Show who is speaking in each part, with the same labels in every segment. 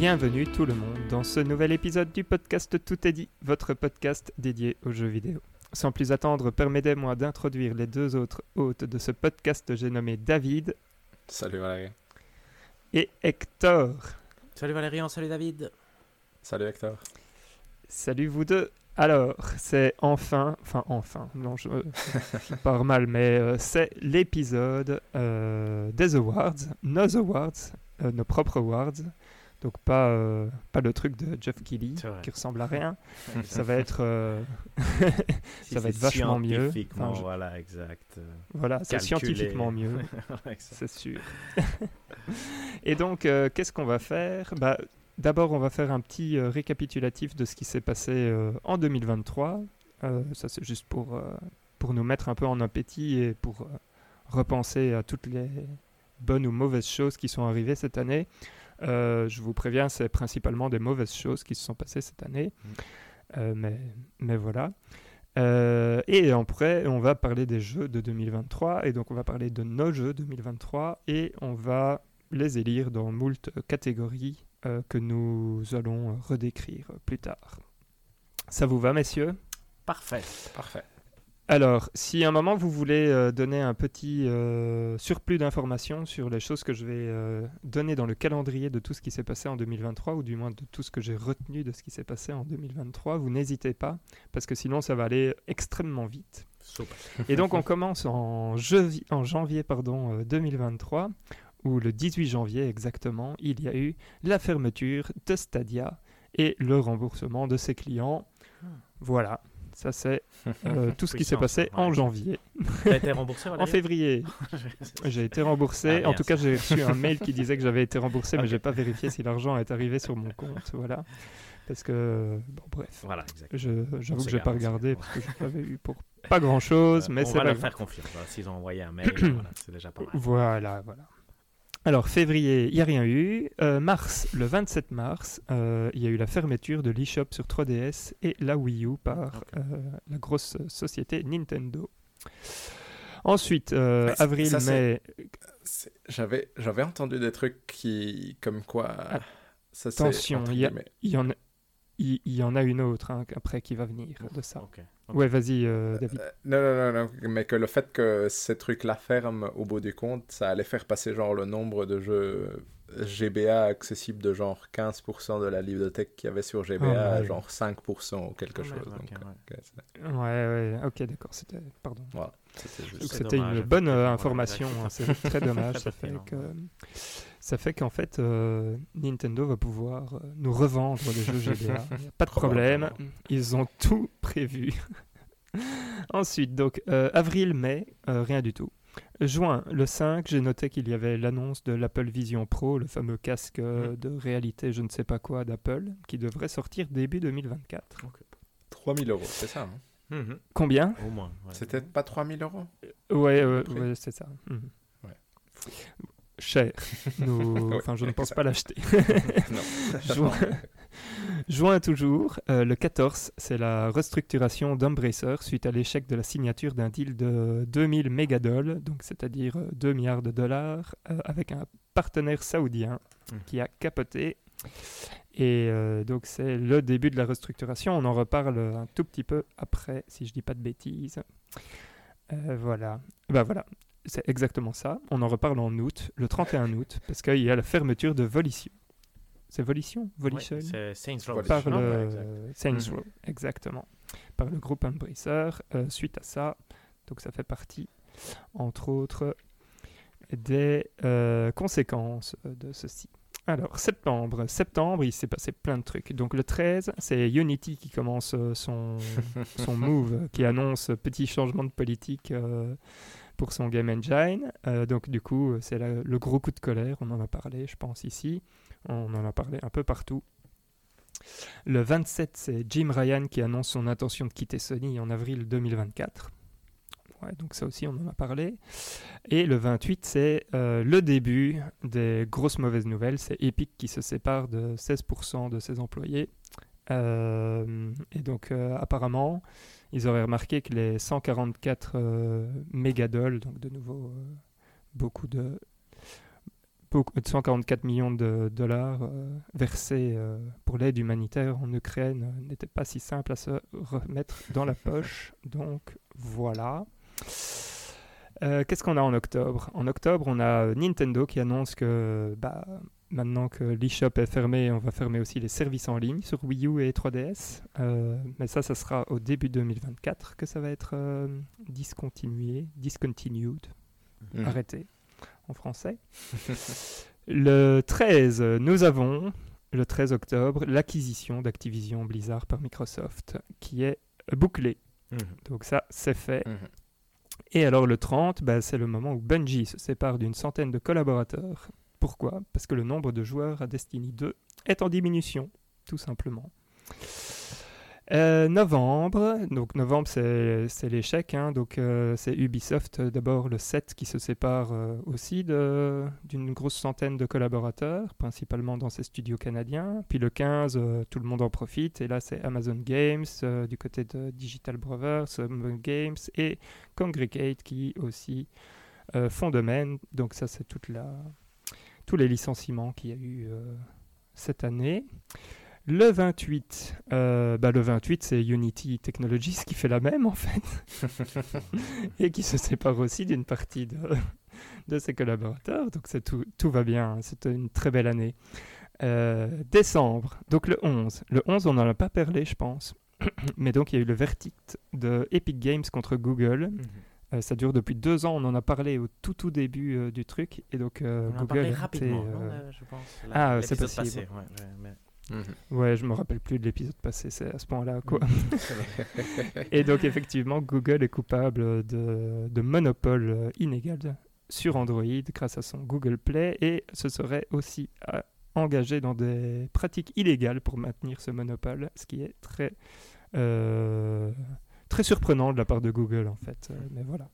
Speaker 1: Bienvenue tout le monde dans ce nouvel épisode du podcast Tout est dit, votre podcast dédié aux jeux vidéo. Sans plus attendre, permettez-moi d'introduire les deux autres hôtes de ce podcast, j'ai nommé David
Speaker 2: Salut Valérie.
Speaker 1: et Hector.
Speaker 3: Salut Valérian, salut David.
Speaker 2: Salut Hector.
Speaker 1: Salut vous deux. Alors, c'est enfin, enfin enfin, non, je, je pars mal, mais euh, c'est l'épisode euh, des awards, nos awards, euh, nos propres awards. Donc pas, euh, pas le truc de Jeff
Speaker 3: vrai.
Speaker 1: qui ressemble à rien. Ça va être, euh,
Speaker 3: Si
Speaker 1: Ça va être vachement mieux.
Speaker 3: scientifiquement,
Speaker 1: Enfin, je-
Speaker 3: Voilà, exact. euh,
Speaker 1: voilà, c'est scientifiquement mieux. c'est sûr. Et donc, euh, qu'est-ce qu'on va faire? Bah, D'abord, on va faire un petit euh, récapitulatif de ce qui s'est passé euh, en 2023. Euh, ça, c'est juste pour, euh, pour nous mettre un peu en appétit et pour euh, repenser à toutes les bonnes ou mauvaises choses qui sont arrivées cette année. Euh, je vous préviens, c'est principalement des mauvaises choses qui se sont passées cette année.
Speaker 3: Mm.
Speaker 1: Euh, mais, mais voilà. Euh, et après, on va parler des jeux de 2023. Et donc, on va parler de nos jeux 2023. Et on va les élire dans moult catégories euh, que nous allons redécrire plus tard. Ça vous va, messieurs?
Speaker 3: Parfait.
Speaker 2: Parfait.
Speaker 1: Alors, si à un moment vous voulez euh, donner un petit euh, surplus d'informations sur les choses que je vais euh, donner dans le calendrier de tout ce qui s'est passé en 2023, ou du moins de tout ce que j'ai retenu de ce qui s'est passé en 2023, vous n'hésitez pas, parce que sinon ça va aller extrêmement vite. Et donc on commence en, jevi- en janvier pardon, euh, 2023, où le 18 janvier exactement, il y a eu la fermeture de Stadia et le remboursement de ses clients.
Speaker 3: Ah.
Speaker 1: Voilà, ça c'est euh, tout ce qui s'est passé
Speaker 3: ouais.
Speaker 1: en janvier.
Speaker 3: T'as été remboursé
Speaker 1: En février, j'ai été remboursé.
Speaker 3: Ah,
Speaker 1: en tout cas, j'ai reçu un mail qui disait que j'avais été remboursé, mais
Speaker 3: Ok.
Speaker 1: j'ai pas vérifié si l'argent est arrivé sur mon compte. Voilà, parce que bon, bref,
Speaker 3: Voilà,
Speaker 1: j'avoue que j'ai pas regardé parce que je l'avais eu pour pas grand chose, mais
Speaker 3: Euh,
Speaker 1: c'est
Speaker 3: on va leur faire confiance. voilà. S'ils ont envoyé un mail, voilà, c'est déjà pas mal.
Speaker 1: Voilà, voilà. Alors, février, il n'y a rien eu. Euh, mars, le 27 mars, euh, il y a eu la fermeture de l'eShop sur 3DS et la Wii U par euh, la grosse société Nintendo. Ensuite, euh, avril,
Speaker 2: ça,
Speaker 1: mai,
Speaker 2: J'avais, j'avais entendu des trucs qui, comme quoi, ça c'est
Speaker 1: Attention, y il y en a, il, il y en a une autre hein, après qui va venir de ça.
Speaker 3: Ok. ok.
Speaker 1: Ouais, vas-y, euh, David.
Speaker 2: Euh, non, non, non, non, mais que le fait que ces trucs-là ferment au bout du compte, ça allait faire passer genre le nombre de jeux GBA accessibles de genre 15% de la bibliothèque qu'il y avait sur GBA
Speaker 1: Oh,
Speaker 2: à genre 5% ou quelque
Speaker 3: Oh,
Speaker 2: chose. donc, euh,
Speaker 1: Ouais, ouais, ok, d'accord, c'était. Pardon.
Speaker 2: voilà, c'était
Speaker 1: une bonne euh, information, hein, c'est très dommage. Ça, fait que, ça fait qu'en fait, euh, Nintendo va pouvoir euh, nous revendre les jeux GBA. Pas de problème, ils ont tout prévu. Ensuite, donc euh, avril-mai, euh, rien du tout. Juin, le 5, j'ai noté qu'il y avait l'annonce de l'Apple Vision Pro, le fameux casque
Speaker 3: Mhm.
Speaker 1: de réalité je ne sais pas quoi d'Apple, qui devrait sortir début 2024.
Speaker 2: 3000 euros, c'est ça hein
Speaker 3: Mhm.
Speaker 1: Combien?
Speaker 3: Au moins. ouais.
Speaker 2: C'était pas 3000 euros?
Speaker 1: Ouais, ouais,
Speaker 2: prix.
Speaker 1: ouais, c'est ça. Mhm.
Speaker 2: Ouais.
Speaker 1: Cher. Nous...
Speaker 2: Ouais,
Speaker 1: enfin, je ne pense pas l'acheter. Juin, Juin toujours, euh, le 14, c'est la restructuration d'Embracer suite à l'échec de la signature d'un deal de 2000 mégadollars, donc c'est-à-dire euh, 2 milliards de dollars, euh, avec un partenaire saoudien
Speaker 3: Mhm.
Speaker 1: qui a capoté. Et euh, donc c'est le début de la restructuration. On en reparle un tout petit peu après, si je dis pas de bêtises. Euh, voilà. Bah voilà, c'est exactement ça. On en reparle en août, le 31 août, parce qu'il y a la fermeture de Volition. C'est Volition?
Speaker 3: Ouais,
Speaker 1: Volition?
Speaker 3: c'est Saints Row.
Speaker 1: Par
Speaker 2: Volition,
Speaker 1: le
Speaker 2: ouais.
Speaker 1: Saints
Speaker 2: Mhm.
Speaker 1: Row, exactement. Par le groupe Embracer. euh, suite à ça, donc ça fait partie, entre autres, des euh, conséquences euh, de ceci. Alors, septembre. Septembre, il s'est passé plein de trucs. Donc, le 13, c'est Unity qui commence son, son move, qui annonce petit changement de politique euh, pour son Game Engine. Euh, donc, du coup, euh, c'est le gros coup de colère. On en a parlé, je pense, ici. On en a parlé un peu partout. Le 27, c'est Jim Ryan qui annonce son intention de quitter Sony en avril 2024. Ouais, donc ça aussi, on en a parlé. Et le 28, c'est euh, le début des grosses mauvaises nouvelles. C'est Epic qui se sépare de 16% de ses employés. Euh, et donc, euh, apparemment, ils auraient remarqué que les 144 euh, donc de nouveau euh, beaucoup de beaucoup- 144 millions de dollars versés pour l'aide humanitaire en Ukraine n'était pas si simple à se remettre dans la poche. Donc voilà. Qu'est-ce qu'on a en octobre? En octobre, on a Nintendo qui annonce que bah, maintenant que l'eShop est fermé, on va fermer aussi les services en ligne sur Wii U et 3DS. Euh, mais ça, ça sera au début 2024 que ça va être euh, discontinué, discontinued,
Speaker 2: Mhm.
Speaker 1: arrêté en français. le 13, nous avons, le 13 octobre, l'acquisition d'Activision Blizzard par Microsoft qui est bouclée.
Speaker 3: Mhm.
Speaker 1: Donc ça, c'est fait.
Speaker 2: Mhm.
Speaker 1: Et alors le 30, bah, c'est le moment où Bungie se sépare d'une centaine de collaborateurs. Pourquoi? Parce que le nombre de joueurs à Destiny 2 est en diminution, tout simplement. Euh, novembre, donc novembre c'est l'échec, hein, donc euh, c'est Ubisoft euh, d'abord le 7 qui se sépare aussi d'une grosse centaine de collaborateurs, principalement dans ses studios canadiens. Puis le 15, euh, tout le monde en profite, et là c'est Amazon Games du côté de Digital Brothers, Games et Congregate qui aussi font de. Donc ça c'est toute la, tous les licenciements qu'il y a eu euh, cette année. Le 28, euh, bah, le 28 c'est Unity Technologies qui fait la même en fait et qui se sépare aussi d'une partie de, de ses collaborateurs. Donc c'est tout, tout va bien, hein. c'était une très belle année. Euh, décembre, donc le 11. Le 11 on n'en a pas parlé je pense. Mais donc il y a eu le verdict de Epic Games contre Google.
Speaker 3: Mhm.
Speaker 1: Euh, ça dure depuis deux ans, on en a parlé au tout tout début euh, du truc. Et donc euh,
Speaker 3: On en a
Speaker 1: Google
Speaker 3: parlé
Speaker 1: a été,
Speaker 3: rapidement, non,
Speaker 1: euh,
Speaker 3: euh, je pense.
Speaker 1: ah, c'est
Speaker 3: l'épisode
Speaker 1: possible.
Speaker 3: passé, ouais, ouais, mais-
Speaker 2: Mhm.
Speaker 1: Ouais, je me rappelle plus de l'épisode passé, c'est à ce point-là quoi.
Speaker 3: Mhm.
Speaker 1: Et donc effectivement, Google est coupable de, de monopole inégal sur Android grâce à son Google Play et se serait aussi engagé dans des pratiques illégales pour maintenir ce monopole, ce qui est très euh, très surprenant de la part de Google en fait. Euh, mais voilà.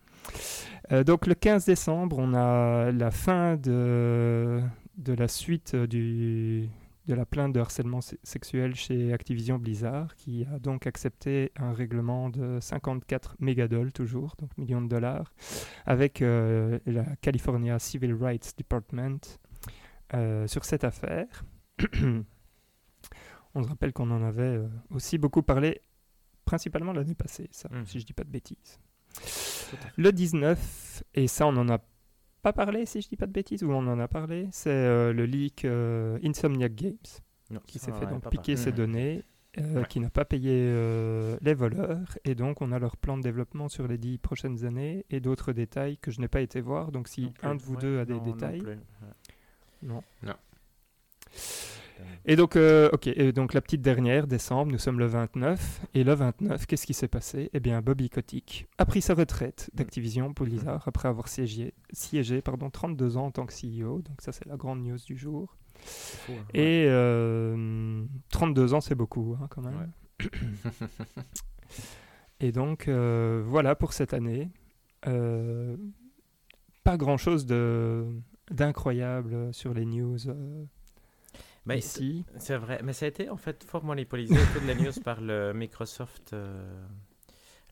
Speaker 1: Euh, donc le 15 décembre, on a la fin de, la suite euh, de la plainte de harcèlement se- sexuel chez Activision Blizzard, qui a donc accepté un règlement de 54 mégadollars toujours, donc millions de dollars, avec la California Civil Rights Department sur cette affaire. On se rappelle qu'on en avait aussi beaucoup parlé, principalement l'année passée, ça,
Speaker 3: Mhm.
Speaker 1: si je dis pas de bêtises. Le 19, et ça on n'en a pas parlé si je dis pas de bêtises, ou on en a parlé, c'est euh, le leak euh, Insomniac Games
Speaker 3: Non,
Speaker 1: qui s'est fait
Speaker 3: en
Speaker 1: donc piquer ses
Speaker 2: Mhm.
Speaker 1: données, euh,
Speaker 3: Ouais.
Speaker 1: qui n'a pas payé euh, les voleurs, et donc on a leur plan de développement sur les dix prochaines années et d'autres détails que je n'ai pas été voir. Donc si
Speaker 3: Non plus.
Speaker 1: un de vous
Speaker 3: Ouais,
Speaker 1: deux a des
Speaker 3: non, non
Speaker 1: détails,
Speaker 3: plus. Ouais.
Speaker 1: non. Et donc, euh, ok, et donc la petite dernière, décembre, nous sommes le 29. Et le 29, qu'est-ce qui s'est passé? Eh bien, Bobby Kotick a pris sa retraite d'Activision Blizzard après avoir siégé, siégé pardon, 32 ans en tant que CEO. Donc ça, c'est la grande news du jour.
Speaker 3: Fou, hein.
Speaker 1: Et euh, 32 ans, c'est beaucoup hein, quand même. Et donc, euh, voilà pour cette année. Euh, pas grand-chose d'incroyable sur les news euh,
Speaker 3: Mais
Speaker 1: ici.
Speaker 3: C'est vrai, mais ça a été en fait fort monopolisé toutes les news par le Microsoft, euh,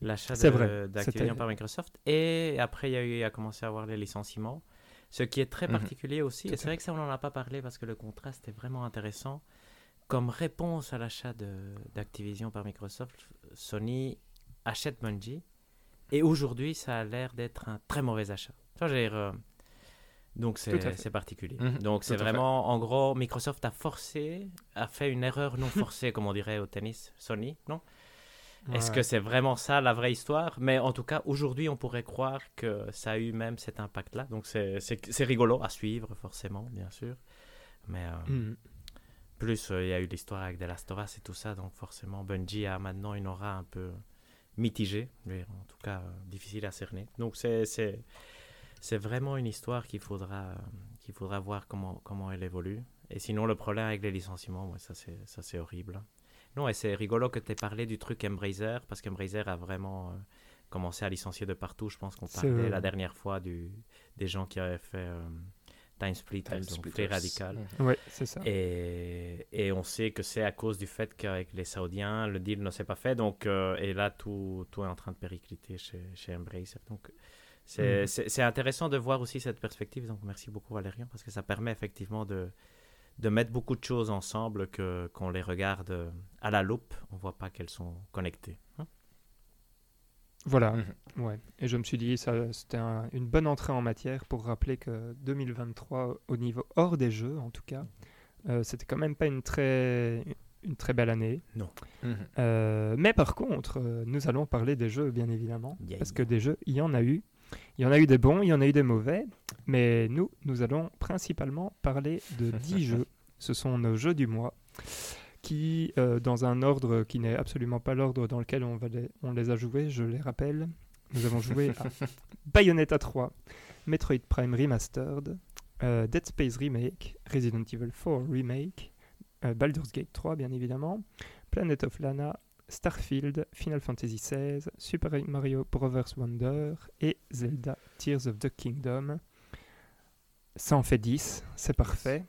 Speaker 3: l'achat de- d'Activision par Microsoft. Et après, il y a, eu, il y a commencé à avoir les licenciements. Ce qui est très
Speaker 2: Mhm.
Speaker 3: particulier aussi,
Speaker 1: Tout
Speaker 3: et c'est vrai que ça, on n'en a pas parlé parce que le contraste est vraiment intéressant. Comme réponse à l'achat de- d'Activision par Microsoft, Sony achète Bungie. Et aujourd'hui, ça a l'air d'être un très mauvais achat. Je veux dire, euh, donc
Speaker 1: à fait.
Speaker 3: c'est particulier.
Speaker 2: Mhm,
Speaker 3: Donc c'est vraiment, en gros, Microsoft a forcé, a fait une erreur non forcée, comme on dirait au tennis, Sony, non? Est-ce que c'est vraiment ça la vraie histoire? Mais en tout cas, aujourd'hui, on pourrait croire que ça a eu même cet impact-là. Donc c'est- rigolo à suivre, forcément, bien sûr. Mais euh,
Speaker 1: Mhm.
Speaker 3: plus, euh, il y a eu l'histoire avec The Last of Us et tout ça. Donc forcément, Bungie a maintenant une aura un peu mitigée. dire, En tout cas, euh, difficile à cerner. Donc c'est c'est- vraiment une histoire qu'il faudra, euh, qu'il faudra voir comment, comment elle évolue. Et sinon, le problème avec les licenciements, ouais, ça c'est ça, c'est horrible. Non, et c'est rigolo que tu aies parlé du truc Embracer, parce qu'Embracer a vraiment euh, commencé à licencier de partout. Je pense qu'on parlait la dernière fois du, des gens qui avaient fait euh, Time Splitters,
Speaker 2: Time
Speaker 3: donc
Speaker 2: Splitters.
Speaker 3: Free Radical.
Speaker 1: Ouais, c'est ça.
Speaker 3: Et, et on sait que c'est à cause du fait qu'avec les Saoudiens, le deal ne s'est pas fait. Donc, euh, et là, tout, tout est en train de péricliter chez, chez Embracer. Donc, C'est c'est intéressant de voir aussi cette perspective, donc merci beaucoup Valérian, parce que ça permet effectivement de, de mettre beaucoup de choses ensemble, que qu'on les regarde euh, à la loupe, on voit pas qu'elles sont connectées. hein?
Speaker 1: Voilà, ouais. Et je me suis dit, ça, c'était un- une bonne entrée en matière pour rappeler que 2023, au niveau hors des jeux en tout cas, euh, c'était quand même pas une très, une très belle année.
Speaker 2: Mhm.
Speaker 1: Euh, mais par contre, euh, nous allons parler des jeux, bien évidemment,
Speaker 3: Yeah,
Speaker 1: parce
Speaker 3: yeah.
Speaker 1: que des jeux, il y en a eu. Il y en a eu des bons, il y en a eu des mauvais, mais nous, nous allons principalement parler de 10 jeux. Ce sont nos jeux du mois, qui, euh, dans un ordre qui n'est absolument pas l'ordre dans lequel on, va les, on les a joués, je les rappelle, nous avons joué à Bayonetta 3, Metroid Prime Remastered, euh, Dead Space Remake, Resident Evil 4 Remake, euh, Baldur's Gate 3 bien évidemment, Planet of Lana, Starfield, Final Fantasy XVI, Super Mario Bros. Wonder et Zelda Tears of the Kingdom. Ça en fait 10, c'est parfait.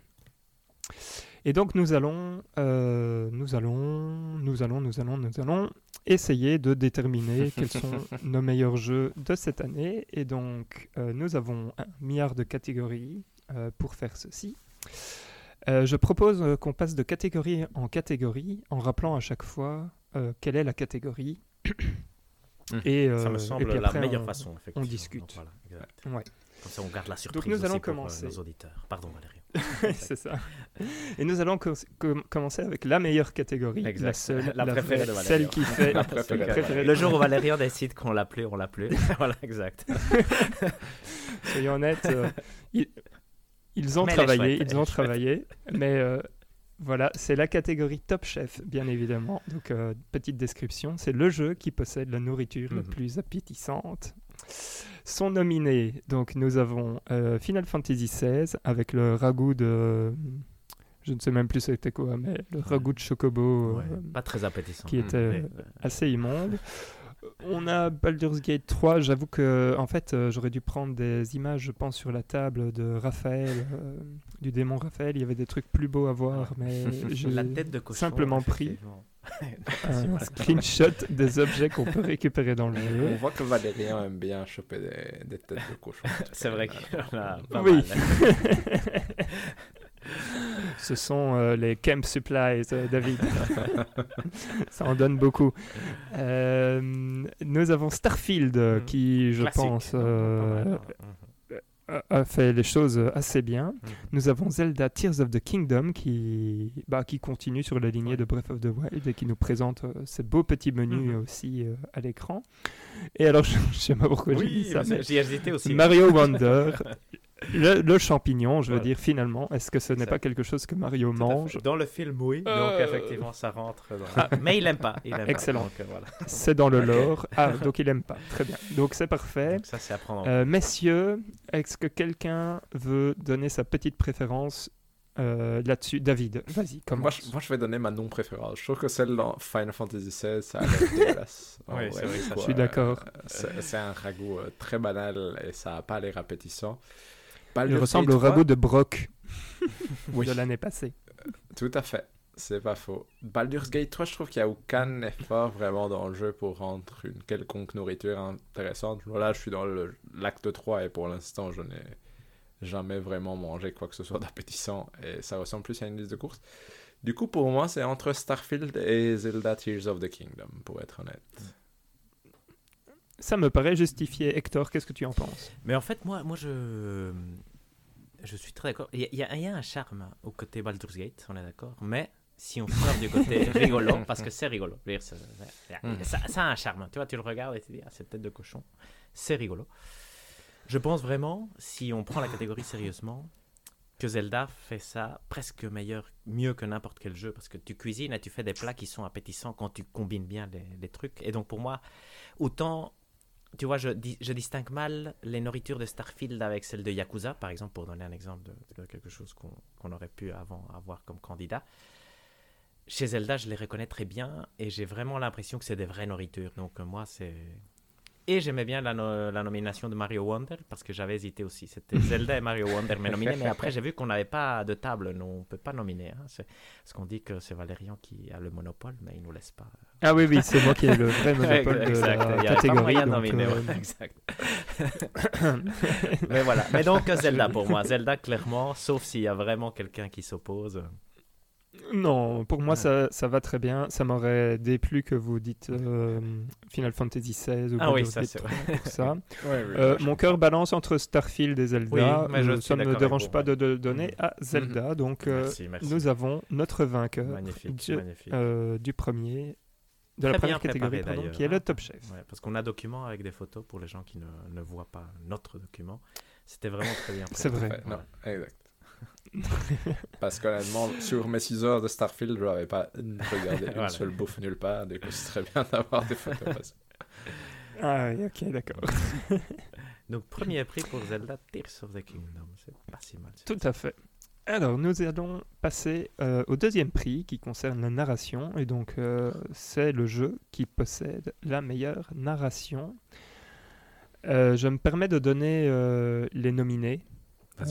Speaker 1: Et donc nous allons, euh, nous allons, nous allons, nous allons, nous allons essayer de déterminer quels sont nos meilleurs jeux de cette année. Et donc euh, nous avons un milliard de catégories euh, pour faire ceci. Je propose qu'on passe de catégorie en catégorie en rappelant à chaque fois quelle est la catégorie.
Speaker 2: Mhm.
Speaker 1: et,
Speaker 3: ça
Speaker 1: euh,
Speaker 3: me
Speaker 1: et
Speaker 3: semble la meilleure
Speaker 1: on-
Speaker 3: façon, effectivement.
Speaker 1: discute.
Speaker 3: Donc, voilà, exact.
Speaker 1: Ouais.
Speaker 3: Comme ça, on garde la surprise
Speaker 1: nous allons
Speaker 3: euh,
Speaker 1: commencer.
Speaker 3: nos auditeurs. Pardon Valérie.
Speaker 1: c'est ça. Et nous allons co- com- commencer avec la meilleure catégorie, la seule,
Speaker 3: La préférée
Speaker 1: vraie,
Speaker 3: de Valérian.
Speaker 1: celle qui fait
Speaker 2: La préférée.
Speaker 3: Donc, euh,
Speaker 1: préférée.
Speaker 3: Le jour où Valérian décide qu'on l'a plus, on l'a plus. voilà, exact.
Speaker 1: Soyons honnêtes, euh, ils, ils ont
Speaker 3: Mais
Speaker 1: travaillé, ils ont travaillé, mais euh, voilà, c'est la catégorie Top Chef, bien évidemment. Donc, euh, petite description, c'est le jeu qui possède la nourriture la
Speaker 3: Mhm.
Speaker 1: plus appétissante. Sont nominés, donc nous avons euh, Final Fantasy XVI avec le ragoût de... Je ne sais même plus c'était quoi, mais le ragoût de chocobo
Speaker 3: Ouais,
Speaker 1: euh,
Speaker 3: pas très appétissant.
Speaker 1: qui était euh,
Speaker 3: euh,
Speaker 1: assez immonde. On a Baldur's Gate 3, j'avoue que en fait euh, j'aurais dû prendre des images, je pense, sur la table de Raphaël, euh, du démon Raphaël, il y avait des trucs plus beaux à voir, mais j'ai
Speaker 3: la tête de cochon.
Speaker 1: simplement pris un screenshot des objets qu'on peut récupérer dans le
Speaker 2: On
Speaker 1: jeu.
Speaker 2: voit que Valérien aime bien choper des, des têtes de cochon.
Speaker 3: C'est vrai qu'il y en a pas
Speaker 1: Oui.
Speaker 3: mal.
Speaker 1: Ce sont euh, les camp supplies, euh, David. Ça en donne beaucoup. Euh, nous avons Starfield,
Speaker 3: Mhm.
Speaker 1: qui, je
Speaker 3: Classique.
Speaker 1: pense,
Speaker 3: mal, hein.
Speaker 1: a- fait les choses assez bien.
Speaker 3: Mhm.
Speaker 1: Nous avons Zelda Tears of the Kingdom qui, bah, qui continue sur la lignée de Breath of the Wild et qui nous présente ces beaux petits menus
Speaker 3: Mhm.
Speaker 1: aussi à l'écran. Et alors, je ne sais pas pourquoi j'ai dit ça,
Speaker 3: mais aussi.
Speaker 1: Mario Wonder, le, le champignon, je veux
Speaker 3: Voilà.
Speaker 1: dire finalement, est-ce que ce n'est pas quelque chose que Mario mange
Speaker 3: Dans le film, oui.
Speaker 1: Euh.
Speaker 3: Donc, effectivement, ça rentre. dans- Mais il aime pas. Il aime pas.
Speaker 1: Excellent.
Speaker 3: Voilà.
Speaker 1: C'est dans le lore. Ah, donc il aime pas. Très bien. Donc c'est parfait.
Speaker 3: Donc, ça, c'est à prendre en
Speaker 1: Euh, messieurs, est-ce que quelqu'un veut donner sa petite préférence euh, là-dessus? David, vas-y,
Speaker 2: Moi moi, je vais donner ma non-préférence. Je trouve que celle dans Final Fantasy XVI, ça a l'air dégueulasse.
Speaker 3: Oui,
Speaker 2: vrai,
Speaker 3: c'est vrai, ça,
Speaker 1: je suis d'accord.
Speaker 2: Euh, C'est un ragoût très banal et ça n'a pas l'air appétissant.
Speaker 1: Il ressemble au
Speaker 2: 3,
Speaker 1: ragoût de Brock
Speaker 2: Oui.
Speaker 1: de l'année passée.
Speaker 2: Tout à fait. C'est pas faux. Baldur's Gate 3, je trouve qu'il n'y a aucun effort vraiment dans le jeu pour rendre une quelconque nourriture intéressante. Là, je suis dans le- l'acte 3 et pour l'instant, je n'ai jamais vraiment mangé quoi que ce soit d'appétissant et ça ressemble plus à une liste de courses. Du coup, pour moi, c'est entre Starfield et Zelda Tears of the Kingdom, pour être honnête.
Speaker 1: Ça me paraît justifié. Hector, qu'est-ce que tu en penses?
Speaker 3: Mais en fait, moi, moi je, je suis très d'accord. Il y, a- y y un charme au côté Baldur's Gate, on est d'accord. Mais si on sort du côté rigolo, parce que c'est rigolo, dire, ça, ça- ça- ça a un charme. Tu vois, tu le regardes et tu te dis, ah, cette tête de cochon, c'est rigolo. Je pense vraiment, si on prend la catégorie sérieusement, que Zelda fait ça presque meilleur, mieux que n'importe quel jeu, parce que tu cuisines et tu fais des plats qui sont appétissants quand tu combines bien les, les trucs. Et donc pour moi, autant, tu vois, je, je distingue mal les nourritures de Starfield avec celles de Yakuza, par exemple, pour donner un exemple de, quelque chose qu'on qu'on aurait pu avant avoir comme candidat. Chez Zelda, je les reconnais très bien et j'ai vraiment l'impression que c'est des vraies nourritures. Donc euh, moi, c'est Et j'aimais bien la, no- la nomination de Mario Wonder parce que j'avais hésité aussi. C'était Zelda et Mario Wonder mais nominés. Mais après, j'ai vu qu'on n'avait pas de table. Nous, on ne peut pas nominer. hein. C'est- Parce qu'on dit que c'est Valérian qui a le monopole, mais il ne nous laisse pas.
Speaker 1: Ah oui, oui, c'est moi qui ai le vrai monopole de
Speaker 3: Exact.
Speaker 1: la
Speaker 3: Il y avait pas
Speaker 1: catégorie.
Speaker 3: moyen nominer.
Speaker 1: euh,
Speaker 3: ouais, exact. mais voilà. Mais donc, Zelda pour moi. Zelda, clairement, sauf s'il y a vraiment quelqu'un qui s'oppose.
Speaker 1: Non, pour moi,
Speaker 3: Ouais.
Speaker 1: ça, ça va très bien. Ça m'aurait déplu que vous dites euh, Final Fantasy XVI ou
Speaker 3: Ah oui, ça,
Speaker 1: Gate
Speaker 3: c'est
Speaker 1: 3
Speaker 3: vrai.
Speaker 1: pour ça.
Speaker 2: Ouais, oui,
Speaker 1: Euh, mon cœur balance entre Starfield et Zelda.
Speaker 3: Oui, mais je
Speaker 1: ça ne me dérange pas
Speaker 3: vous,
Speaker 1: de, de le donner à Zelda. Donc, euh,
Speaker 3: Merci, merci.
Speaker 1: nous avons notre vainqueur
Speaker 3: Magnifique,
Speaker 1: du,
Speaker 3: magnifique.
Speaker 1: euh, du premier, de la première catégorie,
Speaker 3: préparé,
Speaker 1: pardon, qui est
Speaker 3: d'ailleurs,
Speaker 1: le
Speaker 3: hein.
Speaker 1: Top Chef.
Speaker 3: Ouais, parce qu'on a document avec des photos pour les gens qui ne, ne voient pas notre document. C'était vraiment très bien
Speaker 1: C'est vrai.
Speaker 2: Ouais, non, exact. Parce qu'honnêtement, sur mes 6 heures de Starfield, je n'avais pas regardé une
Speaker 3: Voilà.
Speaker 2: seule bouffe nulle part. Du coup, c'est très bien d'avoir des photos.
Speaker 1: Ah oui, ok, d'accord.
Speaker 3: Donc, premier prix pour Zelda Tears of the Kingdom. C'est pas si mal.
Speaker 1: Tout à fait. Alors, nous allons passer euh, au deuxième prix qui concerne la narration. Et donc, euh, c'est le jeu qui possède la meilleure narration. Euh, je me permets de donner euh, les nominés.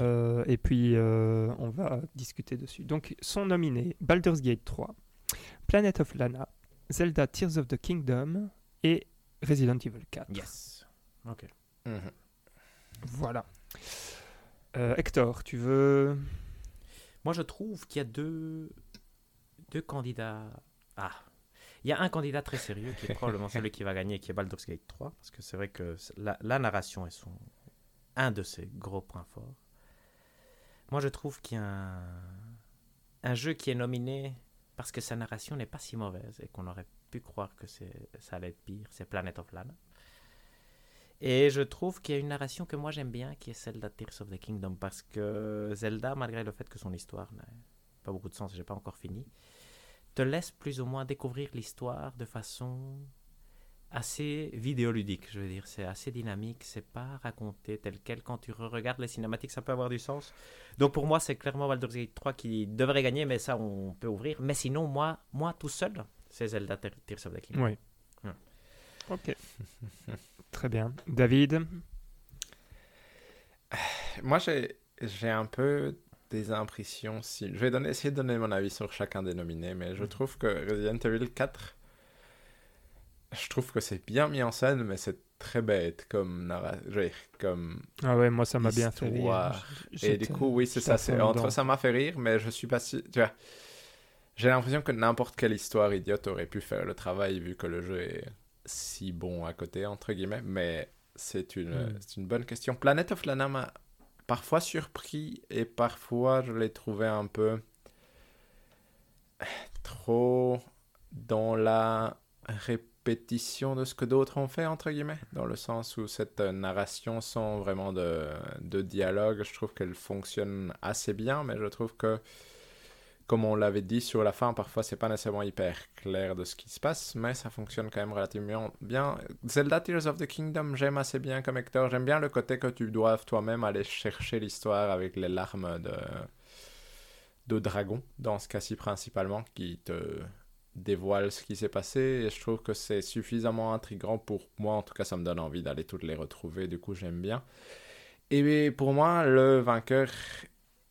Speaker 1: Euh, et puis, euh, on va discuter dessus. Donc, sont nominés Baldur's Gate 3, Planet of Lana, Zelda Tears of the Kingdom et Resident Evil 4.
Speaker 3: Yes. Ok.
Speaker 2: Mhm.
Speaker 1: Voilà. Euh, Hector, tu veux
Speaker 3: Moi, je trouve qu'il y a deux, deux candidats. Ah, il y a un candidat très sérieux qui est probablement celui qui va gagner, qui est Baldur's Gate 3, parce que c'est vrai que la, la narration est son, un de ses gros points forts. Moi, je trouve qu'il y a un, jeu qui est nominé parce que sa narration n'est pas si mauvaise et qu'on aurait pu croire que ça allait être pire, c'est Planet of Lana. Et je trouve qu'il y a une narration que moi j'aime bien, qui est celle de Tears of the Kingdom, parce que Zelda, malgré le fait que son histoire n'a pas beaucoup de sens, j'ai pas encore fini, te laisse plus ou moins découvrir l'histoire de façon assez vidéoludique, je veux dire. C'est assez dynamique, c'est pas raconté tel quel. Quand tu regardes les cinématiques, ça peut avoir du sens. Donc pour moi, c'est clairement Baldur's Gate 3 qui devrait gagner, mais ça, on peut ouvrir. Mais sinon, moi, moi tout seul, c'est Zelda Te- Tears of the Kingdom.
Speaker 1: Oui. Ok. Très bien. David
Speaker 2: Moi, j'ai j'ai un peu des impressions. Si... Je vais donner, essayer de donner mon avis sur chacun des nominés, mais je
Speaker 3: Mhm.
Speaker 2: trouve que Resident Evil 4, je trouve que c'est bien mis en scène, mais c'est très bête comme narra... je veux dire, comme
Speaker 1: Ah ouais, moi ça m'a bien fait rire.
Speaker 2: Et du coup, oui, c'est ça. C'est entre ça m'a fait rire, mais je suis pas si. Tu vois, j'ai l'impression que n'importe quelle histoire idiote aurait pu faire le travail vu que le jeu est si bon à côté entre guillemets. Mais c'est une,
Speaker 1: Mm.
Speaker 2: c'est une bonne question. Planet of Lana m'a parfois surpris et parfois je l'ai trouvé un peu trop dans la de ce que d'autres ont fait, entre guillemets, dans le sens où cette euh, narration sans vraiment de, dialogue, je trouve qu'elle fonctionne assez bien, mais je trouve que, comme on l'avait dit sur la fin, parfois c'est pas nécessairement hyper clair de ce qui se passe, mais ça fonctionne quand même relativement bien. Zelda Tears of the Kingdom, j'aime assez bien comme Hector, j'aime bien le côté que tu dois toi-même aller chercher l'histoire avec les larmes de de dragon, dans ce cas-ci principalement, qui te dévoile ce qui s'est passé. Et je trouve que c'est suffisamment intriguant pour moi. En tout cas, ça me donne envie d'aller toutes les retrouver. Du coup, j'aime bien. Et pour moi, le vainqueur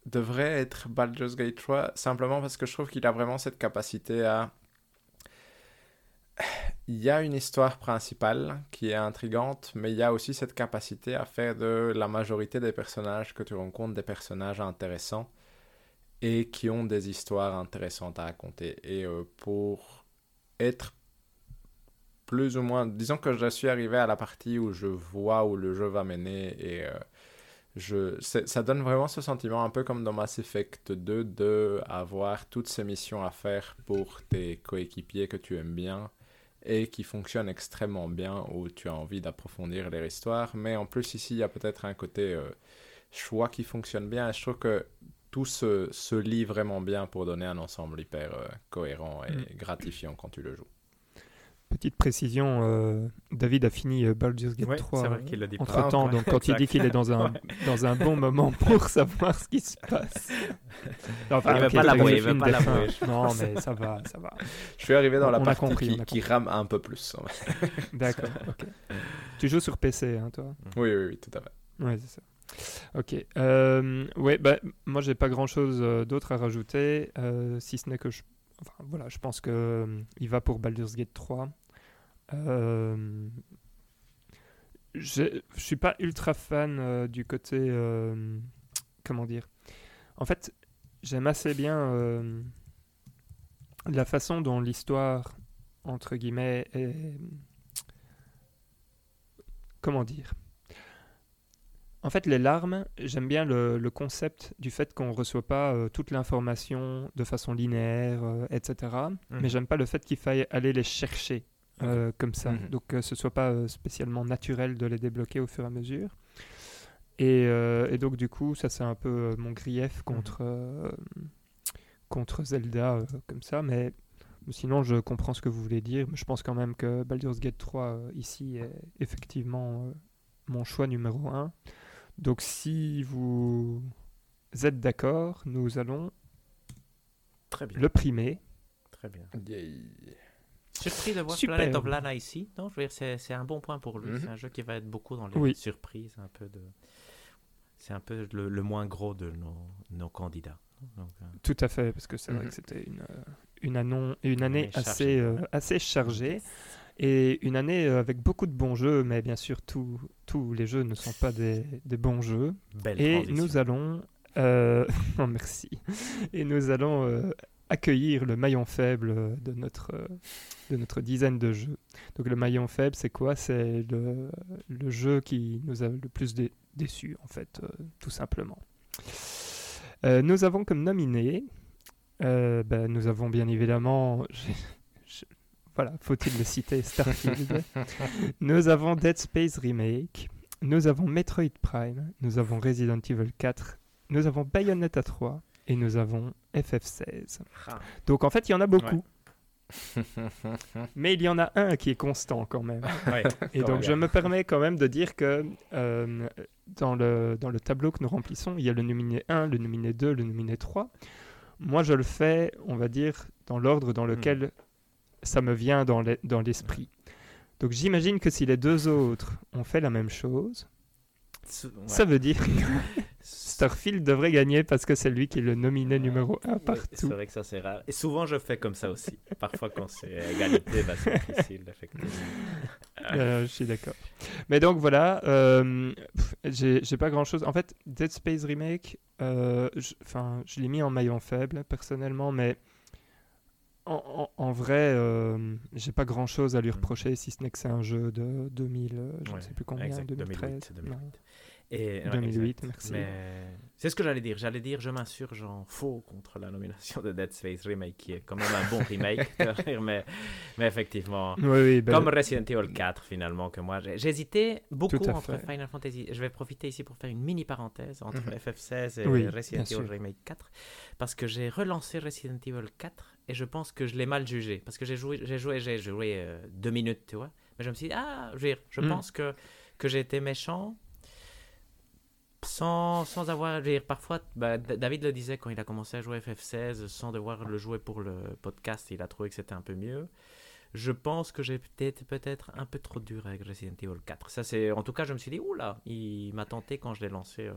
Speaker 2: devrait être Baldur's Gate 3, simplement parce que je trouve qu'il a vraiment cette capacité à... Il y a une histoire principale qui est intrigante, mais il y a aussi cette capacité à faire de la majorité des personnages que tu rencontres des personnages intéressants et qui ont des histoires intéressantes à raconter. Et euh, pour être plus ou moins... Disons que je suis arrivé à la partie où je vois où le jeu va mener et... euh, je, ça donne vraiment ce sentiment un peu comme dans Mass Effect 2 de avoir toutes ces missions à faire pour tes coéquipiers que tu aimes bien et qui fonctionnent extrêmement bien où tu as envie d'approfondir leur histoire mais en plus ici il y a peut-être un côté euh, choix qui fonctionne bien et je trouve que tout se, se lie vraiment bien pour donner un ensemble hyper euh, cohérent et
Speaker 1: Mm.
Speaker 2: gratifiant quand tu le joues.
Speaker 1: Petite précision, euh, David a fini euh, Baldur's Gate
Speaker 3: Ouais,
Speaker 1: 3
Speaker 3: c'est vrai qu'il le dit pas.
Speaker 1: entre temps, donc quand il dit qu'il est dans un, dans un bon moment pour savoir ce qui se passe. Non, enfin,
Speaker 3: Il veut
Speaker 1: ok,
Speaker 3: pas il veut pas l'avouer,
Speaker 1: Non, mais ça va, ça va.
Speaker 2: Je suis arrivé dans la
Speaker 1: On
Speaker 2: partie
Speaker 1: compris,
Speaker 2: qui, qui rame un peu plus.
Speaker 1: D'accord, ok. Tu joues sur PC, hein, toi
Speaker 2: Oui, oui, oui, tout à fait.
Speaker 1: Ouais, c'est ça. Ok. Euh, ouais, bah, moi, j'ai pas grand chose d'autre à rajouter, euh, si ce n'est que je. Voilà, je pense que euh, va pour Baldur's Gate 3. Euh, je suis pas ultra fan euh, du côté. euh, comment dire En fait, j'aime assez bien euh, la façon dont l'histoire, entre guillemets, est. Comment dire en fait, les larmes, j'aime bien le, le concept du fait qu'on ne reçoit pas euh, toute l'information de façon linéaire, euh, etc.
Speaker 3: Mhm.
Speaker 1: Mais j'aime pas le fait qu'il faille aller les chercher euh, comme ça.
Speaker 2: Mhm.
Speaker 1: Donc, que ce soit pas spécialement naturel de les débloquer au fur et à mesure. Et, et donc, du coup, ça, c'est un peu mon grief contre, euh, contre Zelda, comme ça. Mais sinon, je comprends ce que vous voulez dire. Mais je pense quand même que Baldur's Gate 3, euh, ici, est effectivement mon choix numéro 1. Donc si vous êtes d'accord, nous allons
Speaker 3: Très bien.
Speaker 1: le primer.
Speaker 3: Très bien.
Speaker 2: Yay.
Speaker 3: Surpris de voir
Speaker 1: Superbe.
Speaker 3: Planet of Lana ici. Non, je veux dire, c'est c'est un bon point pour lui.
Speaker 2: Mhm.
Speaker 3: C'est un jeu qui va être beaucoup dans les
Speaker 1: Oui.
Speaker 3: surprises, un peu de. C'est un peu le, le moins gros de nos, nos candidats. Donc, euh,
Speaker 1: Tout à fait, parce que c'est vrai
Speaker 2: Mhm.
Speaker 1: que c'était une, euh, une, annon- une année assez, euh, assez chargée. Et une année euh, avec beaucoup de bons jeux, mais bien sûr, tous les jeux ne sont pas des, des bons jeux.
Speaker 3: belle
Speaker 1: Et
Speaker 3: transition.
Speaker 1: nous allons... euh, oh, merci. Et nous allons euh, accueillir le maillon faible euh, de notre, de notre dizaine de jeux. Donc le maillon faible, c'est quoi? C'est le, le jeu qui nous a le plus dé- déçus, en fait, euh, tout simplement. Nous avons comme nominés, euh, ben, nous avons bien évidemment, voilà, faut-il le citer, Starfield. nous avons Dead Space Remake, nous avons Metroid Prime, nous avons Resident Evil 4, nous avons Bayonetta 3 et nous avons FF16.
Speaker 3: Ah,
Speaker 1: Donc en fait, il y en a beaucoup. Mais il y en a un qui est constant quand même.
Speaker 3: ouais.
Speaker 1: Et donc je me permets quand même de dire que euh, dans, le, dans le tableau que nous remplissons, il y a le nominé 1, le nominé 2, le nominé 3. Moi je le fais, on va dire, dans l'ordre dans lequel ça me vient dans l'e- dans l'esprit. Donc j'imagine que si les deux autres ont fait la même chose,
Speaker 3: ouais.
Speaker 1: ça veut dire que Starfield devrait gagner parce que c'est lui qui est le nominé numéro 1
Speaker 3: Oui, C'est
Speaker 1: partout.
Speaker 3: vrai que ça c'est rare. Et souvent je fais comme ça aussi. Parfois quand c'est égalité, bah, c'est difficile effectivement.
Speaker 1: Euh, je suis d'accord. Mais donc voilà, euh, j'ai pas grand chose. En fait, Dead Space Remake, euh, je, l'ai mis en maillon faible personnellement, mais en, en- en vrai, euh, j'ai pas grand chose à lui
Speaker 3: Mm.
Speaker 1: reprocher si ce n'est que c'est un jeu de 2000, euh, je ne
Speaker 3: Ouais,
Speaker 1: sais plus combien,
Speaker 3: exact,
Speaker 1: 2013.
Speaker 3: 2008, 2008.
Speaker 1: non.
Speaker 3: Et, ouais,
Speaker 1: 2008,
Speaker 3: exact.
Speaker 1: merci.
Speaker 3: C'est ce que j'allais dire. J'allais dire, je m'insurge en faux contre la nomination de Dead Space Remake, qui est quand même un bon remake. mais, mais effectivement,
Speaker 1: Oui, oui, ben,
Speaker 3: comme Resident Evil 4 finalement, que moi j'hésitais beaucoup entre
Speaker 1: fait.
Speaker 3: Final Fantasy. Je vais profiter ici pour faire une mini parenthèse entre
Speaker 2: Mhm.
Speaker 3: FF16 et
Speaker 1: Oui,
Speaker 3: Resident Evil
Speaker 1: sûr.
Speaker 3: Remake 4, parce que j'ai relancé Resident Evil 4 et je pense que je l'ai mal jugé, parce que j'ai joué, j'ai joué, j'ai joué euh, deux minutes, tu vois. Mais je me suis dit, ah, je, veux dire, je
Speaker 1: Mm.
Speaker 3: pense que, que j'ai été méchant sans, sans avoir. je veux dire, parfois, bah, David le disait quand il a commencé à jouer FF16, sans devoir le jouer pour le podcast, il a trouvé que c'était un peu mieux. Je pense que j'ai peut-être peut-être un peu trop dur avec Resident Evil 4. Ça, c'est, en tout cas, je me suis dit, oula, il m'a tenté quand je l'ai lancé euh,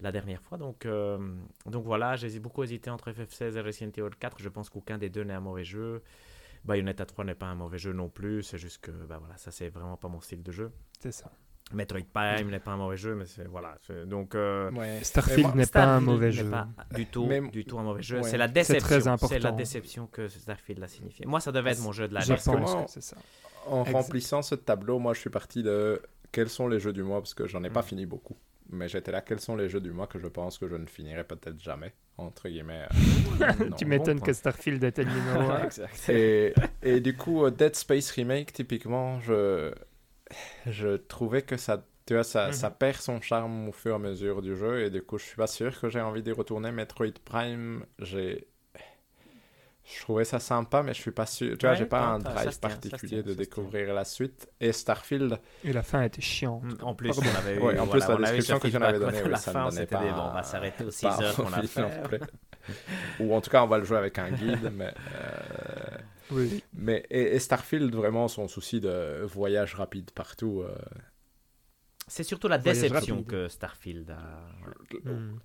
Speaker 3: la dernière fois. Donc, euh, donc voilà, j'ai beaucoup hésité entre FF16 et Resident Evil 4. Je pense qu'aucun des deux n'est un mauvais jeu. Bayonetta 3 n'est pas un mauvais jeu non plus. C'est juste que, bah voilà, ça, c'est vraiment pas mon style de jeu.
Speaker 1: c'est ça.
Speaker 3: Metroid Prime n'est pas un mauvais jeu, mais c'est voilà. c'est- Donc euh,
Speaker 2: Ouais.
Speaker 1: Starfield n'est pas un mauvais
Speaker 3: n'est
Speaker 1: jeu.
Speaker 3: pas du tout,
Speaker 2: Mais-
Speaker 3: du tout un mauvais jeu.
Speaker 2: Ouais.
Speaker 3: C'est la
Speaker 1: C'est
Speaker 3: déception. C'est la déception que Starfield a signifié. Moi, ça devait être mon jeu de
Speaker 1: Je
Speaker 3: l'année.
Speaker 2: Parce que
Speaker 1: pense
Speaker 2: moi,
Speaker 1: que c'est ça.
Speaker 2: En
Speaker 1: Exact.
Speaker 2: remplissant ce tableau, moi je suis parti de quels sont les jeux du mois parce que j'en ai pas
Speaker 3: Mm.
Speaker 2: fini beaucoup. Mais j'étais là, quels sont les jeux du mois que je pense que je ne finirai peut-être jamais, entre guillemets. euh, non.
Speaker 1: tu m'étonnes que Starfield était le numéro 1.
Speaker 3: Exact.
Speaker 2: Et, et du coup, euh, Dead Space Remake, typiquement, je, je trouvais que ça, tu vois, ça,
Speaker 3: Mhm.
Speaker 2: ça perd son charme au fur et à mesure du jeu. Et du coup, je suis pas sûr que j'ai envie d'y retourner. Metroid Prime, j'ai. Je trouvais ça sympa, mais je suis pas sûr. Tu vois,
Speaker 3: Ouais,
Speaker 2: j'ai pas un drive
Speaker 3: ça
Speaker 2: particulier
Speaker 3: tient,
Speaker 2: de découvrir la suite. Et Starfield,
Speaker 1: Et la fin était chiante.
Speaker 3: En plus,
Speaker 1: Pardon.
Speaker 3: on avait eu,
Speaker 2: Ouais, en plus, la description que j'en avais donnée,
Speaker 3: la
Speaker 2: ça me
Speaker 3: fin,
Speaker 2: donnait
Speaker 3: c'était
Speaker 2: pas
Speaker 3: des, bon, on va s'arrêter aux 6
Speaker 2: pas
Speaker 3: heures qu'on a fait.
Speaker 2: Ou en tout cas, on va le jouer avec un guide. mais, euh,
Speaker 1: Oui.
Speaker 2: mais et, et Starfield, vraiment, son souci de voyage rapide partout. euh,
Speaker 3: C'est surtout la déception que Starfield a.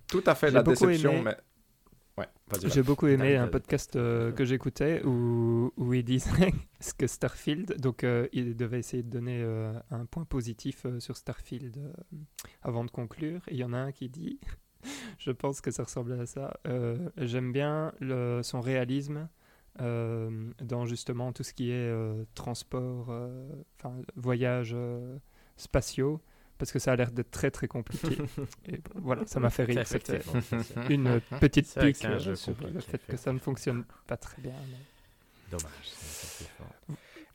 Speaker 2: Tout à fait la déception,
Speaker 1: aimé-
Speaker 2: mais. Ouais.
Speaker 1: J'ai beaucoup aimé un podcast euh, que j'écoutais où, où il disait ce que Starfield, donc euh, il devait essayer de donner euh, un point positif euh, sur Starfield avant de conclure. Et il y en a un qui dit, je pense que ça ressemble à ça, j'aime bien le, son réalisme dans justement tout ce qui est transport, euh, spatiaux, parce que ça a l'air d'être très très compliqué. Et bon, voilà, ça m'a fait rire. C'était une petite pique
Speaker 3: un
Speaker 1: euh,
Speaker 3: jeu
Speaker 1: sur le fait que ça ne fonctionne pas très bien. mais-
Speaker 3: dommage.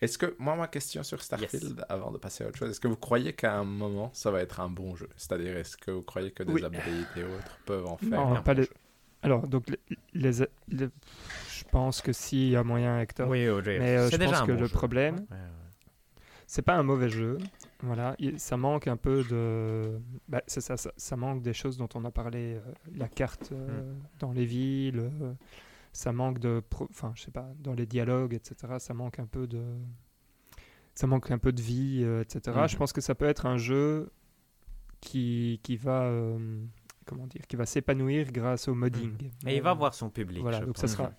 Speaker 2: Est-ce que, moi, ma question sur Starfield, avant de passer à autre chose, est-ce que vous croyez qu'à un moment, ça va être un bon jeu? C'est-à-dire, est-ce que vous croyez que des
Speaker 1: Oui.
Speaker 2: updates et autres peuvent en faire
Speaker 1: Non,
Speaker 2: un
Speaker 1: pas
Speaker 2: bon
Speaker 1: les-
Speaker 2: jeu?
Speaker 1: Alors, donc, les, les- les- je pense que s'il y a moyen, Hector.
Speaker 3: Oui, oui,
Speaker 1: Mais euh,
Speaker 3: c'est
Speaker 1: je
Speaker 3: déjà
Speaker 1: pense
Speaker 3: un
Speaker 1: que
Speaker 3: bon
Speaker 1: le
Speaker 3: jeu.
Speaker 1: problème,
Speaker 3: Ouais, ouais.
Speaker 1: c'est pas un mauvais jeu. Voilà, il- ça manque un peu de. bah, c'est ça, ça, ça manque des choses dont on a parlé. euh, la carte euh, dans les villes, euh, ça manque de. Enfin, je sais pas, dans les dialogues, etc. Ça manque un peu de. Ça manque un peu de vie, euh, etc. Je pense que ça peut être un jeu qui, qui va. euh, comment dire Qui va s'épanouir grâce au modding.
Speaker 3: Mais il va avoir son public.
Speaker 1: Voilà,
Speaker 3: je
Speaker 1: donc ça sera.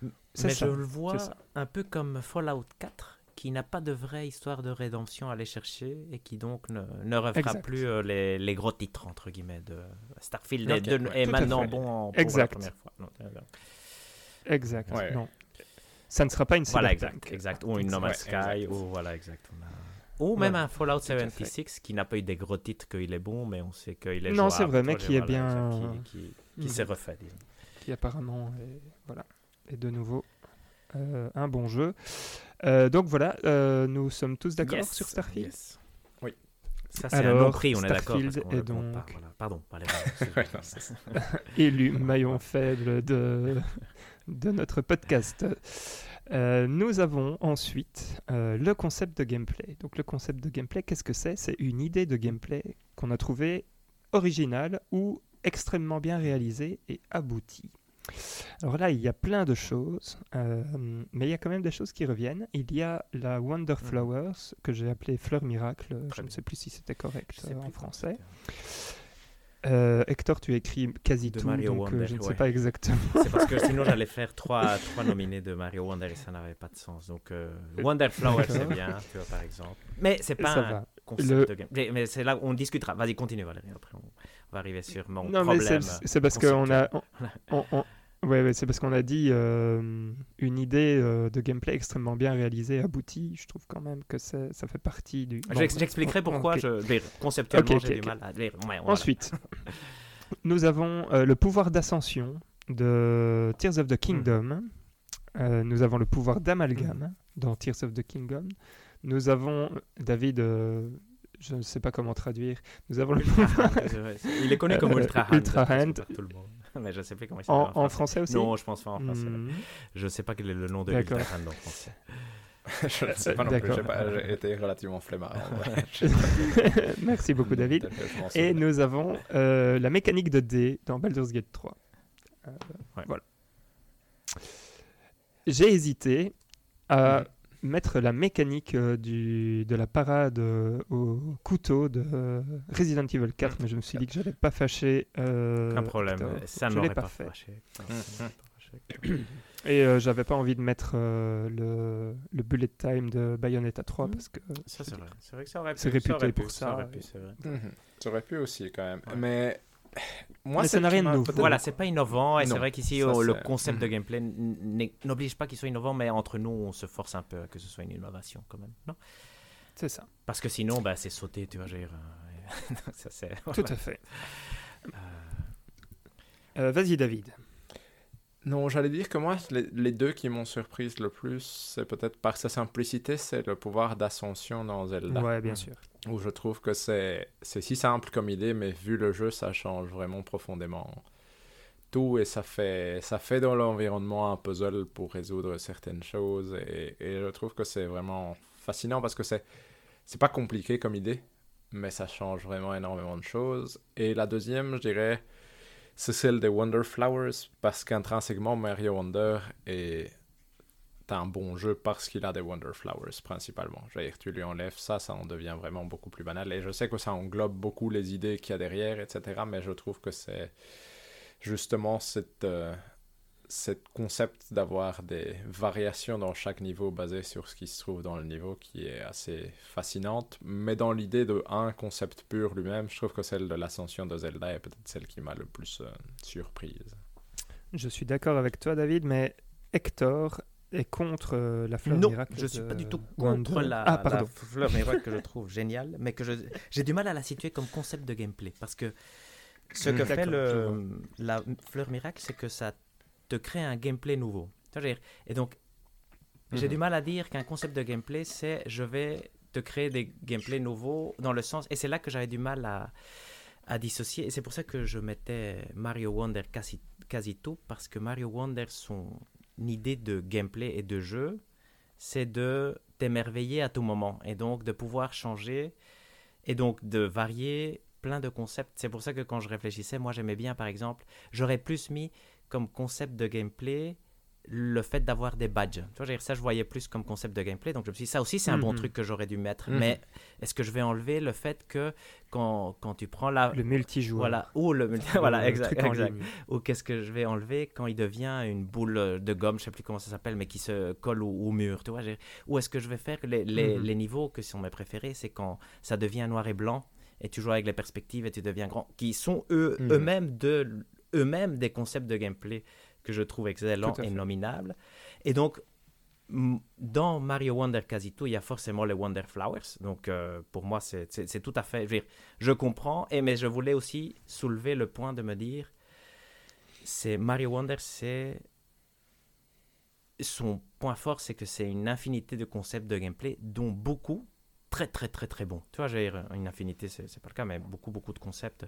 Speaker 3: Mais
Speaker 1: ça,
Speaker 3: je le vois un peu comme Fallout 4, qui n'a pas de vraie histoire de rédemption à aller chercher et qui donc ne, ne refera
Speaker 1: Exact.
Speaker 3: plus euh, les, les gros titres, entre guillemets, de Starfield
Speaker 2: Ok,
Speaker 3: est, de-
Speaker 2: ouais,
Speaker 3: est maintenant bon en, pour
Speaker 1: Exact.
Speaker 3: la première fois. Non, euh,
Speaker 1: Exact.
Speaker 2: Ouais.
Speaker 1: Non. Ça ne sera pas une
Speaker 3: Voilà, exact, exact. Ou une No Man's Sky, ou voilà, exact. Ou même un Fallout
Speaker 1: à fait.
Speaker 3: 76 qui n'a pas eu des gros titres qu'il est bon, mais on sait qu'il est
Speaker 1: Non, c'est vrai, mais qui est bien-
Speaker 3: exact, Qui, qui- qui
Speaker 1: Mhm.
Speaker 3: s'est refait, disons.
Speaker 1: qui apparemment est, voilà, est de nouveau euh, un bon jeu. Euh, donc voilà, euh, nous sommes tous d'accord
Speaker 3: Yes,
Speaker 1: sur Starfield
Speaker 3: yes. Oui. Ça, c'est un non-prix, on est d'accord.
Speaker 1: Starfield est
Speaker 3: pas,
Speaker 1: donc-
Speaker 3: voilà. Pardon,
Speaker 2: Ouais.
Speaker 1: Élu maillon faible de, de notre podcast. Euh, nous avons ensuite euh, le concept de gameplay. Donc le concept de gameplay, qu'est-ce que c'est? C'est une idée de gameplay qu'on a trouvée originale ou extrêmement bien réalisée et aboutie. Alors là, il y a plein de choses, euh, mais il y a quand même des choses qui reviennent. Il y a la Wonder Flowers, que j'ai appelée Fleur Miracle, je
Speaker 3: Mhm.
Speaker 1: Ne sais plus si c'était correct euh, en français. Euh, Hector, tu écris quasi
Speaker 3: De
Speaker 1: tout,
Speaker 3: Mario
Speaker 1: donc
Speaker 3: Wonder,
Speaker 1: je ne sais
Speaker 3: ouais.
Speaker 1: pas exactement.
Speaker 3: C'est parce que sinon j'allais faire trois, trois nominés de Mario Wonder et ça n'avait pas de sens. Donc Wonder Flower c'est bien, tu vois par exemple. Mais c'est pas
Speaker 1: Ça
Speaker 3: un
Speaker 1: va.
Speaker 3: concept
Speaker 1: Le-
Speaker 3: de game. Mais- Mais c'est là où on discutera. Vas-y, continue Valérie. Après on va arriver sur mon
Speaker 1: non, mais
Speaker 3: problème.
Speaker 1: c'est- parce qu'on a. on- on- ouais, ouais, c'est parce qu'on a dit euh, une idée euh, de gameplay extrêmement bien réalisée, aboutie. Je trouve quand même que ça fait partie du. Bon.
Speaker 3: J'expliquerai pourquoi
Speaker 1: Ok.
Speaker 3: je, conceptuellement
Speaker 1: Ok, ok,
Speaker 3: j'ai du mal à dire. Ouais, voilà.
Speaker 1: Ensuite, nous avons euh, le pouvoir d'ascension de Tears of the Kingdom. Euh, nous avons le pouvoir d'amalgame dans Tears of the Kingdom. Nous avons, David, je ne sais pas comment traduire, nous avons le.
Speaker 3: Il est connu comme
Speaker 1: Euh,
Speaker 3: Ultra Hand.
Speaker 1: Ultra Hand.
Speaker 3: tout le monde. Mais je sais plus comment il
Speaker 1: en,
Speaker 3: s'appelle
Speaker 1: en français aussi?
Speaker 3: Non, je pense pas en français.
Speaker 1: Hmm.
Speaker 3: Je sais pas quel est le nom de
Speaker 1: D'accord.
Speaker 3: Ultra Hand en français.
Speaker 2: je ne sais pas non plus, j'ai été relativement flemmard.
Speaker 1: Merci beaucoup, David. Et nous avons euh, la mécanique de dés dans Baldur's Gate 3. Euh,
Speaker 3: Ouais.
Speaker 1: Voilà. J'ai hésité à
Speaker 2: Mhm.
Speaker 1: Mettre la mécanique euh, du, de la parade euh, au couteau de euh, Resident Evil 4, mais je me suis dit que j'allais pas fâcher. euh,
Speaker 3: Aucun problème. Ça
Speaker 1: l'ai
Speaker 3: pas
Speaker 1: pas fait.
Speaker 3: fâché. Ça fâché.
Speaker 1: Et euh, j'avais pas envie de mettre euh, le, le bullet time de Bayonetta 3 parce que
Speaker 3: Ça, c'est vrai. C'est vrai que ça aurait pu.
Speaker 1: C'est réputé
Speaker 3: ça aurait pu,
Speaker 1: pour ça,
Speaker 3: aurait pu, vrai.
Speaker 2: Mhm. Ça aurait pu aussi quand même.
Speaker 3: Ouais.
Speaker 2: Mais moi,
Speaker 1: ça n'a rien de nouveau.
Speaker 3: Voilà, c'est pas innovant et c'est vrai qu'ici oh, le concept de
Speaker 2: Mhm.
Speaker 3: gameplay n'oblige pas qu'il soit innovant, mais entre nous on se force un peu à que ce soit une innovation quand même, non?
Speaker 1: C'est ça.
Speaker 3: Parce que sinon, bah, c'est sauter, tu veux dire, euh, ça,
Speaker 1: Tout à fait.
Speaker 3: Euh,
Speaker 1: Euh, Vas-y, David.
Speaker 2: Non, j'allais dire que moi, les, les deux qui m'ont surprise le plus, c'est peut-être par sa simplicité, c'est le pouvoir d'ascension dans Zelda.
Speaker 1: Ouais, bien sûr.
Speaker 2: Où je trouve que c'est c'est si simple comme idée, mais vu le jeu, ça change vraiment profondément tout et ça fait, ça fait dans l'environnement un puzzle pour résoudre certaines choses. Et, et je trouve que c'est vraiment fascinant parce que c'est, c'est pas compliqué comme idée, mais ça change vraiment énormément de choses. Et la deuxième, je dirais, c'est celle des Wonder Flowers parce qu'intrinsèquement, Mario Wonder est un bon jeu parce qu'il a des Wonder Flowers principalement. Dire, tu lui enlèves ça, ça en devient vraiment beaucoup plus banal. Et je sais que ça englobe beaucoup les idées qu'il y a derrière, etc. Mais je trouve que c'est justement cette, euh, cette concept d'avoir des variations dans chaque niveau basées sur ce qui se trouve dans le niveau qui est assez fascinante. Mais dans l'idée de un concept pur lui-même, je trouve que celle de l'ascension de Zelda est peut-être celle qui m'a le plus euh, surprise.
Speaker 1: Je suis d'accord avec toi, David, mais Hector est contre euh, la fleur
Speaker 3: non,
Speaker 1: miracle.
Speaker 3: je suis
Speaker 1: de
Speaker 3: pas du tout contre la,
Speaker 1: Ah,
Speaker 3: la fleur miracle que je trouve géniale, mais que j'ai du mal à la situer comme concept de gameplay. Parce que ce
Speaker 1: Mm,
Speaker 3: que fait le, la fleur miracle, c'est que ça te crée un gameplay nouveau. Et donc, j'ai
Speaker 2: Mhm.
Speaker 3: du mal à dire qu'un concept de gameplay, c'est je vais te créer des gameplays nouveaux dans le sens. Et c'est là que j'avais du mal à, à dissocier. Et c'est pour ça que je mettais Mario Wonder quasi, quasi tout, parce que Mario Wonder, son idée de gameplay et de jeu, c'est de t'émerveiller à tout moment. Et donc de pouvoir changer et donc de varier plein de concepts. C'est pour ça que quand je réfléchissais, moi j'aimais bien par exemple, j'aurais plus mis comme concept de gameplay le fait d'avoir des badges. Tu vois, ça je voyais plus comme concept de gameplay. Donc je me suis dit, ça aussi c'est un bon
Speaker 1: Mhm.
Speaker 3: truc que j'aurais dû mettre.
Speaker 2: Mhm.
Speaker 3: Mais est-ce que je vais enlever le fait que quand, quand tu prends la...
Speaker 1: Le multijoueur.
Speaker 3: Voilà, ou le... voilà,
Speaker 1: Le
Speaker 3: exact. Ou qu'est-ce que je vais enlever quand il devient une boule de gomme, je sais plus comment ça s'appelle, mais qui se colle au, au mur, tu vois. Ou est-ce que je vais faire les, les,
Speaker 1: Mhm.
Speaker 3: les niveaux que sont mes préférés, c'est quand ça devient noir et blanc et tu joues avec les perspectives et tu deviens grand, qui sont eux, eux-mêmes de eux-mêmes des concepts de gameplay que je trouve excellents et nominables. Et donc dans Mario Wonder quasi tout, il y a forcément les Wonder Flowers. Donc, euh, pour moi, c'est tout à fait. Je, veux dire, je comprends, et, mais je voulais aussi soulever le point de me dire c'est Mario Wonder, c'est. Son point fort, c'est que c'est une infinité de concepts de gameplay, dont beaucoup très, très, très, très bons. Tu vois, dire, une infinité, c'est pas le cas, mais beaucoup, beaucoup de concepts.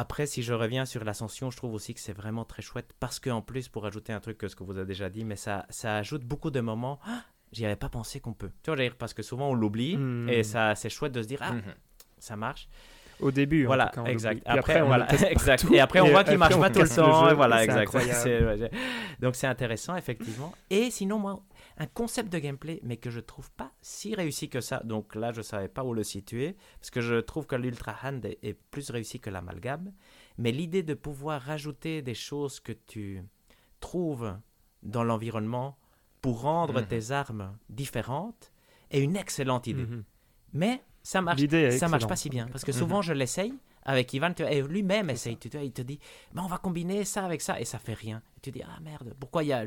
Speaker 3: Après, si je reviens sur l'ascension, je trouve aussi que c'est vraiment très chouette parce qu'en plus, pour ajouter un truc que ce que vous avez déjà dit, mais ça, ça ajoute beaucoup de moments. Ah, J'y avais pas pensé qu'on peut. Tu vois, parce que souvent on l'oublie
Speaker 1: Hmm.
Speaker 3: et ça, c'est chouette de se dire ah,
Speaker 2: Mhm.
Speaker 3: ça marche.
Speaker 1: Au début, en
Speaker 3: Voilà,
Speaker 1: tout cas, on
Speaker 3: exact.
Speaker 1: Puis
Speaker 3: Après,
Speaker 1: on
Speaker 3: voilà, exact. Et après, on voit qu'il marche
Speaker 1: après,
Speaker 3: pas tout le temps.
Speaker 1: jeu,
Speaker 3: et voilà, exact. ouais, Donc c'est intéressant, effectivement. Et sinon, moi, un concept de gameplay, mais que je trouve pas si réussi que ça. Donc là, je savais pas où le situer, parce que je trouve que l'Ultra Hand est, est plus réussi que l'amalgame. Mais l'idée de pouvoir rajouter des choses que tu trouves dans l'environnement pour rendre
Speaker 2: Mhm.
Speaker 3: tes armes différentes est une excellente idée.
Speaker 1: Mhm.
Speaker 3: Mais ça marche ça marche pas si bien parce que
Speaker 2: Mhm.
Speaker 3: souvent je l'essaye avec Ivan et lui-même essaye tu il te dit mais on va combiner ça avec ça et ça fait rien et tu dis ah merde pourquoi il y a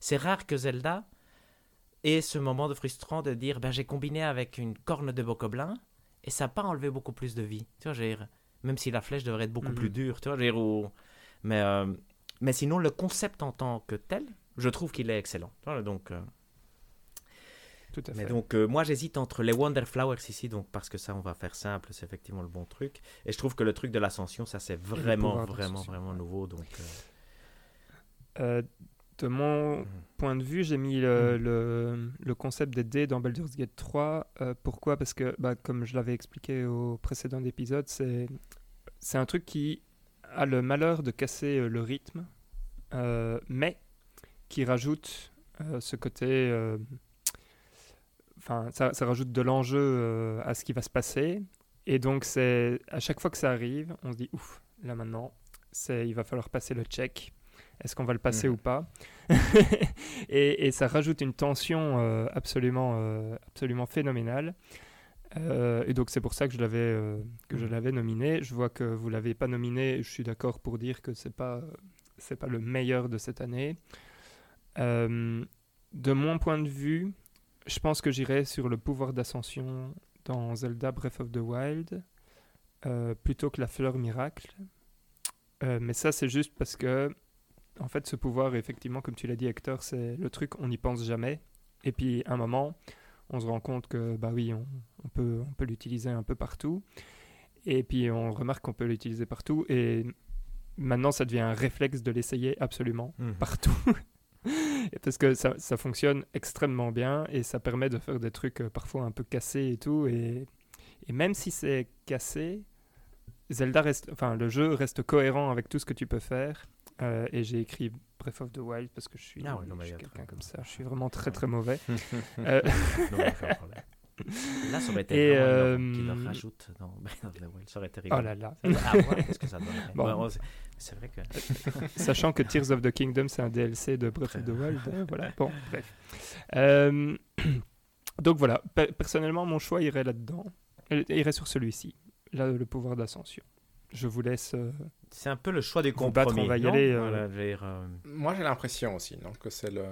Speaker 3: c'est rare que Zelda ait ce moment de frustrant de dire ben j'ai combiné avec une corne de bocoblin et ça n'a pas enlevé beaucoup plus de vie tu vois dire, même si la flèche devrait être beaucoup plus dure tu vois ou- mais euh, mais sinon le concept en tant que tel je trouve qu'il est excellent Tu vois, donc euh,
Speaker 1: Tout à
Speaker 3: mais
Speaker 1: fait.
Speaker 3: donc, euh, moi, j'hésite entre les Wonder Flowers ici, donc parce que ça, on va faire simple, c'est effectivement le bon truc. Et je trouve que le truc de l'ascension, ça, c'est vraiment, vraiment, vraiment nouveau. Donc,
Speaker 1: de mon
Speaker 3: Mhm.
Speaker 1: point de vue, j'ai mis le,
Speaker 3: Mhm.
Speaker 1: le- le concept des dés dans Baldur's Gate 3. Euh, pourquoi? Parce que, bah, comme je l'avais expliqué au précédent épisode, c'est c'est un truc qui a le malheur de casser euh, le rythme, euh, mais qui rajoute euh, ce côté. Enfin, ça, ça rajoute de l'enjeu à ce qui va se passer. Et donc, c'est à chaque fois que ça arrive, on se dit ouf, là maintenant, c'est il va falloir passer le check. Est-ce qu'on va le passer
Speaker 2: Mhm.
Speaker 1: ou pas et, et ça rajoute une tension euh, absolument, euh, absolument phénoménale. Euh, et donc c'est pour ça que je l'avais que je
Speaker 3: Mhm.
Speaker 1: l'avais nominé. Je vois que vous l'avez pas nominé. Je suis d'accord pour dire que c'est pas c'est pas le meilleur de cette année. De mon point de vue, je pense que j'irai sur le pouvoir d'ascension dans Zelda Breath of the Wild plutôt que la fleur miracle. Mais ça, c'est juste parce que, en fait, ce pouvoir, effectivement, comme tu l'as dit, Hector, c'est le truc, on n'y pense jamais. Et puis, à un moment, on se rend compte que, bah oui, on, on peut, on peut l'utiliser un peu partout. Et puis, on remarque qu'on peut l'utiliser partout. Et maintenant ça devient un réflexe de l'essayer absolument
Speaker 3: Mhm.
Speaker 1: partout. Parce que ça, ça fonctionne extrêmement bien et ça permet de faire des trucs euh, parfois un peu cassés et tout. Et, et même si c'est cassé, Zelda reste, enfin le jeu reste cohérent avec tout ce que tu peux faire. Euh, et j'ai écrit Breath of the Wild parce que je suis,
Speaker 3: Ah ouais, non,
Speaker 1: je suis quelqu'un comme ça. Je suis vraiment très très mauvais. Euh,
Speaker 3: Non. Là, ça aurait été
Speaker 1: Et, euh,
Speaker 3: leur rajoute dans Breath of the Wild. Ça aurait été rigolo.
Speaker 1: oh là là.
Speaker 3: Voir ce que ça.
Speaker 1: Bon.
Speaker 3: Ouais, sait- c'est vrai que.
Speaker 1: Sachant que Tears of the Kingdom, c'est un DLC de Breath of the Wild. voilà. Bon, bref. Euh, donc voilà. Pe- personnellement, mon choix irait là-dedans. Il irait sur celui-ci. Là, le pouvoir d'ascension. Je vous laisse. euh,
Speaker 3: C'est un peu le choix
Speaker 1: battre,
Speaker 3: compromis.
Speaker 1: on va y
Speaker 3: non
Speaker 1: aller, euh.
Speaker 3: Voilà, dire, euh,
Speaker 2: Moi, j'ai l'impression aussi non, que c'est le...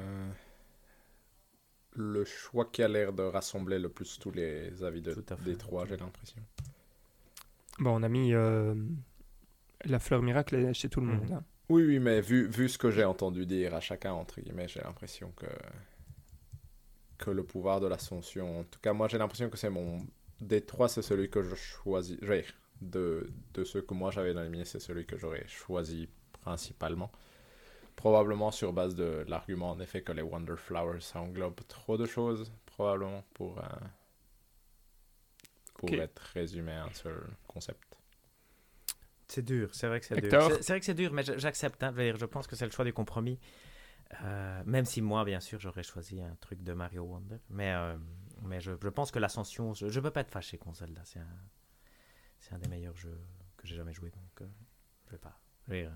Speaker 2: le choix qui a l'air de rassembler le plus tous les avis de, des trois, j'ai l'impression.
Speaker 1: Bon, on a mis euh, la fleur miracle chez tout le
Speaker 3: Mhm.
Speaker 1: monde. hein.
Speaker 2: Oui, oui, mais vu, vu ce que j'ai entendu dire à chacun, entre guillemets, j'ai l'impression que... que le pouvoir de l'ascension... En tout cas, moi, j'ai l'impression que c'est mon... Des trois, c'est celui que je choisis... De, de ceux que moi, j'avais éliminé, c'est celui que j'aurais choisi principalement. Probablement sur base de l'argument, en effet, que les Wonder Flowers, ça englobe trop de choses, probablement, pour... euh, pour être résumé à un seul concept.
Speaker 3: C'est dur, c'est vrai que c'est dur. C'est- vrai que c'est dur, mais j'accepte. hein. Je pense que c'est le choix du compromis. Euh, même si moi, bien sûr, j'aurais choisi un truc de Mario Wonder. Mais, euh, mais je, je pense que l'ascension, je ne peux pas être fâché contre Zelda. C'est un, c'est un des meilleurs jeux que j'ai jamais joué. Donc, euh, je vais pas. dire,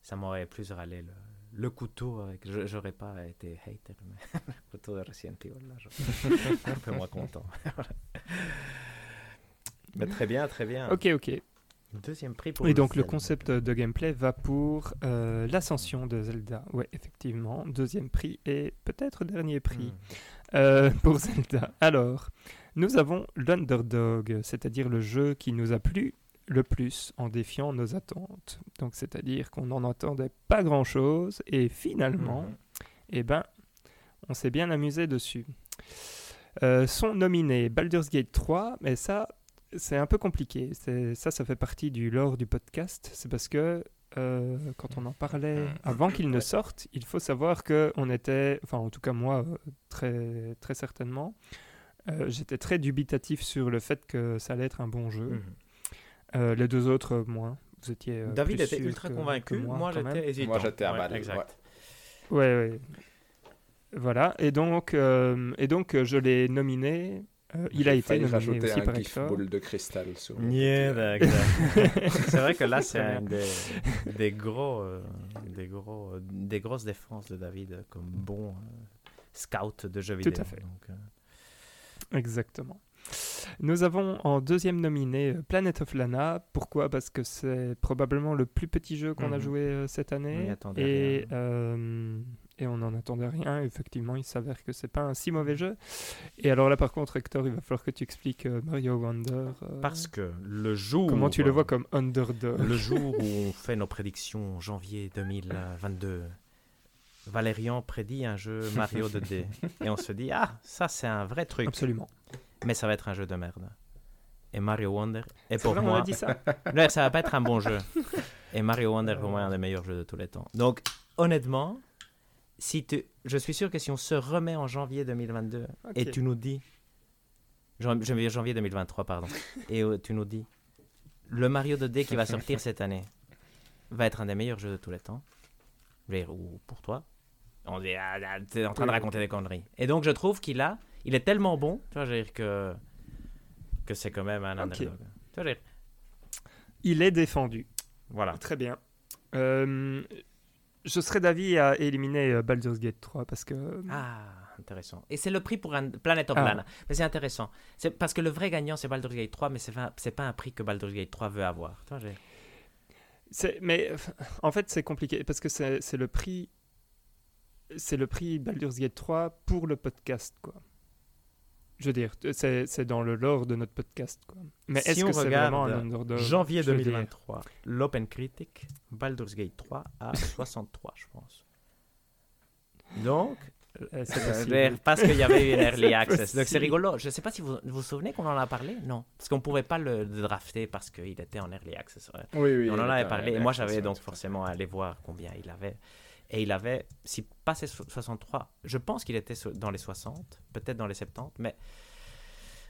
Speaker 3: ça m'aurait plus râlé le, le couteau. Avec, je j'aurais pas été hater, mais le couteau de Resident Evil, là, je suis un peu moins content. Mais très bien, très bien.
Speaker 1: Ok, ok.
Speaker 3: Deuxième prix pour
Speaker 1: Et donc le concept de gameplay va pour euh, l'ascension de Zelda. Ouais, effectivement. Deuxième prix et peut-être dernier prix.
Speaker 3: Hmm.
Speaker 1: Euh, pour Zelda. Alors, nous avons l'Underdog, c'est-à-dire le jeu qui nous a plu le plus en défiant nos attentes. Donc, c'est-à-dire qu'on n'en attendait pas grand-chose et finalement,
Speaker 3: Mhm.
Speaker 1: eh ben, on s'est bien amusé dessus. Euh, sont nominés Baldur's Gate 3, mais ça, c'est un peu compliqué. Ça, ça fait partie du lore du podcast. C'est parce que euh, quand on en parlait avant qu'il ne sorte, il faut savoir que on était, enfin en tout cas moi, euh, très, très certainement, j'étais très dubitatif sur le fait que ça allait être un bon jeu.
Speaker 3: Mhm.
Speaker 1: Euh, les deux autres, euh, moins. Vous étiez. euh,
Speaker 3: David
Speaker 1: plus
Speaker 3: était ultra
Speaker 1: que-
Speaker 3: convaincu.
Speaker 1: que
Speaker 3: moi, j'étais hésitant.
Speaker 2: Moi, j'étais à
Speaker 3: Ouais,
Speaker 2: balle,
Speaker 3: Exact.
Speaker 1: Ouais, ouais. Voilà. Et donc, euh, et donc euh, je l'ai nominé. Euh, il a été nominé
Speaker 2: rajouter
Speaker 1: aussi
Speaker 2: un
Speaker 1: par Hector.
Speaker 2: boule de cristal sur
Speaker 3: Yeah,
Speaker 2: euh,
Speaker 3: exact. c'est vrai que là, c'est un des, des gros, euh, des gros, euh, des grosses défenses de David euh, comme bon euh, scout de jeux
Speaker 1: Tout
Speaker 3: vidéo.
Speaker 1: à fait.
Speaker 3: Donc, euh,
Speaker 1: Exactement. Nous avons en deuxième nominé euh, Planet of Lana. Pourquoi? Parce que c'est probablement le plus petit jeu qu'on a
Speaker 3: Mhm.
Speaker 1: joué euh, cette année. Et, euh, et on n'en attendait rien. Effectivement, il s'avère que c'est pas un si mauvais jeu. Et alors là, par contre, Hector, il va falloir que tu expliques euh, Mario Wonder.
Speaker 3: parce que le jour.
Speaker 1: comment tu le vois comme underdog
Speaker 3: Le jour où on fait nos prédictions en janvier 2022, Valérian prédit un jeu Mario 2D. Et on se dit, ah, ça c'est un vrai truc.
Speaker 1: Absolument.
Speaker 3: Mais ça va être un jeu de merde. Et Mario Wonder est pour
Speaker 1: vrai, on
Speaker 3: moi.
Speaker 1: a dit ça.
Speaker 3: Là, ça va pas être un bon jeu. Et Mario Wonder est pour moi un des meilleurs jeux de tous les temps. Donc, honnêtement, si tu... je suis sûr que si on se remet en janvier 2022 et tu nous dis. Jan- Je veux dire janvier 2023, pardon. Et euh, tu nous dis. Le Mario 2D qui va sortir cette année va être un des meilleurs jeux de tous les temps. Ou pour toi. On dit, ah, ah, t'es en train de raconter des conneries. Et donc, je trouve qu'il a. Il est tellement bon, tu vois, je veux dire que. Que c'est quand même un
Speaker 1: Ok.
Speaker 3: underdog. Tu vois, je veux dire,
Speaker 1: Il est défendu.
Speaker 3: Voilà.
Speaker 1: Très bien. Euh, je serais d'avis à éliminer euh, Baldur's Gate 3 parce que.
Speaker 3: Ah, intéressant. Et c'est le prix pour un Planet of
Speaker 1: Ah.
Speaker 3: Lana. Mais c'est intéressant. C'est parce que le vrai gagnant, c'est Baldur's Gate 3, mais c'est pas, pas un prix que Baldur's Gate 3 veut avoir. Tu vois,
Speaker 1: mais euh, en fait, c'est compliqué parce que c'est le prix. C'est le prix Baldur's Gate 3 pour le podcast, quoi. Je veux dire, c'est c'est dans le lore de notre podcast, quoi. Mais
Speaker 3: Si
Speaker 1: est-ce
Speaker 3: on
Speaker 1: que c'est
Speaker 3: regarde
Speaker 1: vraiment un underdog
Speaker 3: Janvier
Speaker 1: je veux dire
Speaker 3: 2023, l'Open Critic, Baldur's Gate 3 à 63, je pense. Donc,
Speaker 1: Euh, c'est
Speaker 3: Euh, parce qu'il y avait une early access. Donc c'est rigolo. Je ne sais pas si vous vous souvenez qu'on en a parlé. Non. Parce qu'on ne pouvait pas le drafter parce qu'il était en early access. ouais.
Speaker 2: Oui, oui.
Speaker 3: Et on en avait parlé. Et moi, j'avais donc
Speaker 2: tout à
Speaker 3: forcément allé voir combien il avait. Et il avait, si pas ses so- 63, je pense qu'il était dans les 60, peut-être dans les 70. Mais...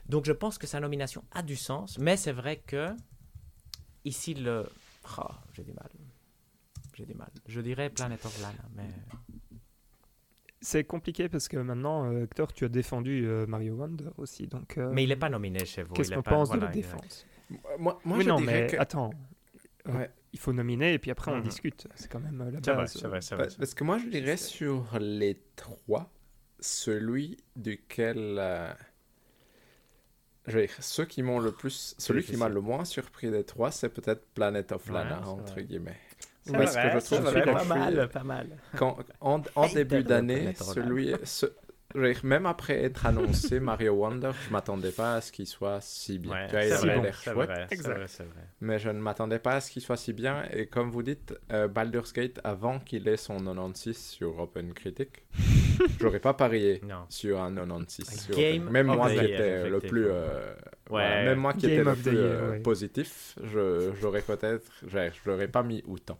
Speaker 3: Donc je pense que sa nomination a du sens. Mais c'est vrai que ici, le. Oh, j'ai du mal. J'ai du mal. Je dirais Planet of Lana. Mais...
Speaker 1: C'est compliqué parce que maintenant, euh, Hector, tu as défendu euh, Mario Wonder aussi. Donc, euh,
Speaker 3: mais il n'est pas nominé chez vous.
Speaker 1: qu'est-ce qu'on
Speaker 3: pas-
Speaker 1: pense de
Speaker 3: voilà,
Speaker 1: la défense?
Speaker 2: Moi, moi
Speaker 1: Oui,
Speaker 2: je
Speaker 1: non,
Speaker 2: dirais
Speaker 1: mais
Speaker 2: que...
Speaker 1: attends.
Speaker 2: Ouais.
Speaker 1: Il faut nominer et puis après on
Speaker 3: Mhm.
Speaker 1: discute. C'est quand même euh, la base.
Speaker 3: c'est vrai, c'est
Speaker 2: Pa-
Speaker 3: vrai.
Speaker 2: Parce que moi, je dirais sur les trois, celui duquel. euh, je vais dire, ceux qui m'ont le plus. Celui qui m'a le moins surpris des trois, c'est peut-être Planet of Lana, entre
Speaker 3: vrai.
Speaker 2: guillemets. Parce
Speaker 3: vrai,
Speaker 2: que je trouve
Speaker 3: vrai, pas mal, pas mal.
Speaker 2: Quand, en, début d'année, celui. ce- même après être annoncé Mario Wonder, je m'attendais pas à ce qu'il soit si bien.
Speaker 3: Ouais,
Speaker 2: Tu vois, il avait l'air
Speaker 3: c'est
Speaker 2: chouette.
Speaker 3: vrai.
Speaker 2: Mais je ne m'attendais pas à ce qu'il soit si bien. Et comme vous dites, euh, Baldur's Gate, avant qu'il ait son 96 sur Open Critic, j'aurais pas parié
Speaker 3: Non.
Speaker 2: sur un 96. sur
Speaker 3: Game
Speaker 2: Open- Même moi
Speaker 3: year,
Speaker 2: étais le plus. euh,
Speaker 3: Ouais.
Speaker 2: voilà, même moi qui
Speaker 1: Game
Speaker 2: étais le plus
Speaker 1: year,
Speaker 2: euh,
Speaker 1: ouais.
Speaker 2: positif, je- j'aurais peut-être. Je l'aurais pas mis autant.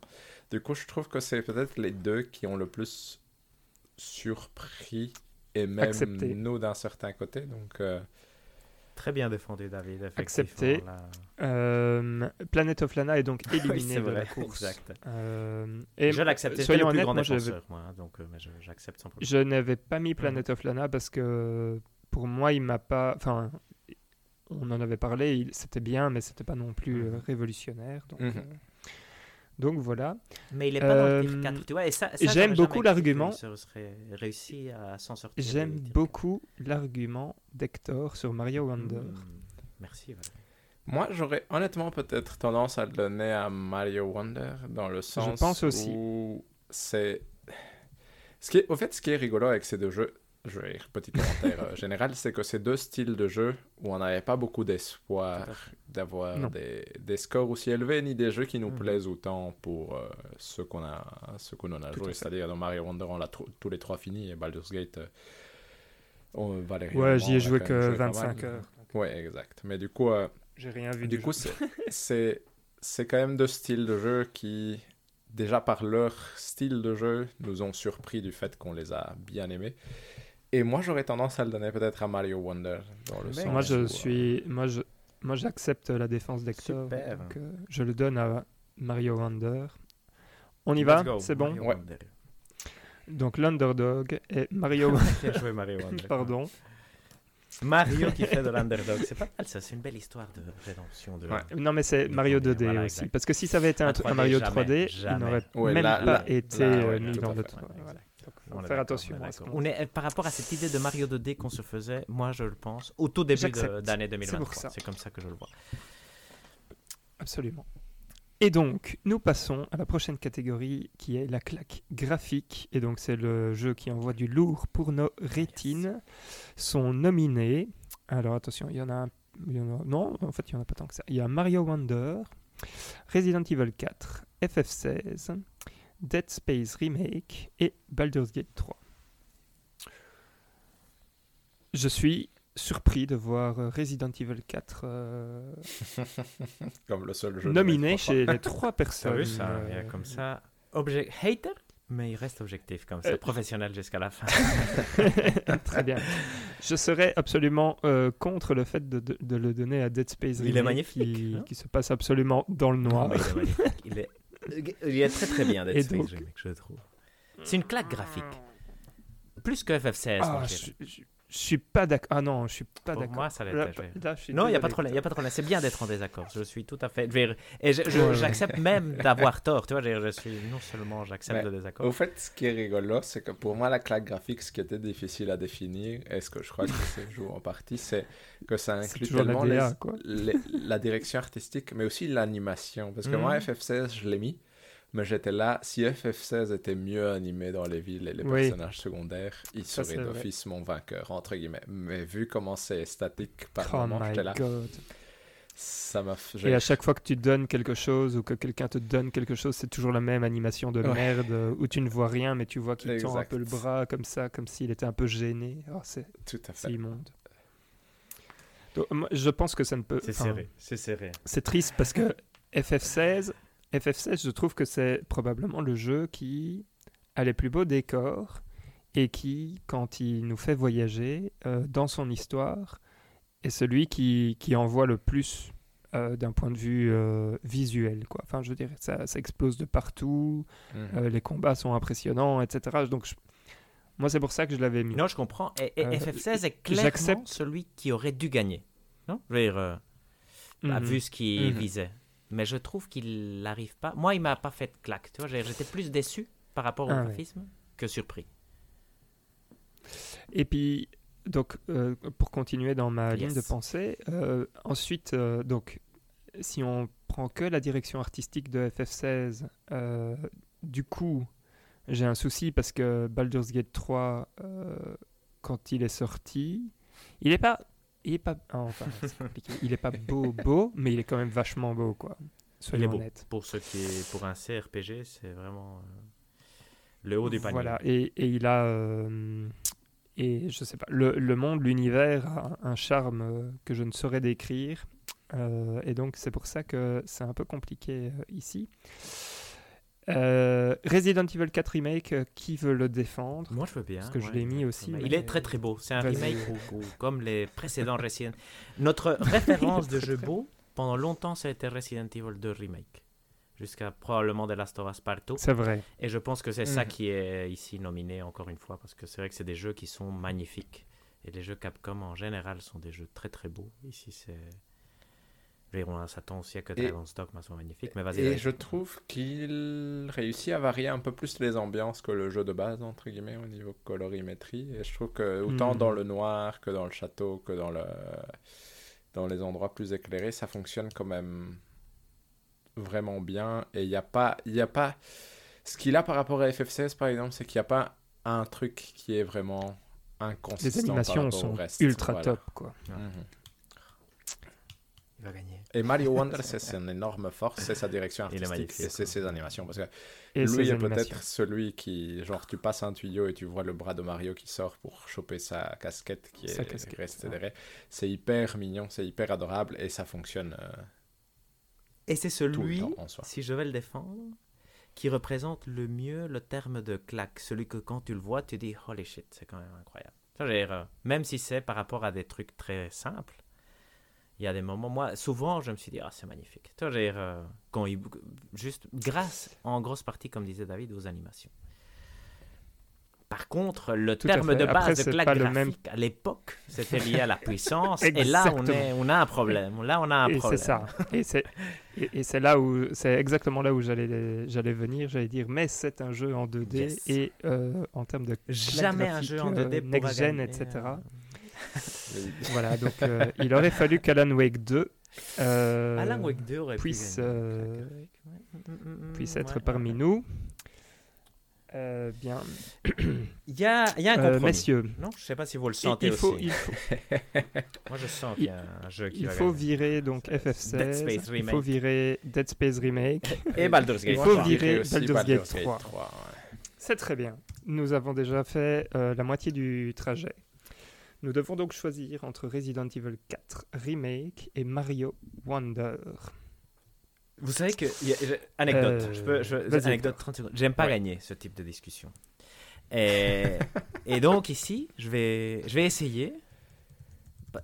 Speaker 2: Du coup, je trouve que c'est peut-être les deux qui ont le plus surpris et même
Speaker 1: Accepté.
Speaker 2: nous d'un certain côté. Donc. euh,
Speaker 3: Très bien défendu, David.
Speaker 1: Accepté.
Speaker 3: là.
Speaker 1: Euh, Planet of Lana est donc éliminé de la course.
Speaker 3: exact.
Speaker 1: Euh, et
Speaker 3: je l'accepte. C'était
Speaker 1: Soyons honnêtes,
Speaker 3: grand
Speaker 1: moi,
Speaker 3: moi, hein, donc euh, mais je- j'accepte sans problème.
Speaker 1: Je n'avais pas mis Planet of Lana parce que pour moi, il m'a pas. Enfin, on en avait parlé, il- c'était bien, mais c'était pas non plus
Speaker 3: Mhm.
Speaker 1: révolutionnaire. Donc,
Speaker 2: Mhm.
Speaker 1: Euh, donc voilà.
Speaker 3: Mais il est pas dans le tier
Speaker 1: Euh,
Speaker 3: 4, tu vois. Et ça, ça,
Speaker 1: j'aime beaucoup l'argument.
Speaker 3: réussi à s'en sortir.
Speaker 1: J'aime beaucoup l'argument d'Hector sur Mario
Speaker 3: 4.
Speaker 1: Wonder.
Speaker 3: Mm. Merci, Valérie.
Speaker 2: Moi, j'aurais honnêtement peut-être tendance à le donner à Mario Wonder dans le sens
Speaker 1: pense aussi.
Speaker 2: où c'est... Ce qui est... Au fait, ce qui est rigolo avec ces deux jeux, je vais dire petit commentaire euh, général, c'est que c'est deux styles de jeux où on n'avait pas beaucoup d'espoir d'avoir des... des scores aussi élevés, ni des jeux qui nous
Speaker 3: Mhm.
Speaker 2: plaisent autant pour euh, ceux qu'on a, ceux qu'on en a
Speaker 1: Tout
Speaker 2: joué. C'est-à-dire dans Mario Wonder, on l'a tous les trois fini et Baldur's Gate... euh, on- Valérie,
Speaker 1: Ouais, j'y ai joué que
Speaker 2: même joué pas
Speaker 1: 25
Speaker 2: mal.
Speaker 1: heures.
Speaker 2: Ouais, exact. Mais du coup... euh,
Speaker 1: J'ai rien vu
Speaker 2: du
Speaker 1: du
Speaker 2: coup,
Speaker 1: jeu.
Speaker 2: c'est- c'est c'est quand même deux styles de jeu qui, déjà par leur style de jeu, nous ont surpris du fait qu'on les a bien aimés. Et moi, j'aurais tendance à le donner peut-être à Mario Wonder. Dans le
Speaker 3: Mais
Speaker 2: sens
Speaker 1: Moi, je
Speaker 2: où, euh,
Speaker 1: suis, moi, je, moi, j'accepte la défense d'Hector. Donc, euh, je le donne à Mario Wonder. On y
Speaker 3: Let's
Speaker 1: va, c'est bon.
Speaker 3: Mario
Speaker 2: Ouais.
Speaker 1: Donc l'underdog est Mario.
Speaker 3: Bien joué, Mario Wonder.
Speaker 1: Pardon.
Speaker 3: Mario qui fait de l'underdog. C'est pas mal, ça. C'est une belle histoire de rédemption. De...
Speaker 2: Ouais.
Speaker 1: Non, mais c'est Mario
Speaker 3: premier,
Speaker 1: 2D
Speaker 3: voilà,
Speaker 1: aussi.
Speaker 3: exact.
Speaker 1: Parce que si ça avait été un,
Speaker 3: Un
Speaker 1: un
Speaker 3: 3D,
Speaker 1: Mario
Speaker 3: jamais,
Speaker 1: 3D, il
Speaker 3: jamais.
Speaker 1: n'aurait
Speaker 2: Ouais,
Speaker 1: même
Speaker 2: là-
Speaker 1: pas
Speaker 2: là-
Speaker 1: été
Speaker 2: là,
Speaker 1: euh,
Speaker 2: ouais,
Speaker 1: mis dans le
Speaker 2: fait.
Speaker 1: 3.
Speaker 3: Ouais,
Speaker 1: Voilà. Faut faire attention
Speaker 3: on est On par rapport à cette idée de Mario 2D qu'on se faisait, moi je le pense, au tout début d'année
Speaker 1: C'est pour
Speaker 3: 2023.
Speaker 1: ça.
Speaker 3: C'est comme ça que je le vois.
Speaker 1: Absolument. Et donc, nous passons à la prochaine catégorie qui est la claque graphique. Et donc, c'est le jeu qui envoie du lourd pour nos rétines. Sont nominés. Alors, attention, il y en a, un- il y en a- Non, en fait, il n'y en a pas tant que ça. Il y a Mario Wonder, Resident Evil 4, FF16, Dead Space Remake et Baldur's Gate 3. Je suis surpris de voir euh, Resident Evil 4 euh,
Speaker 2: Comme le seul jeu.
Speaker 1: nominé chez les trois personnes.
Speaker 3: vu ça Il y a
Speaker 1: euh,
Speaker 3: comme ça. Obje- hater mais il reste objectif comme ça,
Speaker 1: Euh,
Speaker 3: professionnel jusqu'à la fin.
Speaker 1: Très bien. Je serais absolument euh, contre le fait de, de- de le donner à Dead Space
Speaker 3: Il est
Speaker 1: Remake,
Speaker 3: magnifique,
Speaker 1: qui,
Speaker 3: hein
Speaker 1: qui se passe absolument dans le noir.
Speaker 3: Non, mais il est magnifique. Il est, il est très très bien Dead Space
Speaker 1: donc-
Speaker 3: Remake, je trouve. C'est une claque graphique. Plus que FF16.
Speaker 1: Ah,
Speaker 3: mon
Speaker 1: je, je- je suis pas d'accord. Ah non, je suis pas
Speaker 3: Pour
Speaker 1: d'accord.
Speaker 3: moi, ça l'était,
Speaker 1: Là,
Speaker 3: Non, il n'y a pas de problème, il a pas de problème. C'est bien d'être en désaccord. Je suis tout à fait. Et j'accepte même d'avoir tort. Tu vois, je, je suis non seulement j'accepte le désaccord.
Speaker 2: Au fait, ce qui est rigolo, c'est que pour moi, la claque graphique, ce qui était difficile à définir, et ce que je crois que c'est joue en partie, c'est que ça inclut
Speaker 1: la
Speaker 2: tellement
Speaker 1: DA,
Speaker 2: les-
Speaker 1: quoi.
Speaker 2: les- la direction artistique, mais aussi l'animation. Parce que
Speaker 1: Mhm.
Speaker 2: moi, FF16, je l'ai mis, mais j'étais là, si FF16 était mieux animé dans les villes et les
Speaker 1: Oui.
Speaker 2: personnages secondaires, il
Speaker 1: Ça,
Speaker 2: serait d'office mon vainqueur, entre guillemets. Mais vu comment c'est statique par
Speaker 1: Oh
Speaker 2: moment,
Speaker 1: my
Speaker 2: j'étais là.
Speaker 1: god.
Speaker 2: Ça m'a fait.
Speaker 1: Et à chaque fois que tu donnes quelque chose ou que quelqu'un te donne quelque chose, c'est toujours la même animation de
Speaker 2: Ouais.
Speaker 1: merde euh, où tu ne vois rien, mais tu vois qu'il tend un peu le bras comme ça, comme s'il était un peu gêné. Oh, c'est
Speaker 2: Tout à
Speaker 1: c'est
Speaker 2: fait.
Speaker 1: immonde. Donc, moi, je pense que ça ne peut.
Speaker 3: C'est
Speaker 1: enfin,
Speaker 3: serré, c'est serré.
Speaker 1: C'est triste parce que FF16, FF16, je trouve que c'est probablement le jeu qui a les plus beaux décors et qui, quand il nous fait voyager euh, dans son histoire, est celui qui, qui envoie le plus euh, d'un point de vue euh, visuel. Quoi. Enfin, je veux dire, ça, ça explose de partout,
Speaker 2: Mhm.
Speaker 1: les combats sont impressionnants, etc. Donc, je- moi, c'est pour ça que je l'avais mis.
Speaker 3: Non, je comprends. Et, et
Speaker 1: Euh,
Speaker 3: FF16 est clairement celui qui aurait dû gagner. Non? Je veux dire, bah,
Speaker 1: Mhm.
Speaker 3: vu ce qu'il
Speaker 2: Mhm.
Speaker 3: visait. Mais je trouve qu'il n'arrive pas. Moi, il m'a pas fait de claque. Tu vois, j'étais plus déçu par rapport au
Speaker 1: Ah ouais.
Speaker 3: graphisme que surpris.
Speaker 1: Et puis, donc, euh, pour continuer dans ma
Speaker 3: Yes.
Speaker 1: ligne de pensée, euh, ensuite, euh, donc, si on prend que la direction artistique de FF16, euh, du coup, j'ai un souci parce que Baldur's Gate 3, euh, quand il est sorti, il est pas, il est pas, ah, enfin, c'est compliqué. il est pas beau, beau, mais il est quand même vachement beau, quoi.
Speaker 3: Il est
Speaker 1: Soyons
Speaker 3: beau.
Speaker 1: honnêtes.
Speaker 3: Pour ceux qui, pour un CRPG, c'est vraiment euh, le haut du panier.
Speaker 1: Voilà, et, et il a. euh, et je sais pas, le, le monde, l'univers a un charme euh, que je ne saurais décrire. euh, et donc, c'est pour ça que c'est un peu compliqué euh, ici. Euh, Resident Evil 4 Remake, euh, qui veut le défendre?
Speaker 3: Moi, je veux bien.
Speaker 1: Parce que je l'ai mis aussi,
Speaker 3: Il
Speaker 1: mais-
Speaker 3: est très très beau. C'est un remake ou- ou comme les précédents Resident Notre référence de jeu beau, pendant longtemps, ça a été Resident Evil 2 Remake. Jusqu'à probablement The Last of Us Part 2.
Speaker 1: C'est vrai.
Speaker 3: Et je pense que c'est ça
Speaker 2: Mhm.
Speaker 3: qui est ici nominé encore une fois, parce que c'est vrai que c'est des jeux qui sont magnifiques. Et les jeux Capcom en général sont des jeux très très beaux. Ici, c'est. On s'attend aussi à que
Speaker 2: Et-
Speaker 3: Dragon's Dogma soit magnifique, mais vas-y.
Speaker 2: Et
Speaker 3: vas-y.
Speaker 2: je trouve qu'il réussit à varier un peu plus les ambiances que le jeu de base, entre guillemets, au niveau colorimétrie. Et je trouve que autant
Speaker 1: Hmm.
Speaker 2: dans le noir que dans le château, que dans, le... dans les endroits plus éclairés, ça fonctionne quand même vraiment bien. Et il n'y a pas... Il y a pas... Ce qu'il a par rapport à FF16, par exemple, c'est qu'il n'y a pas un truc qui est vraiment inconsistant
Speaker 1: Les
Speaker 2: par
Speaker 1: animations
Speaker 2: au
Speaker 1: sont
Speaker 2: reste.
Speaker 1: ultra
Speaker 2: Voilà.
Speaker 1: top, quoi.
Speaker 2: Mhm.
Speaker 3: Il va gagner.
Speaker 2: Et Mario Wonder, c'est une énorme force, c'est sa direction artistique et c'est ses animations. Parce que
Speaker 1: Et
Speaker 2: lui est peut-être celui qui, genre, tu passes un tuyau et tu vois le bras de Mario qui sort pour choper sa casquette qui
Speaker 1: Sa
Speaker 2: est
Speaker 1: casquette,
Speaker 2: restée
Speaker 1: ouais.
Speaker 2: derrière. C'est hyper mignon, c'est hyper adorable et ça fonctionne euh,
Speaker 3: Et c'est
Speaker 2: tout le
Speaker 3: celui,
Speaker 2: temps en soi.
Speaker 3: si je vais le défendre, qui représente le mieux le terme de claque. Celui que quand tu le vois, tu dis holy shit, c'est quand même incroyable. Ça, dire, euh, même si c'est par rapport à des trucs très simples, il y a des moments, moi, souvent, je me suis dit, ah, c'est magnifique. Tu euh, quand il, juste grâce, en grosse partie, comme disait David, aux animations. Par contre, le
Speaker 1: Tout
Speaker 3: terme de
Speaker 1: Après,
Speaker 3: base de
Speaker 1: c'est
Speaker 3: claque
Speaker 1: pas le
Speaker 3: graphique,
Speaker 1: même-
Speaker 3: à l'époque, c'était lié à la puissance. et là, on, est, on a un problème. Là, on a un
Speaker 1: et
Speaker 3: problème.
Speaker 1: c'est ça. Et c'est et, et c'est là où c'est exactement là où j'allais j'allais venir. J'allais dire, mais c'est un jeu en 2D
Speaker 3: Yes.
Speaker 1: et euh, en termes de
Speaker 3: Jamais un jeu en
Speaker 1: euh,
Speaker 3: 2D pourra
Speaker 1: next gen, etc.
Speaker 3: euh,
Speaker 1: voilà. Donc euh, il aurait fallu qu'Alan Wake 2 euh,
Speaker 3: Alan Wake 2 aurait pu
Speaker 1: puisse, euh, puisse être
Speaker 3: ouais,
Speaker 1: parmi
Speaker 3: ouais.
Speaker 1: nous. Euh, bien,
Speaker 3: Il y a, il y a un
Speaker 1: Euh,
Speaker 3: compromis.
Speaker 1: messieurs,
Speaker 3: Non, je sais pas si vous le
Speaker 1: il,
Speaker 3: sentez
Speaker 1: il faut,
Speaker 3: aussi.
Speaker 1: il faut,
Speaker 3: Moi, je sens
Speaker 1: il-
Speaker 3: qu'il y a un jeu qui
Speaker 1: il
Speaker 3: va
Speaker 1: faut
Speaker 3: gagner.
Speaker 1: virer donc
Speaker 3: Dead
Speaker 1: FF16,
Speaker 3: Space
Speaker 1: il faut
Speaker 3: Remake.
Speaker 1: virer Dead Space Remake.
Speaker 3: Et Baldur's
Speaker 1: Il
Speaker 3: Gate.
Speaker 1: faut
Speaker 3: trois.
Speaker 1: virer Baldur's Gate 3.
Speaker 2: 3, ouais.
Speaker 1: C'est très bien. Nous avons déjà fait euh, la moitié du trajet. Nous devons donc choisir entre Resident Evil 4 Remake et Mario Wonder.
Speaker 3: Vous savez que. y a- anecdote.
Speaker 1: Euh,
Speaker 3: je peux, je,
Speaker 1: vas-y,
Speaker 3: anecdote 30 secondes. J'aime pas
Speaker 2: Ouais.
Speaker 3: gagner ce type de discussion. Et, et donc, ici, je vais, je vais essayer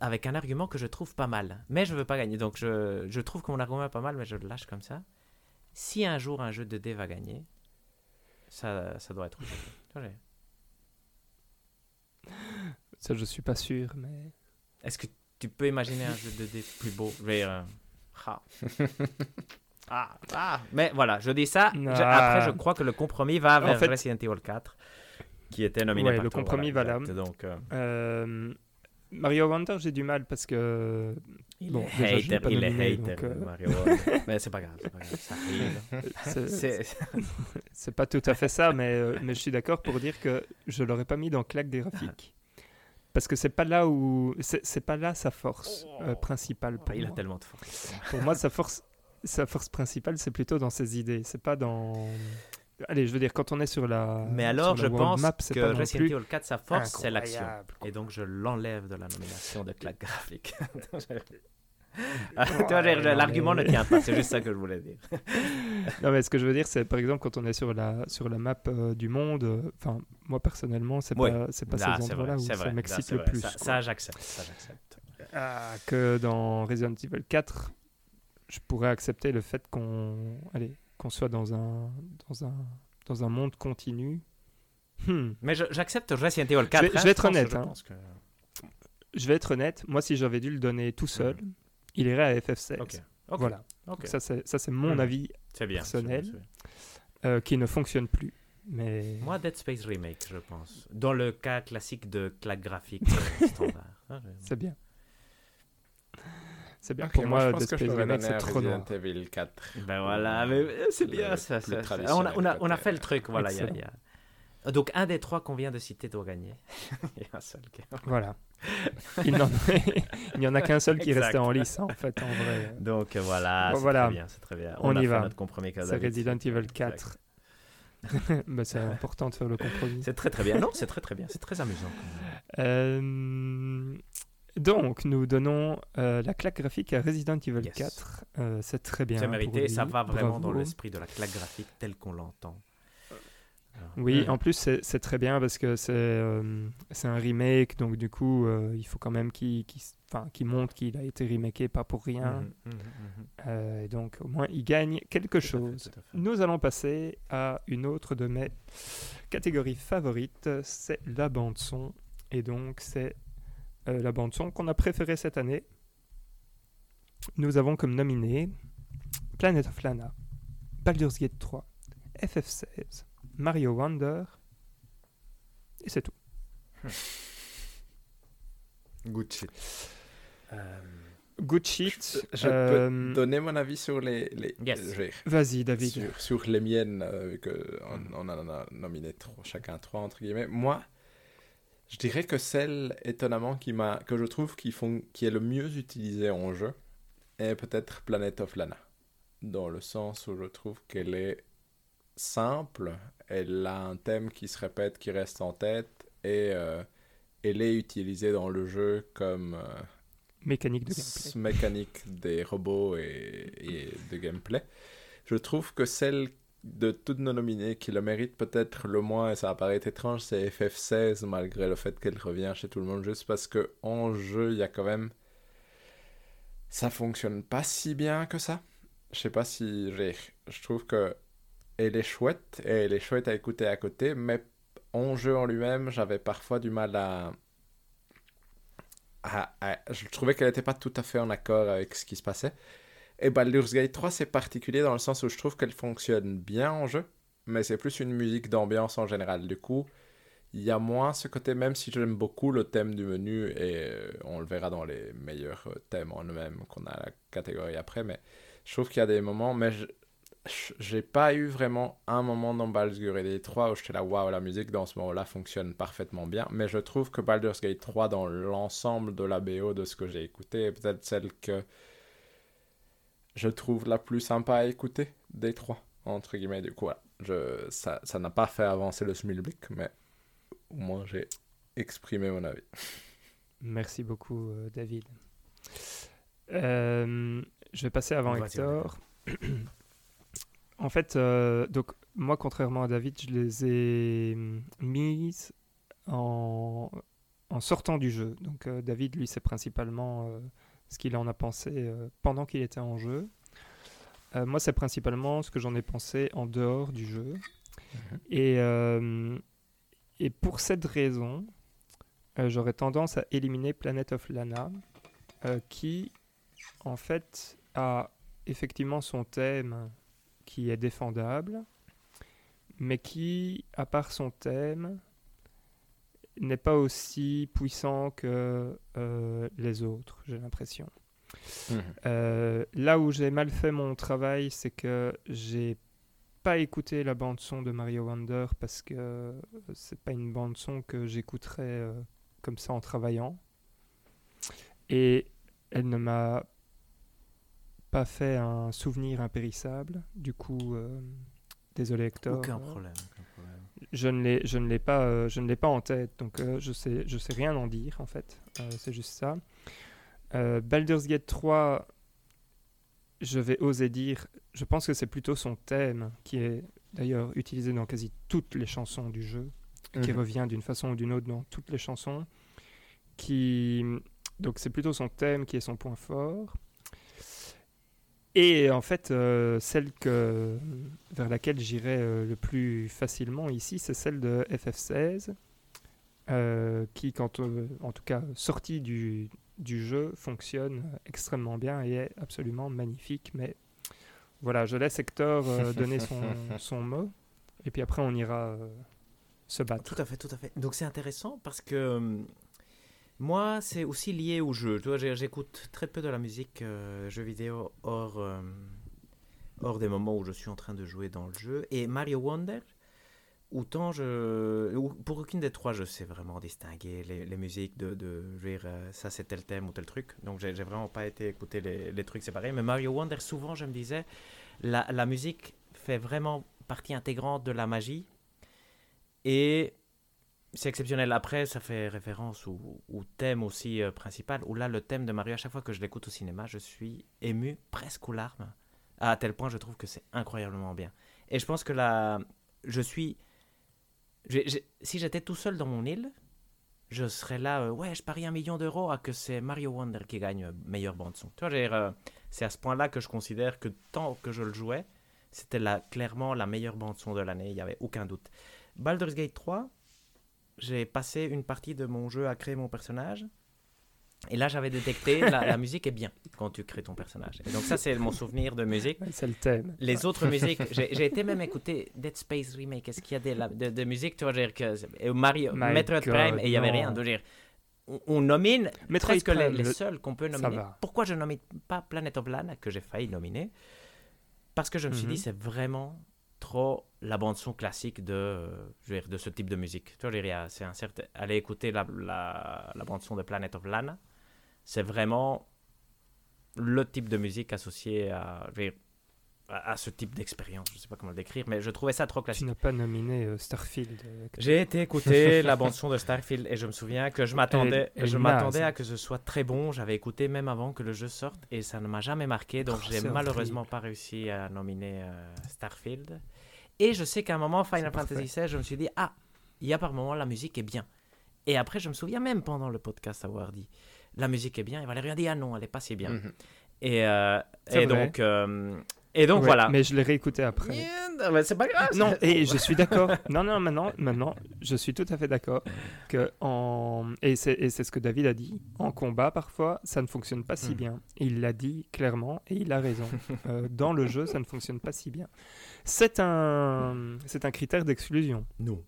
Speaker 3: avec un argument que je trouve pas mal. Mais je veux pas gagner. Donc, je, je trouve que mon argument est pas mal, mais je le lâche comme ça. Si un jour un jeu de dé va gagner, ça, ça doit être.
Speaker 1: Ça, je suis pas sûr, mais
Speaker 3: Est-ce que tu peux imaginer un jeu de dé plus beau? Dire, euh, ah. Ah, ah. Mais voilà, je dis ça. Je-
Speaker 1: Ah.
Speaker 3: après, je crois que le compromis va
Speaker 1: En
Speaker 3: vers
Speaker 1: fait-
Speaker 3: Resident Evil 4, qui était nominé
Speaker 1: Ouais,
Speaker 3: par
Speaker 1: le
Speaker 3: toi,
Speaker 1: compromis
Speaker 3: voilà,
Speaker 1: va là.
Speaker 3: Donc, euh,
Speaker 1: euh, Mario Wonder, j'ai du mal parce que
Speaker 3: il
Speaker 1: Bon,
Speaker 3: est
Speaker 1: déjà,
Speaker 3: hater, il est
Speaker 1: nominé,
Speaker 3: hater,
Speaker 1: donc,
Speaker 3: Mario Wonder. Mais c'est pas grave, c'est pas grave, ça arrive.
Speaker 1: c'est pas tout à fait ça, mais, mais je suis d'accord pour dire que je l'aurais pas mis dans claque des graphiques. Parce que c'est pas là où c'est pas là sa force euh,
Speaker 3: Oh.
Speaker 1: principale pour
Speaker 3: il a tellement de force.
Speaker 1: Pour moi, sa force, sa force principale, c'est plutôt dans ses idées. C'est pas dans. Allez, je veux dire, quand on est sur la.
Speaker 3: Mais alors, je pense
Speaker 1: map,
Speaker 3: que Resident Evil 4, sa force, c'est l'action. Et donc, je l'enlève de la nomination de claque graphique.
Speaker 1: Ouais,
Speaker 3: Toi, L'argument
Speaker 1: mais-
Speaker 3: ne tient pas, c'est juste ça que je voulais dire.
Speaker 1: Non, mais ce que je veux dire, c'est par exemple quand on est sur la sur la map euh, du monde. euh, moi personnellement, c'est pas c'est pas
Speaker 3: Là,
Speaker 1: ces endroits-là où ça
Speaker 3: vrai,
Speaker 1: m'excite le
Speaker 3: vrai.
Speaker 1: plus.
Speaker 3: Ça, ça, j'accepte. Ça, j'accepte.
Speaker 1: Ah, que dans Resident Evil 4, je pourrais accepter le fait qu'on qu'on soit dans un dans un dans un monde continu. Hmm.
Speaker 3: Mais j'accepte Resident Evil 4.
Speaker 1: Je vais-
Speaker 3: hein,
Speaker 1: je vais être honnête,
Speaker 3: je
Speaker 1: hein.
Speaker 3: que-
Speaker 1: Je vais être honnête, moi si j'avais dû le donner tout seul, il irait à FF16.
Speaker 3: Ok. Ok.
Speaker 1: Voilà.
Speaker 3: Ok.
Speaker 1: Ça c'est mon
Speaker 3: Mhm.
Speaker 1: avis
Speaker 3: bien.
Speaker 1: personnel. euh, qui ne fonctionne plus. Mais.
Speaker 3: Moi, Dead Space Remake, je pense. Dans le cas classique de claque graphique euh, standard. Ah,
Speaker 1: c'est bien. C'est bien
Speaker 2: Ok,
Speaker 1: pour moi,
Speaker 2: je pense
Speaker 1: Dead Space Remake, c'est trop
Speaker 2: Resident
Speaker 1: noir.
Speaker 2: Evil 4.
Speaker 3: Ben voilà, mais euh, c'est bien ça. ça, ça. On, a, on, a, on a fait le truc, voilà. il y a- y a- Donc, un des trois qu'on vient de citer doit gagner. Il y a un seul qui.
Speaker 1: Voilà. Il n'y en a qu'un seul qui
Speaker 3: Exact.
Speaker 1: restait en lice, hein, en fait, en vrai.
Speaker 3: Donc, euh, voilà.
Speaker 1: Bon,
Speaker 3: c'est
Speaker 1: voilà.
Speaker 3: très bien. C'est très bien.
Speaker 1: On y va.
Speaker 3: notre compromis.
Speaker 1: C'est Resident Evil
Speaker 3: exact.
Speaker 1: 4. Mais c'est important de faire le compromis.
Speaker 3: C'est très très bien. Non, c'est très très bien. C'est très amusant.
Speaker 1: Euh, donc, nous donnons euh, la claque graphique à Resident Evil
Speaker 3: Yes.
Speaker 1: 4. Euh, c'est très bien.
Speaker 3: C'est
Speaker 1: pour
Speaker 3: mérité. Ça va vraiment dans l'esprit de la claque graphique tel qu'on l'entend.
Speaker 1: Oui, en plus, c'est très bien parce que c'est euh, un remake, donc du coup, euh, il faut quand même qu'il qu'il montre qu'il a été remaké, pas pour rien.
Speaker 3: mhm, mhm, mhm.
Speaker 1: Euh, donc, au moins, il gagne quelque
Speaker 3: Tout
Speaker 1: chose.
Speaker 3: fait.
Speaker 1: Nous allons passer à une autre de mes catégories favorites, c'est la bande son. Et donc, c'est la bande son qu'on a préférée cette année. Nous avons comme nominés Planet of Lana, Baldur's Gate 3, FF16, Mario Wonder, et c'est tout.
Speaker 3: Good shit. Euh,
Speaker 1: Good shit.
Speaker 2: Je
Speaker 1: euh,
Speaker 2: peux donner mon avis sur les. les
Speaker 3: Yes.
Speaker 2: je vais-
Speaker 1: Vas-y, David.
Speaker 2: sur, sur les miennes, euh, vu qu'on on en a nominé trois, chacun trois, entre guillemets. Moi, je dirais que celle, étonnamment, qui m'a, que je trouve qui, font, qui est le mieux utilisée en jeu est peut-être Planet of Lana. Dans le sens où je trouve qu'elle est simple, elle a un thème qui se répète, qui reste en tête, et euh, elle est utilisée dans le jeu comme... euh,
Speaker 1: Mécanique de
Speaker 2: mécanique des robots et, et de gameplay. Je trouve que celle de toutes nos nominées qui le mérite peut-être le moins, et ça va paraître étrange, c'est FF16, malgré le fait qu'elle revient chez tout le monde, juste parce que en jeu, il y a quand même. Ça fonctionne pas si bien que ça. Je sais pas si. Je trouve que. Elle est chouette, et elle est chouette à écouter à côté, mais en jeu en lui-même, j'avais parfois du mal à. je trouvais qu'elle n'était pas tout à fait en accord avec ce qui se passait. Et Baldur's Gate 3, c'est particulier dans le sens où je trouve qu'elle fonctionne bien en jeu, mais c'est plus une musique d'ambiance en général. Du coup, il y a moins ce côté, même si j'aime beaucoup le thème du menu, et euh, on le verra dans les meilleurs euh, thèmes en eux-mêmes qu'on a la catégorie après, mais je trouve qu'il y a des moments, mais j'ai pas eu vraiment un moment dans Baldur's Gate 3 où j'étais là, waouh, la musique dans ce moment-là fonctionne parfaitement bien, mais je trouve que Baldur's Gate 3, dans l'ensemble de la BO de ce que j'ai écouté, est peut-être celle que je trouve la plus sympa à écouter des trois, entre guillemets. Du coup, voilà. Je, ça ça n'a pas fait avancer le Smilblick, mais au moins j'ai exprimé mon avis.
Speaker 1: Merci beaucoup, euh, David. Euh, je vais passer avant Hector. en fait, euh, donc moi, contrairement à David, je les ai hum, mises en, en sortant du jeu. Donc euh, David, lui, c'est principalement euh, ce qu'il en a pensé pendant qu'il était en jeu. Moi, c'est principalement ce que j'en ai pensé en dehors du jeu. Et, euh, et pour cette raison, j'aurais tendance à éliminer Planet of Lana, qui, en fait, a effectivement son thème qui est défendable, mais qui, à part son thème, n'est pas aussi puissant que euh, les autres, j'ai l'impression. Euh, là où j'ai mal fait mon travail, c'est que j'ai pas écouté la bande son de Mario Wonder parce que c'est pas une bande son que j'écouterais euh, comme ça en travaillant. Et elle ne m'a pas fait un souvenir impérissable. Du coup, euh, désolé Hector.
Speaker 3: Aucun problème. aucun problème.
Speaker 1: Je ne l'ai, je ne l'ai pas, euh, je ne l'ai pas en tête, donc euh, je sais, je sais rien en dire en fait. C'est juste ça. Baldur's Gate 3, je vais oser dire, je pense que c'est plutôt son thème qui est d'ailleurs utilisé dans quasi toutes les chansons du jeu, qui
Speaker 2: Mhm.
Speaker 1: revient d'une façon ou d'une autre dans toutes les chansons. Qui donc c'est plutôt son thème qui est son point fort. Et en fait, euh, celle que, vers laquelle j'irai euh, le plus facilement ici, c'est celle de FF16, euh, qui, quand, euh, en tout cas sortie du, du jeu, fonctionne extrêmement bien et est absolument magnifique. Mais voilà, je laisse Hector euh, donner son, son mot, et puis après on ira euh, se battre.
Speaker 3: Tout à fait, tout à fait. Donc c'est intéressant parce que moi, c'est aussi lié au jeu. Tu vois, j'écoute très peu de la musique euh, jeux vidéo hors, euh, hors des moments où je suis en train de jouer dans le jeu. Et Mario Wonder, autant je. ou- Pour aucune des trois, je sais vraiment distinguer les, musiques de. de dire, euh, ça c'est tel thème ou tel truc. Donc j'ai vraiment pas été écouter les, les trucs séparés. Mais Mario Wonder, souvent, je me disais, la, la musique fait vraiment partie intégrante de la magie. Et c'est exceptionnel. Après, ça fait référence au, thème aussi euh, principal, où là, le thème de Mario, à chaque fois que je l'écoute au cinéma, je suis ému presque aux larmes. À tel point, je trouve que c'est incroyablement bien. Et je pense que là, je suis... si j'étais tout seul dans mon île, je serais là, euh, ouais, je parie un million d'euros à que c'est Mario Wonder qui gagne euh, meilleure bande-son. Tu vois, c'est à ce point-là que je considère que tant que je le jouais, c'était la, clairement la meilleure bande-son de l'année, il n'y avait aucun doute. Baldur's Gate 3, j'ai passé une partie de mon jeu à créer mon personnage. Et là, j'avais détecté la, la musique est bien quand tu crées ton personnage. Et donc ça, c'est mon souvenir de musique.
Speaker 1: C'est le thème.
Speaker 3: Les autres musiques, j'ai été même écouter Dead Space Remake. Est-ce qu'il y a des, la- de, de musique, tu vois, dire que et Mario,
Speaker 1: My
Speaker 3: Metroid
Speaker 1: God,
Speaker 3: Prime, et il y avait rien. Dire, on, on nomine
Speaker 1: Metroid
Speaker 3: presque les,
Speaker 1: Prime,
Speaker 3: les
Speaker 1: le-
Speaker 3: seuls qu'on peut nominer. Pourquoi je nomine pas Planet of Lana, que j'ai failli nominer? Parce que je me suis
Speaker 1: Mhm.
Speaker 3: dit, c'est vraiment trop la bande-son classique de, euh, je veux dire, de ce type de musique. Tu vois, c'est un certain... Aller écouter la, la, la bande-son de Planet of Lana, c'est vraiment le type de musique associé à, je veux dire, à, à ce type d'expérience. Je sais pas comment le décrire, mais je trouvais ça trop
Speaker 1: Tu
Speaker 3: classique.
Speaker 1: n'as pas nominé euh, Starfield. euh,
Speaker 3: J'ai été écouter la bande son de Starfield et je me souviens que je m'attendais, je m'attendais à que ce soit très bon. J'avais écouté même avant que le jeu sorte et ça ne m'a jamais marqué. Donc
Speaker 1: Oh,
Speaker 3: j'ai malheureusement
Speaker 1: horrible.
Speaker 3: pas réussi à nominer euh, Starfield. Et je sais qu'à un moment Final Fantasy XVI, je me suis dit ah, il y a par moment la musique est bien. Et après je me souviens même pendant le podcast avoir dit la musique est bien et Valérie a dit ah non elle est pas si bien.
Speaker 2: Mhm.
Speaker 3: Et, euh, et donc euh, et donc
Speaker 1: ouais,
Speaker 3: voilà.
Speaker 1: Mais je l'ai réécouté après.
Speaker 3: Yeah, c'est pas grave.
Speaker 1: Non, et je suis d'accord. Non, non, maintenant, maintenant, je suis tout à fait d'accord que en et c'est et c'est ce que David a dit. En combat, parfois, ça ne fonctionne pas si
Speaker 3: Hmm.
Speaker 1: bien. Il l'a dit clairement et il a raison. Euh, dans le jeu, ça ne fonctionne pas si bien. C'est un c'est un critère d'exclusion.
Speaker 3: Non.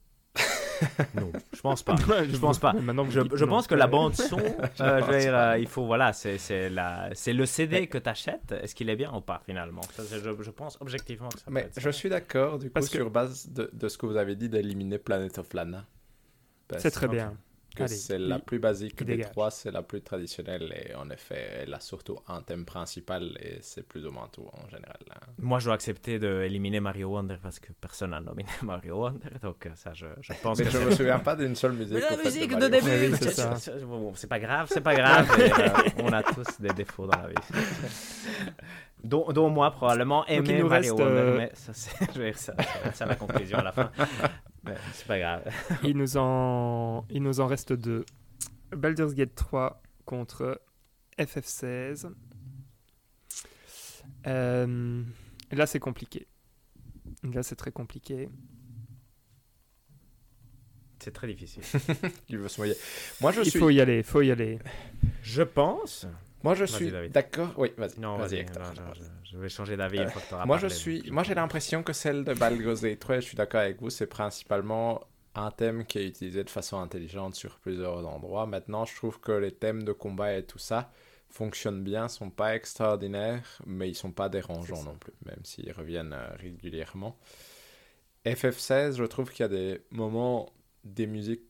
Speaker 3: Non, je pense pas. Je pense pas.
Speaker 1: Maintenant, vous
Speaker 3: Je,
Speaker 1: dites
Speaker 3: je
Speaker 1: non.
Speaker 3: pense que la bande son, euh, je veux
Speaker 2: pense
Speaker 3: dire,
Speaker 2: pas.
Speaker 3: euh, il faut voilà, c'est c'est la, c'est le CD que tu achètes. Est-ce qu'il est bien ou pas finalement? Ça, je, je pense objectivement que ça peut
Speaker 2: Mais
Speaker 3: être ça.
Speaker 2: je suis d'accord, du coup,
Speaker 1: Parce que-
Speaker 2: sur base de, de ce que vous avez dit d'éliminer Planet of Lana.
Speaker 1: C'est très bien.
Speaker 2: Que c'est la plus basique des
Speaker 1: dégage.
Speaker 2: trois, c'est la plus traditionnelle et en effet, elle a surtout un thème principal et c'est plus ou moins tout en général. hein.
Speaker 3: Moi, je dois accepter d'éliminer Mario Wonder parce que personne n'a nominé Mario Wonder. Donc euh, ça, je, je pense
Speaker 2: Mais
Speaker 3: que
Speaker 2: je me souviens pas d'une seule musique.
Speaker 3: Mais la musique de, début,
Speaker 1: Oui, c'est
Speaker 3: bon, pas grave, c'est pas grave. et, euh, on a tous des défauts dans la vie. dont, dont moi probablement aimer Mario
Speaker 1: reste,
Speaker 3: Wonder,
Speaker 1: euh,
Speaker 3: mais ça c'est je vais dire ça, c'est ça la conclusion à la fin. Mais c'est pas grave.
Speaker 1: Il nous en il nous en reste deux. Baldur's Gate 3 contre FF16. Euh, là, c'est compliqué. Là, c'est très compliqué.
Speaker 3: C'est très difficile.
Speaker 2: Il veut se moyer. Moi, je
Speaker 1: Il
Speaker 2: suis,
Speaker 1: faut y aller, faut y aller.
Speaker 3: Je pense.
Speaker 2: Moi, je suis d'accord. Oui, vas-y.
Speaker 3: Non,
Speaker 2: vas-y,
Speaker 3: je, vais changer d'avis auras
Speaker 2: Moi, je suis,
Speaker 3: donc
Speaker 2: moi, j'ai l'impression que celle de Baldur's Gate 3, je suis d'accord avec vous, c'est principalement un thème qui est utilisé de façon intelligente sur plusieurs endroits. Maintenant, je trouve que les thèmes de combat et tout ça fonctionnent bien, sont pas extraordinaires, mais ils sont pas dérangeants non plus, même s'ils reviennent euh, régulièrement. FF16, je trouve qu'il y a des moments, des musiques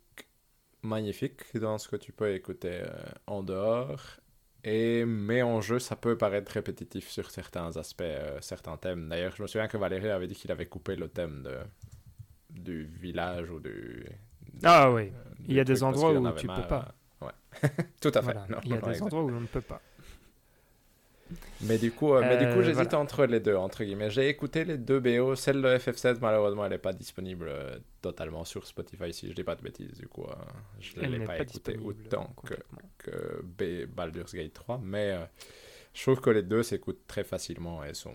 Speaker 2: magnifique dans ce que tu peux écouter euh, en dehors. Et, mais en jeu, ça peut paraître répétitif sur certains aspects, euh, certains thèmes. D'ailleurs, je me souviens que Valérie avait dit qu'il avait coupé le thème de, du village ou du.
Speaker 1: Ah oui,
Speaker 2: euh,
Speaker 1: il y a des endroits où tu peux
Speaker 2: marre,
Speaker 1: pas.
Speaker 2: euh, Ouais, tout à fait.
Speaker 1: Voilà,
Speaker 2: Non,
Speaker 1: il y a des endroits où on ne peut pas.
Speaker 2: Mais du coup, euh, mais du coup
Speaker 1: Euh,
Speaker 2: j'hésite
Speaker 1: voilà.
Speaker 2: entre les deux, entre guillemets. J'ai écouté les deux BO. Celle de FF7, malheureusement, elle n'est pas disponible euh, totalement sur Spotify, si je dis pas de bêtises. Du coup, euh, je ne l'ai pas,
Speaker 1: pas
Speaker 2: écouté
Speaker 1: disponible
Speaker 2: autant que, que B- Baldur's Gate 3. Mais euh, je trouve que les deux s'écoutent très facilement et sont,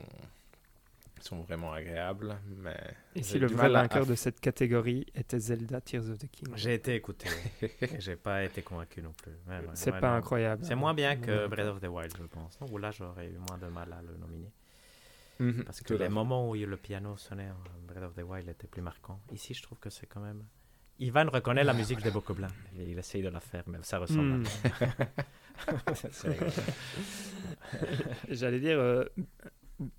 Speaker 2: sont vraiment agréables. Mais
Speaker 1: Et si le vrai
Speaker 2: à-
Speaker 1: vainqueur de cette catégorie était Zelda Tears of the Kingdom
Speaker 3: J'ai été écouté, j'ai pas été convaincu non plus. Ouais, ouais,
Speaker 1: C'est
Speaker 3: ouais,
Speaker 1: pas
Speaker 3: non.
Speaker 1: incroyable.
Speaker 3: C'est moins bien que. Breath of the Wild, je pense. Ou là, j'aurais eu moins de mal à le nominer.
Speaker 2: Mhm,
Speaker 3: Parce que
Speaker 2: tout à
Speaker 3: les moments où le piano sonnait en Breath of the Wild étaient plus marquants. Ici, je trouve que c'est quand même. Ivan reconnaît la musique des Bokoblin. Et il essaye de la faire, mais ça ressemble. C'est rigolo.
Speaker 1: J'allais dire, euh,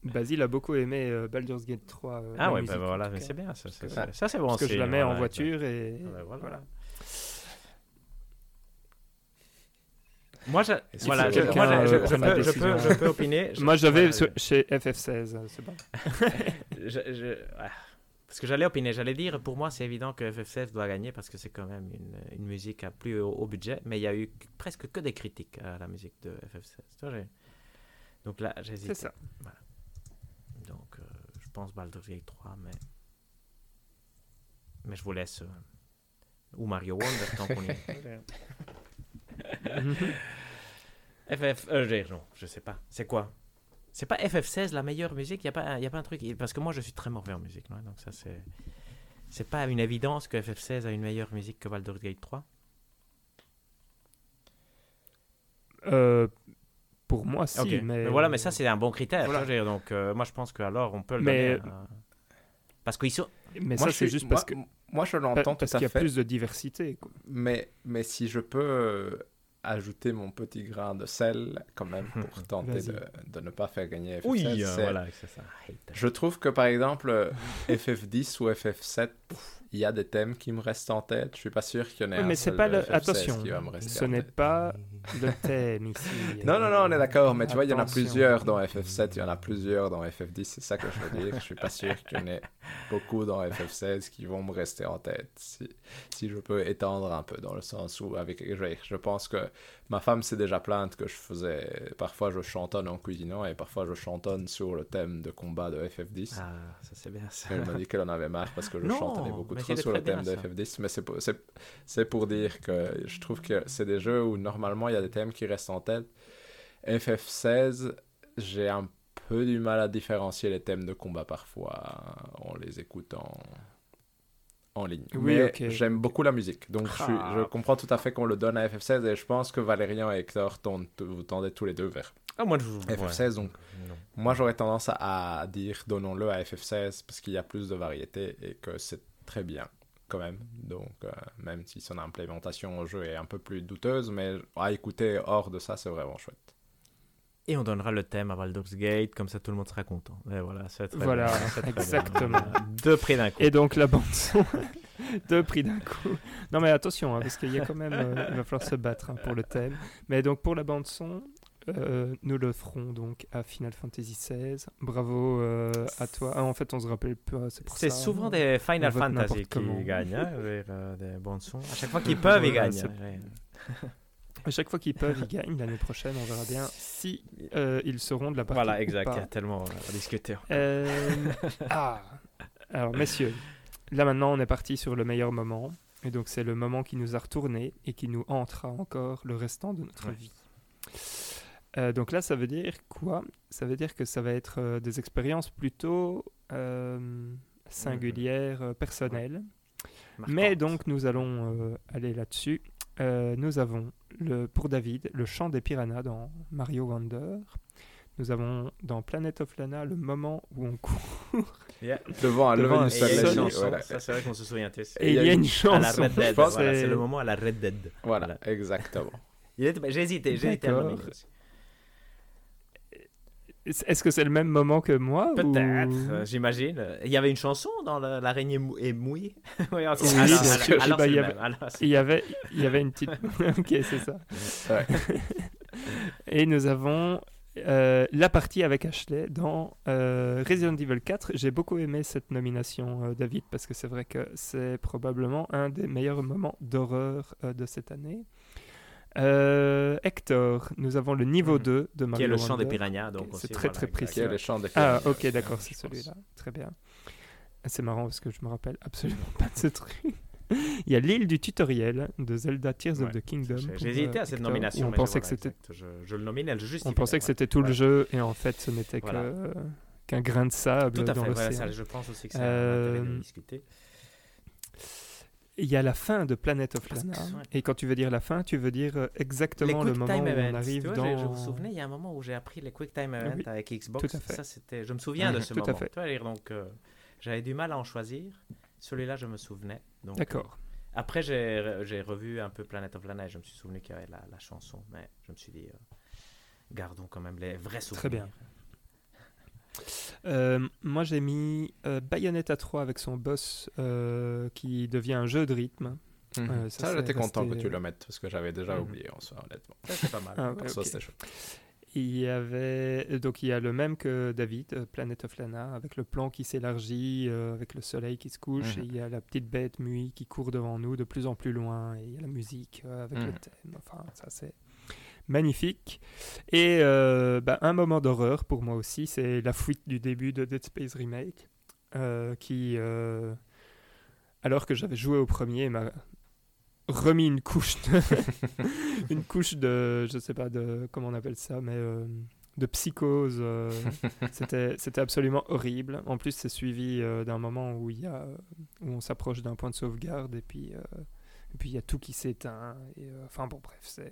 Speaker 1: Basile a beaucoup aimé euh, Baldur's Gate 3. euh,
Speaker 3: Ah ouais,
Speaker 1: musique,
Speaker 3: bah voilà, c'est bien. Ça, c'est, c'est- ça, c'est bon.
Speaker 1: Parce que je la mets en
Speaker 3: voilà,
Speaker 1: voiture et.
Speaker 3: exact. Ah ben voilà.
Speaker 1: voilà.
Speaker 3: Moi, je, voilà, je, moi, je-
Speaker 1: euh,
Speaker 3: je-
Speaker 1: la
Speaker 3: peux, je, peux, je peux opiner. Je-
Speaker 1: Moi, j'avais
Speaker 3: voilà,
Speaker 1: chez FF16, euh, c'est bon.
Speaker 3: je- je- parce que j'allais opiner, j'allais dire, pour moi, c'est évident que FF16 doit gagner parce que c'est quand même une, une musique à plus haut, haut budget, mais il y a eu presque que des critiques à la musique de FF16. Tu vois, j'ai- Donc là, j'hésite.
Speaker 1: C'est ça.
Speaker 3: Je pense Baldur's Gate 3, mais. Mais je vous laisse. euh, Ou Mario Wonder, tant qu'on y est. FF. Euh, non, je sais pas. C'est quoi? C'est pas FF16 la meilleure musique? Il n'y a, pas y a pas un truc. Parce que moi, je suis très mauvais en musique. non, donc, ça, c'est. C'est pas une évidence que FF16 a une meilleure musique que Baldur's Gate 3
Speaker 1: Euh, pour moi, si, mais.
Speaker 3: Mais voilà, mais ça, c'est un bon critère.
Speaker 1: Voilà.
Speaker 3: dire, donc, euh, moi, je pense que alors on peut le
Speaker 1: Mais-
Speaker 3: donner. à- Parce qu'ils sont.
Speaker 1: Mais
Speaker 2: Moi,
Speaker 1: ça,
Speaker 2: je
Speaker 1: c'est juste
Speaker 2: moi-
Speaker 1: parce que.
Speaker 2: Moi, je l'entends
Speaker 1: Parce qu'il y a
Speaker 2: fait.
Speaker 1: plus de diversité. quoi.
Speaker 2: Mais, mais si je peux euh, ajouter mon petit grain de sel, quand même, pour tenter de, de ne pas faire gagner FF7,
Speaker 3: Oui, euh,
Speaker 2: c'est-
Speaker 3: voilà, c'est ça.
Speaker 2: Je trouve que, par exemple, euh, FF10 ou FF7, il y a des thèmes qui me restent en tête. Je suis pas sûr qu'il y en ait
Speaker 1: Oui,
Speaker 2: un
Speaker 1: mais c'est
Speaker 2: seul
Speaker 1: pas le.
Speaker 2: FF16
Speaker 1: Attention,
Speaker 2: qui va me rester
Speaker 1: ce n'est pas le thème ici.
Speaker 2: Non, non, non, on est d'accord, mais tu vois, il y en a plusieurs dans FF7, il y en a plusieurs dans FF10, c'est ça que je veux dire. Je suis pas sûr qu'il y en ait beaucoup dans FF16 qui vont me rester en tête. Si, si je peux étendre un peu, dans le sens où, avec je, je pense que ma femme s'est déjà plainte que je faisais. Parfois, je chantonne en cuisinant et parfois, je chantonne sur le thème de combat de FF10.
Speaker 3: Ah, ça c'est bien ça.
Speaker 2: Elle m'a dit qu'elle en avait marre parce que je
Speaker 3: Non,
Speaker 2: chantonnais beaucoup trop sur le thème
Speaker 3: bien,
Speaker 2: de
Speaker 3: ça.
Speaker 2: FF10. Mais c'est pour, c'est pour dire que je trouve que c'est des jeux où normalement il y a des thèmes qui restent en tête. FF16, j'ai un peu du mal à différencier les thèmes de combat parfois en les écoutant en ligne.
Speaker 1: Oui,
Speaker 2: mais
Speaker 1: ok.
Speaker 2: j'aime beaucoup la musique. Donc je, suis-
Speaker 1: Ah.
Speaker 2: je comprends tout à fait qu'on le donne à FF16 et je pense que Valérian et Hector tendent, vous tendez tous les deux vers
Speaker 3: Ah, moi, je...
Speaker 2: FF16. Donc
Speaker 3: Non.
Speaker 2: moi, j'aurais tendance à, à dire donnons-le à FF16 parce qu'il y a plus de variété et que c'est très bien quand même. Donc, euh, même si son implémentation au jeu est un peu plus douteuse, mais à écouter hors de ça, c'est vraiment chouette.
Speaker 3: Et on donnera le thème à Baldur's Gate, comme ça tout le monde sera content. Et voilà, c'est très
Speaker 1: Voilà,
Speaker 3: bien, c'est très bien.
Speaker 1: exactement.
Speaker 3: Deux prix d'un coup.
Speaker 1: Et donc la bande son, deux prix d'un coup. Non mais attention, hein, parce qu'il y a quand même, euh, il va falloir se battre hein, pour le thème. Mais donc pour la bande son, euh, nous le ferons donc à Final Fantasy XVI. Bravo euh, à toi. Ah, en fait, on se rappelle pas. C'est
Speaker 3: souvent des Final Fantasy qui gagnent, hein, avec, euh, des bandes son. À chaque fois qu'ils peuvent, ils gagnent. hein.
Speaker 1: À chaque fois qu'ils peuvent, ils gagnent. L'année prochaine, on verra bien si ils seront de la partie.
Speaker 3: Voilà, exact. Il y a tellement à discuter.
Speaker 1: Ah, alors messieurs, là maintenant on est parti sur le meilleur moment. Et donc c'est le moment qui nous a retourné et qui nous hantera encore le restant de notre
Speaker 3: Ouais.
Speaker 1: vie. Euh, donc là ça veut dire quoi? Ça veut dire que ça va être euh, des expériences plutôt euh, singulières, personnelles. Mais donc nous allons euh, aller là-dessus. Euh, nous avons le, pour David le chant des piranhas dans Mario Wonder. Nous avons dans Planet of Lana le moment où on court.
Speaker 3: Yeah.
Speaker 2: Devant un
Speaker 1: Devant
Speaker 2: lever
Speaker 1: un
Speaker 3: Et
Speaker 2: Voilà,
Speaker 3: ça c'est vrai qu'on se souvient tous.
Speaker 1: Et il y a une
Speaker 3: À
Speaker 1: chanson.
Speaker 3: Voilà, c'est le moment à la Red Dead.
Speaker 2: voilà
Speaker 3: Voilà.
Speaker 2: exactement.
Speaker 3: J'ai été à le.
Speaker 1: Est-ce que c'est le même moment que moi ou-
Speaker 3: Peut-être, euh, j'imagine. Il y avait une chanson dans le- L'araignée mou- est mouillée. oui, alors,
Speaker 1: Oui,
Speaker 3: alors,
Speaker 1: bien
Speaker 3: alors,
Speaker 1: sûr.
Speaker 3: alors,
Speaker 1: Bah,
Speaker 3: c'est
Speaker 1: il y
Speaker 3: le
Speaker 1: avait-
Speaker 3: même. Alors, c'est-
Speaker 1: Il y avait, il y avait une petite. ok, c'est ça.
Speaker 2: Ouais.
Speaker 1: Et nous avons euh, la partie avec Ashley dans euh, Resident Evil 4. J'ai beaucoup aimé cette nomination, euh, David, parce que c'est vrai que c'est probablement un des meilleurs moments d'horreur euh, de cette année. Euh, Hector, nous avons le niveau
Speaker 3: Mhm.
Speaker 1: 2 de Mario
Speaker 3: Qui est le chant des piranhas. donc
Speaker 1: c'est très,
Speaker 3: voilà,
Speaker 1: très précis.
Speaker 2: Qui est les chants des
Speaker 1: Ah,
Speaker 2: piranhas,
Speaker 1: ok, d'accord, c'est celui-là. Très bien. C'est marrant parce que je me rappelle absolument pas de ce truc. Il y a l'île du tutoriel de Zelda Tears
Speaker 3: Ouais,
Speaker 1: of the Kingdom.
Speaker 3: J'ai hésité
Speaker 1: euh,
Speaker 3: à cette
Speaker 1: Hector,
Speaker 3: nomination.
Speaker 1: On
Speaker 3: mais
Speaker 1: pensait
Speaker 3: je-
Speaker 1: que
Speaker 3: voilà,
Speaker 1: c'était.
Speaker 3: Je, je le nomine, elle juste.
Speaker 1: on pensait que c'était tout le jeu et en fait ce n'était
Speaker 3: Voilà.
Speaker 1: que- qu'un grain de sable
Speaker 3: Tout à
Speaker 1: dans
Speaker 3: fait.
Speaker 1: l'océan.
Speaker 3: ça, je pense aussi que c'est
Speaker 1: Euh,
Speaker 3: un intérêt de discuter.
Speaker 1: Il y a la fin de Planet of Lana.
Speaker 3: ouais.
Speaker 1: Et quand tu veux dire la fin, tu veux dire euh, exactement le moment où on arrive
Speaker 3: vois,
Speaker 1: dans.
Speaker 3: je, je vous souvenais, il y a un moment où j'ai appris les Quick Time Events
Speaker 1: Oui.
Speaker 3: avec Xbox.
Speaker 1: Tout à fait.
Speaker 3: Ça, c'était. Je me souviens de ce
Speaker 1: tout à
Speaker 3: moment.
Speaker 1: fait.
Speaker 3: Vois, dire, donc, euh, j'avais du mal à en choisir. Celui-là, je me souvenais. Donc,
Speaker 1: D'accord.
Speaker 3: euh, après, j'ai j'ai revu un peu Planet of Lana et je me suis souvenu qu'il y avait la, la chanson. Mais je me suis dit, euh, gardons quand même les vrais souvenirs.
Speaker 1: Très bien. Euh, moi j'ai mis euh, Bayonetta 3 avec son boss euh, qui devient un jeu de rythme.
Speaker 2: Mhm.
Speaker 1: Ça,
Speaker 2: ça, j'étais content que tu le mettes parce que j'avais déjà
Speaker 3: Mhm.
Speaker 2: oublié en soi, honnêtement.
Speaker 3: C'est pas mal.
Speaker 1: Ah. Il y avait donc il y a le même que David, Planet of Lana, avec le plan qui s'élargit, avec le soleil qui se couche,
Speaker 2: Mhm.
Speaker 1: et il y a la petite bête Mui qui court devant nous de plus en plus loin, et il y a la musique avec le thème. Enfin, ça c'est magnifique. Et euh, bah, un moment d'horreur pour moi aussi, c'est la fuite du début de Dead Space Remake, euh, qui, euh, alors que j'avais joué au premier, m'a remis une couche de une couche de je sais pas de comment on appelle ça mais de psychose c'était c'était absolument horrible en plus c'est suivi d'un moment où il y a où on s'approche d'un point de sauvegarde et puis et puis il y a tout qui s'éteint et enfin bon bref c'est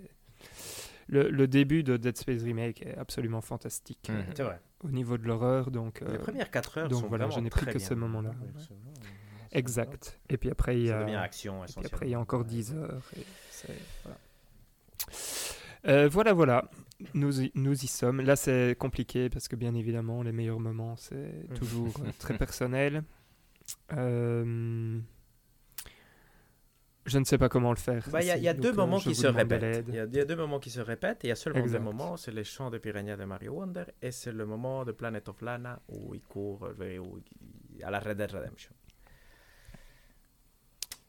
Speaker 1: le, le début de Dead Space Remake est absolument fantastique
Speaker 2: Mhm.
Speaker 1: euh,
Speaker 3: C'est vrai.
Speaker 1: au niveau de l'horreur donc euh,
Speaker 3: Les premières 4 heures
Speaker 1: donc
Speaker 3: sont
Speaker 1: voilà, je n'ai pris que
Speaker 3: bien.
Speaker 1: ce moment-là.
Speaker 3: Ouais,
Speaker 1: exact et puis après il y a
Speaker 3: devient action
Speaker 1: Et puis après, il y a
Speaker 3: essentiellement.
Speaker 1: encore 10 heures. et c'est- voilà. Euh, voilà, voilà. Nous y, nous y sommes. Là, c'est compliqué parce que, bien évidemment, les meilleurs moments, c'est
Speaker 3: Mhm.
Speaker 1: toujours euh, très personnel. Euh, Je ne sais pas comment le faire.
Speaker 3: Bah, Il y a, y deux
Speaker 1: euh,
Speaker 3: moments qui se répètent. Il y, a, deux moments qui se répètent il y a seulement
Speaker 1: Exact.
Speaker 3: deux moments. C'est les chants de Piranha de Mario Wonder et c'est le moment de Planet of Lana où il court vers- où il- à la Red Dead Redemption.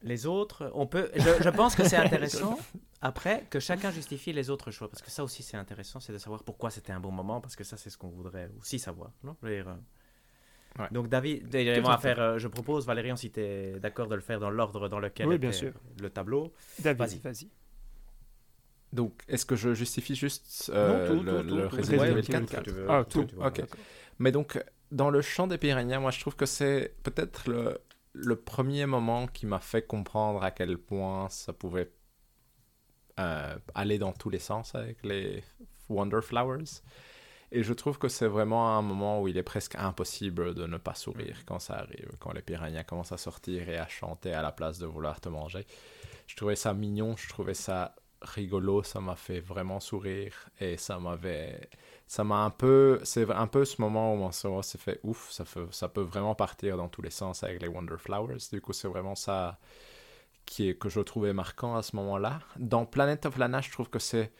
Speaker 3: Les autres, on peut. Je, je pense que c'est intéressant après que chacun justifie les autres choix parce que ça aussi c'est intéressant, c'est de savoir pourquoi c'était un bon moment parce que ça c'est ce qu'on voudrait aussi savoir, non Je veux dire, euh,
Speaker 2: Ouais.
Speaker 3: Donc David,
Speaker 1: à
Speaker 3: faire, euh, je propose Valérian si tu es d'accord de le faire dans l'ordre dans lequel
Speaker 1: Oui, bien
Speaker 3: était
Speaker 1: sûr.
Speaker 3: le tableau.
Speaker 1: David,
Speaker 3: Vas-y.
Speaker 1: vas-y.
Speaker 2: Donc, est-ce que je justifie juste euh,
Speaker 3: Non, tout,
Speaker 2: le,
Speaker 3: tout, tout,
Speaker 2: le
Speaker 3: tout.
Speaker 2: Resident
Speaker 1: Ouais,
Speaker 2: Evil
Speaker 1: Resident
Speaker 2: 4
Speaker 1: Evil 4.
Speaker 3: tu veux,
Speaker 1: Ah, tout.
Speaker 3: veux,
Speaker 2: Ok. Mais donc, dans le chant des piranhas, moi je trouve que c'est peut-être le, le premier moment qui m'a fait comprendre à quel point ça pouvait euh, aller dans tous les sens avec les Wonder Flowers. Et je trouve que c'est vraiment un moment où il est presque impossible de ne pas sourire quand ça arrive, quand les piranhas commencent à sortir et à chanter à la place de vouloir te manger. Je trouvais ça mignon, je trouvais ça rigolo, ça m'a fait vraiment sourire et ça m'avait ça m'a un peu c'est un peu ce moment où mon cerveau s'est fait ouf ça fait, ça peut vraiment partir dans tous les sens avec les Wonder Flowers. Du coup c'est vraiment ça qui est que je trouvais marquant à ce moment-là. Dans Planet of Lana je trouve que c'est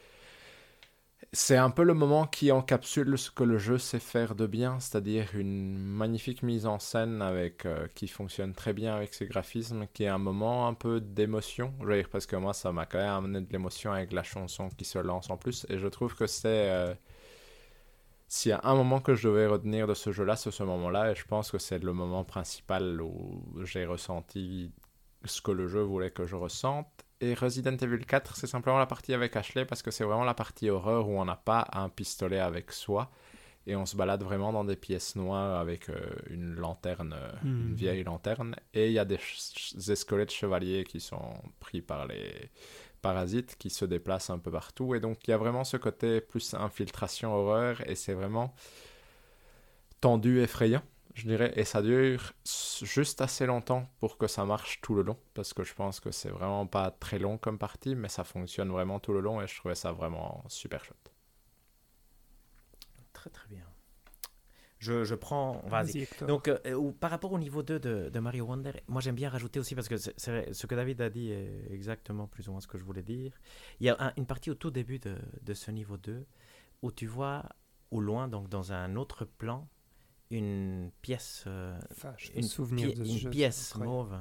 Speaker 2: c'est un peu le moment qui encapsule ce que le jeu sait faire de bien, c'est-à-dire une magnifique mise en scène avec euh, qui fonctionne très bien avec ses graphismes, qui est un moment un peu d'émotion. Je veux dire parce que moi ça m'a quand même amené de l'émotion avec la chanson qui se lance en plus, et je trouve que c'est euh, s'il y a un moment que je devais retenir de ce jeu-là, c'est ce moment-là, et je pense que c'est le moment principal où j'ai ressenti ce que le jeu voulait que je ressente. Et Resident Evil 4, c'est simplement la partie avec Ashley parce que c'est vraiment la partie horreur où on n'a pas un pistolet avec soi et on se balade vraiment dans des pièces noires avec euh, une lanterne, euh, une
Speaker 1: Hmm.
Speaker 2: vieille lanterne. Et il y a des, des squelettes chevaliers qui sont pris par les parasites qui se déplacent un peu partout. Et donc il y a vraiment ce côté plus infiltration horreur et c'est vraiment tendu, effrayant je dirais, et ça dure juste assez longtemps pour que ça marche tout le long, parce que je pense que c'est vraiment pas très long comme partie, mais ça fonctionne vraiment tout le long, et je trouvais ça vraiment super chouette.
Speaker 3: Très très bien. Je, je prends. Vas-y.
Speaker 1: Hector.
Speaker 3: Donc, euh, ou- par rapport au niveau 2 de, de Mario Wonder, moi j'aime bien rajouter aussi, parce que ce que David a dit est exactement plus ou moins ce que je voulais dire. Il y a un- une partie au tout début de, de ce niveau 2 où tu vois au loin, donc dans un autre plan, une pièce, euh, une,
Speaker 1: souvenir
Speaker 3: pi-
Speaker 1: de
Speaker 3: une pièce mauve.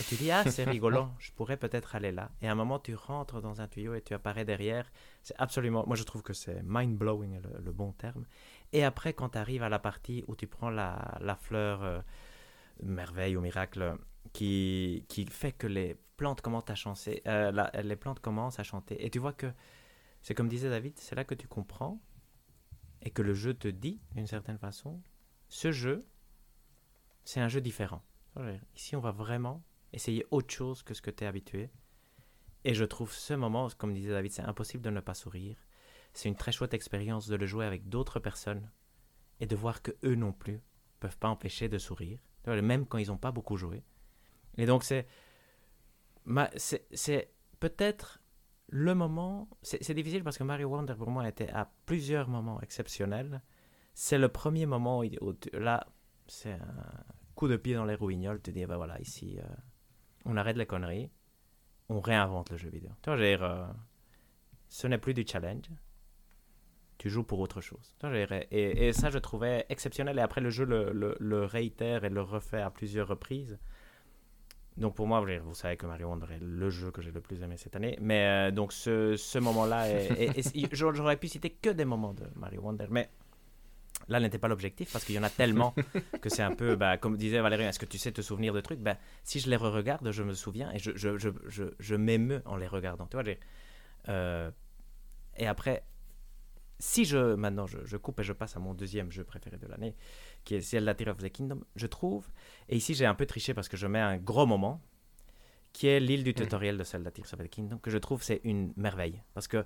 Speaker 3: Et tu dis, ah, c'est rigolant, je pourrais peut-être aller là. Et à un moment, tu rentres dans un tuyau et tu apparais derrière. C'est absolument, moi je trouve que c'est mind-blowing, le, le bon terme. Et après, quand tu arrives à la partie où tu prends la, la fleur euh, merveille ou miracle qui, qui fait que les plantes commencent à chanter, euh, la- les plantes commencent à chanter. Et tu vois que, c'est comme disait David, c'est là que tu comprends et que le jeu te dit, d'une certaine façon, ce jeu, c'est un jeu différent. Ici, on va vraiment essayer autre chose que ce que tu es habitué. Et je trouve ce moment, comme disait David, c'est impossible de ne pas sourire. C'est une très chouette expérience de le jouer avec d'autres personnes et de voir que eux non plus peuvent pas empêcher de sourire, même quand ils n'ont pas beaucoup joué. Et donc c'est, c'est, peut-être le moment. C'est, c'est difficile parce que Mario Wonder pour moi était à plusieurs moments exceptionnels. C'est le premier moment où, là, c'est un coup de pied dans les rouignols. Tu dis, ben voilà, ici, euh, on arrête les conneries, on réinvente le jeu vidéo. Tu vois, dire, euh, ce n'est plus du challenge. Tu joues pour autre chose. Tu vois, dire, Et, ça, je trouvais exceptionnel. Et après, le jeu le, le, réitère et le refait à plusieurs reprises. Donc pour moi, dire, vous savez que Mario Wonder est le jeu que j'ai le plus aimé cette année. Mais euh, donc ce, ce moment-là, j'aurais pu citer que des moments de Mario Wonder. Mais là n'était pas l'objectif parce qu'il y en a tellement que c'est un peu, bah, comme disait Valérie, est-ce que tu sais te souvenir de trucs? Ben, Si je les re-regarde, je me souviens et je, je, je, je, je m'émeus en les regardant. Tu vois, euh, et après, si je, maintenant je, je coupe et je passe à mon deuxième jeu préféré de l'année, qui est Zelda Tears of the Kingdom, je trouve, et ici j'ai un peu triché parce que je mets un gros moment, qui est l'île du tutoriel de Zelda Tears of the Kingdom, que je trouve c'est une merveille. Parce que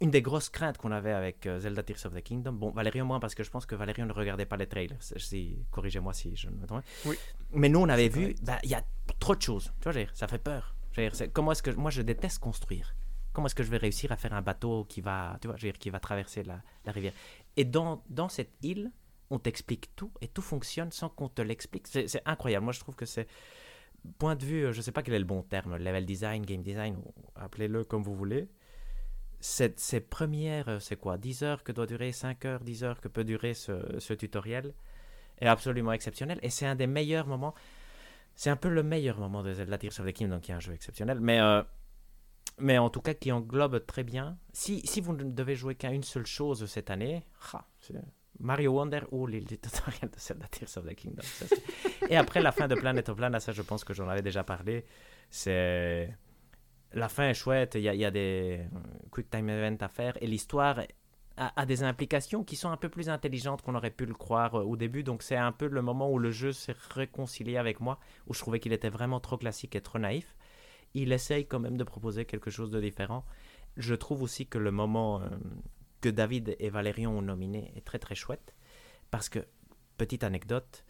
Speaker 3: une des grosses craintes qu'on avait avec euh, Zelda Tears of the Kingdom, bon, Valérie moins parce que je pense que Valérie ne regardait pas les trailers, si, corrigez-moi si je ne me trompe.
Speaker 1: Oui.
Speaker 3: Mais nous on avait vu, bah, il y a trop de choses, tu vois, ça fait peur. C'est- comment est-ce que, moi je déteste construire. Comment est-ce que je vais réussir à faire un bateau qui va, tu vois, je veux dire, qui va traverser la, la rivière? Et dans, dans cette île, on t'explique tout et tout fonctionne sans qu'on te l'explique. C'est incroyable. Moi, je trouve que c'est point de vue, euh, je ne sais pas quel est le bon terme, level design, game design, appelez-le comme vous voulez. Cette, ces premières, euh, c'est quoi 10 heures que doit durer, 5 heures, 10 heures que peut durer ce, ce tutoriel est absolument exceptionnel et c'est un des meilleurs moments. C'est un peu le meilleur moment de Zelda Tears of the Kingdom, qui est un jeu exceptionnel, mais, euh, mais en tout cas qui englobe très bien. Si, si vous ne devez jouer qu'à une seule chose cette année, Mario Wonder ou l'île du tutoriel de Zelda Tears of the Kingdom. et après la fin de Planet of Lana, ça je pense que j'en avais déjà parlé, c'est... La fin est chouette, il y a, des euh, quick time events à faire et l'histoire a, des implications qui sont un peu plus intelligentes qu'on aurait pu le croire euh, au début. Donc c'est un peu le moment où le jeu s'est réconcilié avec moi, où je trouvais qu'il était vraiment trop classique et trop naïf. Il essaye quand même de proposer quelque chose de différent. Je trouve aussi que le moment euh, que David et Valérian ont nominé est très très chouette. Parce que, petite anecdote,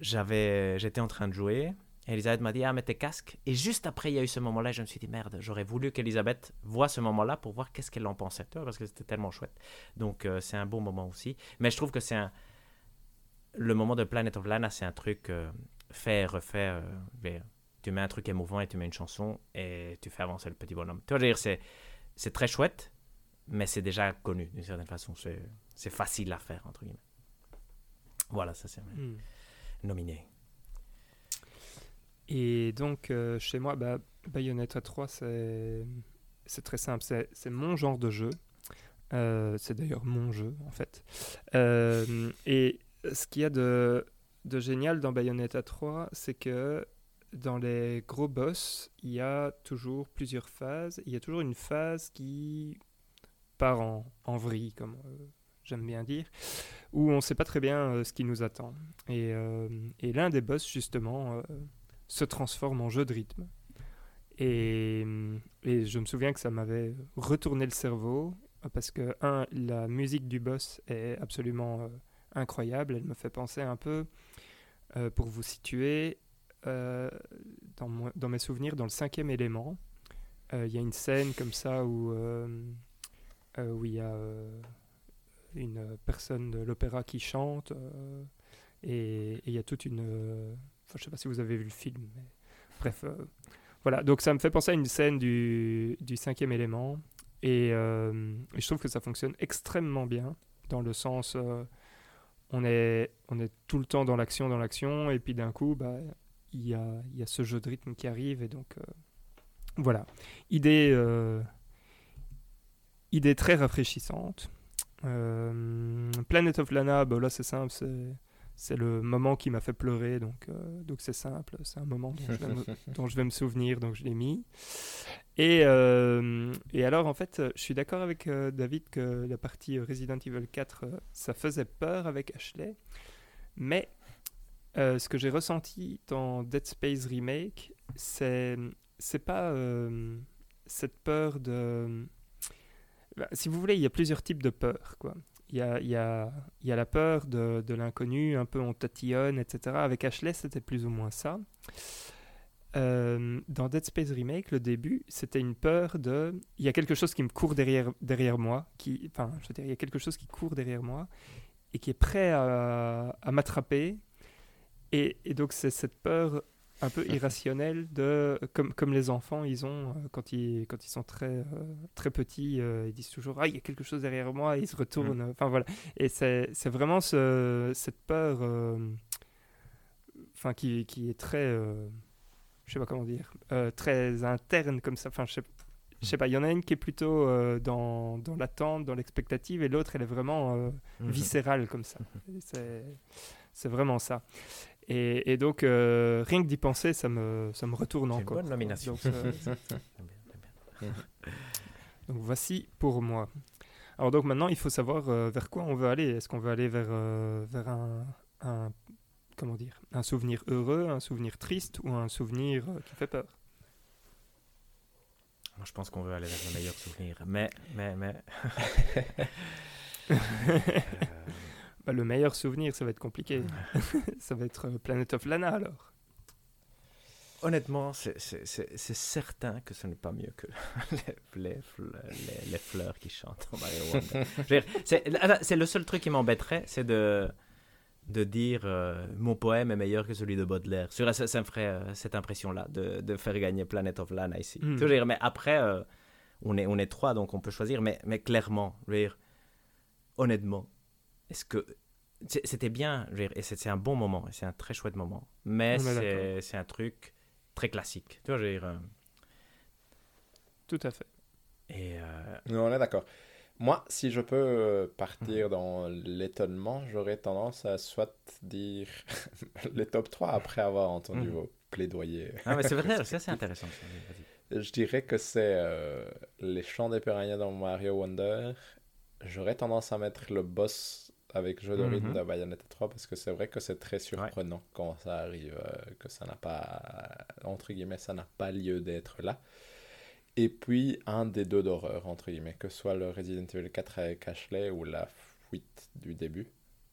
Speaker 3: j'étais en train de jouer. Et Elisabeth m'a dit Ah, mets tes casques. Et juste après, il y a eu ce moment-là. Je me suis dit Merde, j'aurais voulu qu'Elisabeth voit ce moment-là pour voir qu'est-ce qu'elle en pensait. Parce que c'était tellement chouette. Donc, euh, c'est un bon moment aussi. Mais je trouve que c'est un. Le moment de Planet of Lana, c'est un truc euh, fait, refait. euh, mais tu mets un truc émouvant et tu mets une chanson et tu fais avancer le petit bonhomme. Tu vois, je veux dire, c'est, c'est très chouette, mais c'est déjà connu d'une certaine façon. C'est, c'est facile à faire, entre guillemets. Voilà, ça c'est
Speaker 1: Hmm.
Speaker 3: nominé.
Speaker 1: Et donc, euh, chez moi, bah, Bayonetta 3, c'est très simple. C'est mon genre de jeu. Euh, c'est d'ailleurs mon jeu, en fait. Euh, et ce qu'il y a de, génial dans Bayonetta 3, c'est que dans les gros boss, il y a toujours plusieurs phases. Il y a toujours une phase qui part en, vrille, comme j'aime bien dire, où on ne sait pas très bien ce qui nous attend. Et, et l'un des boss, justement, se transforme en jeu de rythme. Et, je me souviens que ça m'avait retourné le cerveau parce que, un, la musique du boss est absolument euh, incroyable. Elle me fait penser un peu, euh, pour vous situer, euh, dans, mon- dans mes souvenirs, dans le cinquième élément. Il y a une scène comme ça où, où il y a. une personne de l'opéra qui chante. et il y a toute une. Je sais pas si vous avez vu le film, mais bref. euh, voilà, donc ça me fait penser à une scène du, cinquième élément. Et, euh, et je trouve que ça fonctionne extrêmement bien, dans le sens. euh, on, est, tout le temps dans l'action, dans l'action, et puis d'un coup, bah, il y, a, ce jeu de rythme qui arrive, et donc. euh, voilà. Idée, très rafraîchissante. Planet of Lana, bah là c'est simple, c'est, c'est le moment qui m'a fait pleurer, donc, euh, donc c'est simple, c'est un moment dont je, vais me, dont je vais me souvenir, donc je l'ai mis. Et, euh, et alors en fait, je suis d'accord avec euh, David que la partie Resident Evil 4, euh, ça faisait peur avec Ashley, mais euh, ce que j'ai ressenti dans Dead Space Remake, c'est c'est pas euh, cette peur de. Bah, si vous voulez, il y a plusieurs types de peur. Quoi. Il, y a, y a, y a la peur de, de l'inconnu, un peu on tatillonne, etc. Avec Ashley, c'était plus ou moins ça. Euh, dans Dead Space Remake, le début, c'était une peur de. Il y a quelque chose qui me court derrière, derrière moi. Qui, enfin, je veux dire, il y a quelque chose qui court derrière moi et qui est prêt à, à m'attraper. Et donc, c'est cette peur un peu irrationnelle de comme, comme les enfants ils ont euh, quand ils quand ils sont très euh, très petits euh, ils disent toujours ah il y a quelque chose derrière moi et ils se retournent. Enfin voilà. Et c'est vraiment ce, cette peur euh, enfin qui, qui est très euh, je sais pas comment dire euh, très interne comme ça. Enfin je sais je sais pas, il y en a une qui est plutôt euh, dans, dans l'attente, dans l'expectative, et l'autre, elle est vraiment euh, viscérale comme ça. C'est vraiment ça. Et, et donc, euh, rien que d'y penser, ça me, ça me retourne
Speaker 3: C'est une
Speaker 1: encore.
Speaker 3: bonne nomination.
Speaker 1: Donc, euh, donc, voici pour moi. Alors donc maintenant, il faut savoir euh, vers quoi on veut aller. Est-ce qu'on veut aller vers, euh, vers un, un- comment dire, un souvenir heureux, un souvenir triste ou un souvenir euh, qui fait peur?
Speaker 3: Moi, je pense qu'on veut aller vers le meilleur souvenir. Mais, mais, mais.
Speaker 1: Le meilleur souvenir, ça va être compliqué. ça va être euh, Planet of Lana alors.
Speaker 3: honnêtement, c'est- certain que ce n'est pas mieux que les, les, les- les fleurs qui chantent Mario Wonder. Dire, C'est le seul truc qui m'embêterait, c'est de, de dire euh, mon poème est meilleur que celui de Baudelaire. Sur, ça, ça me ferait euh, cette impression-là, de, de faire gagner Planet of Lana ici.
Speaker 1: Mm.
Speaker 3: Veux dire, mais après, euh, on, est, on est trois, donc on peut choisir, mais, mais clairement, dire, honnêtement, est-ce que. C'était bien, je veux dire, et c'est un bon moment, et c'est un très chouette moment, mais
Speaker 1: est
Speaker 3: c'est un truc très classique. Tu vois, je veux dire. euh,
Speaker 1: Tout à fait.
Speaker 3: et. euh,
Speaker 2: Non, on est d'accord. Moi, si je peux euh, partir dans l'étonnement, j'aurais tendance à soit dire les top 3 après avoir entendu
Speaker 3: Mhm.
Speaker 2: vos plaidoyers.
Speaker 3: Ah, mais c'est vrai, ça c'est intéressant. ça.
Speaker 2: Je dirais que c'est euh, les chants des piranhas dans Mario Wonder. J'aurais tendance à mettre le boss avec jeu de rythme
Speaker 3: Mhm.
Speaker 2: de Bayonetta 3 parce que c'est vrai que c'est très surprenant quand ça arrive, euh, que ça n'a pas, entre guillemets, ça n'a pas lieu d'être là. Et puis un des deux d'horreur, entre guillemets, que ce soit le Resident Evil 4 avec Ashley ou la fuite du début.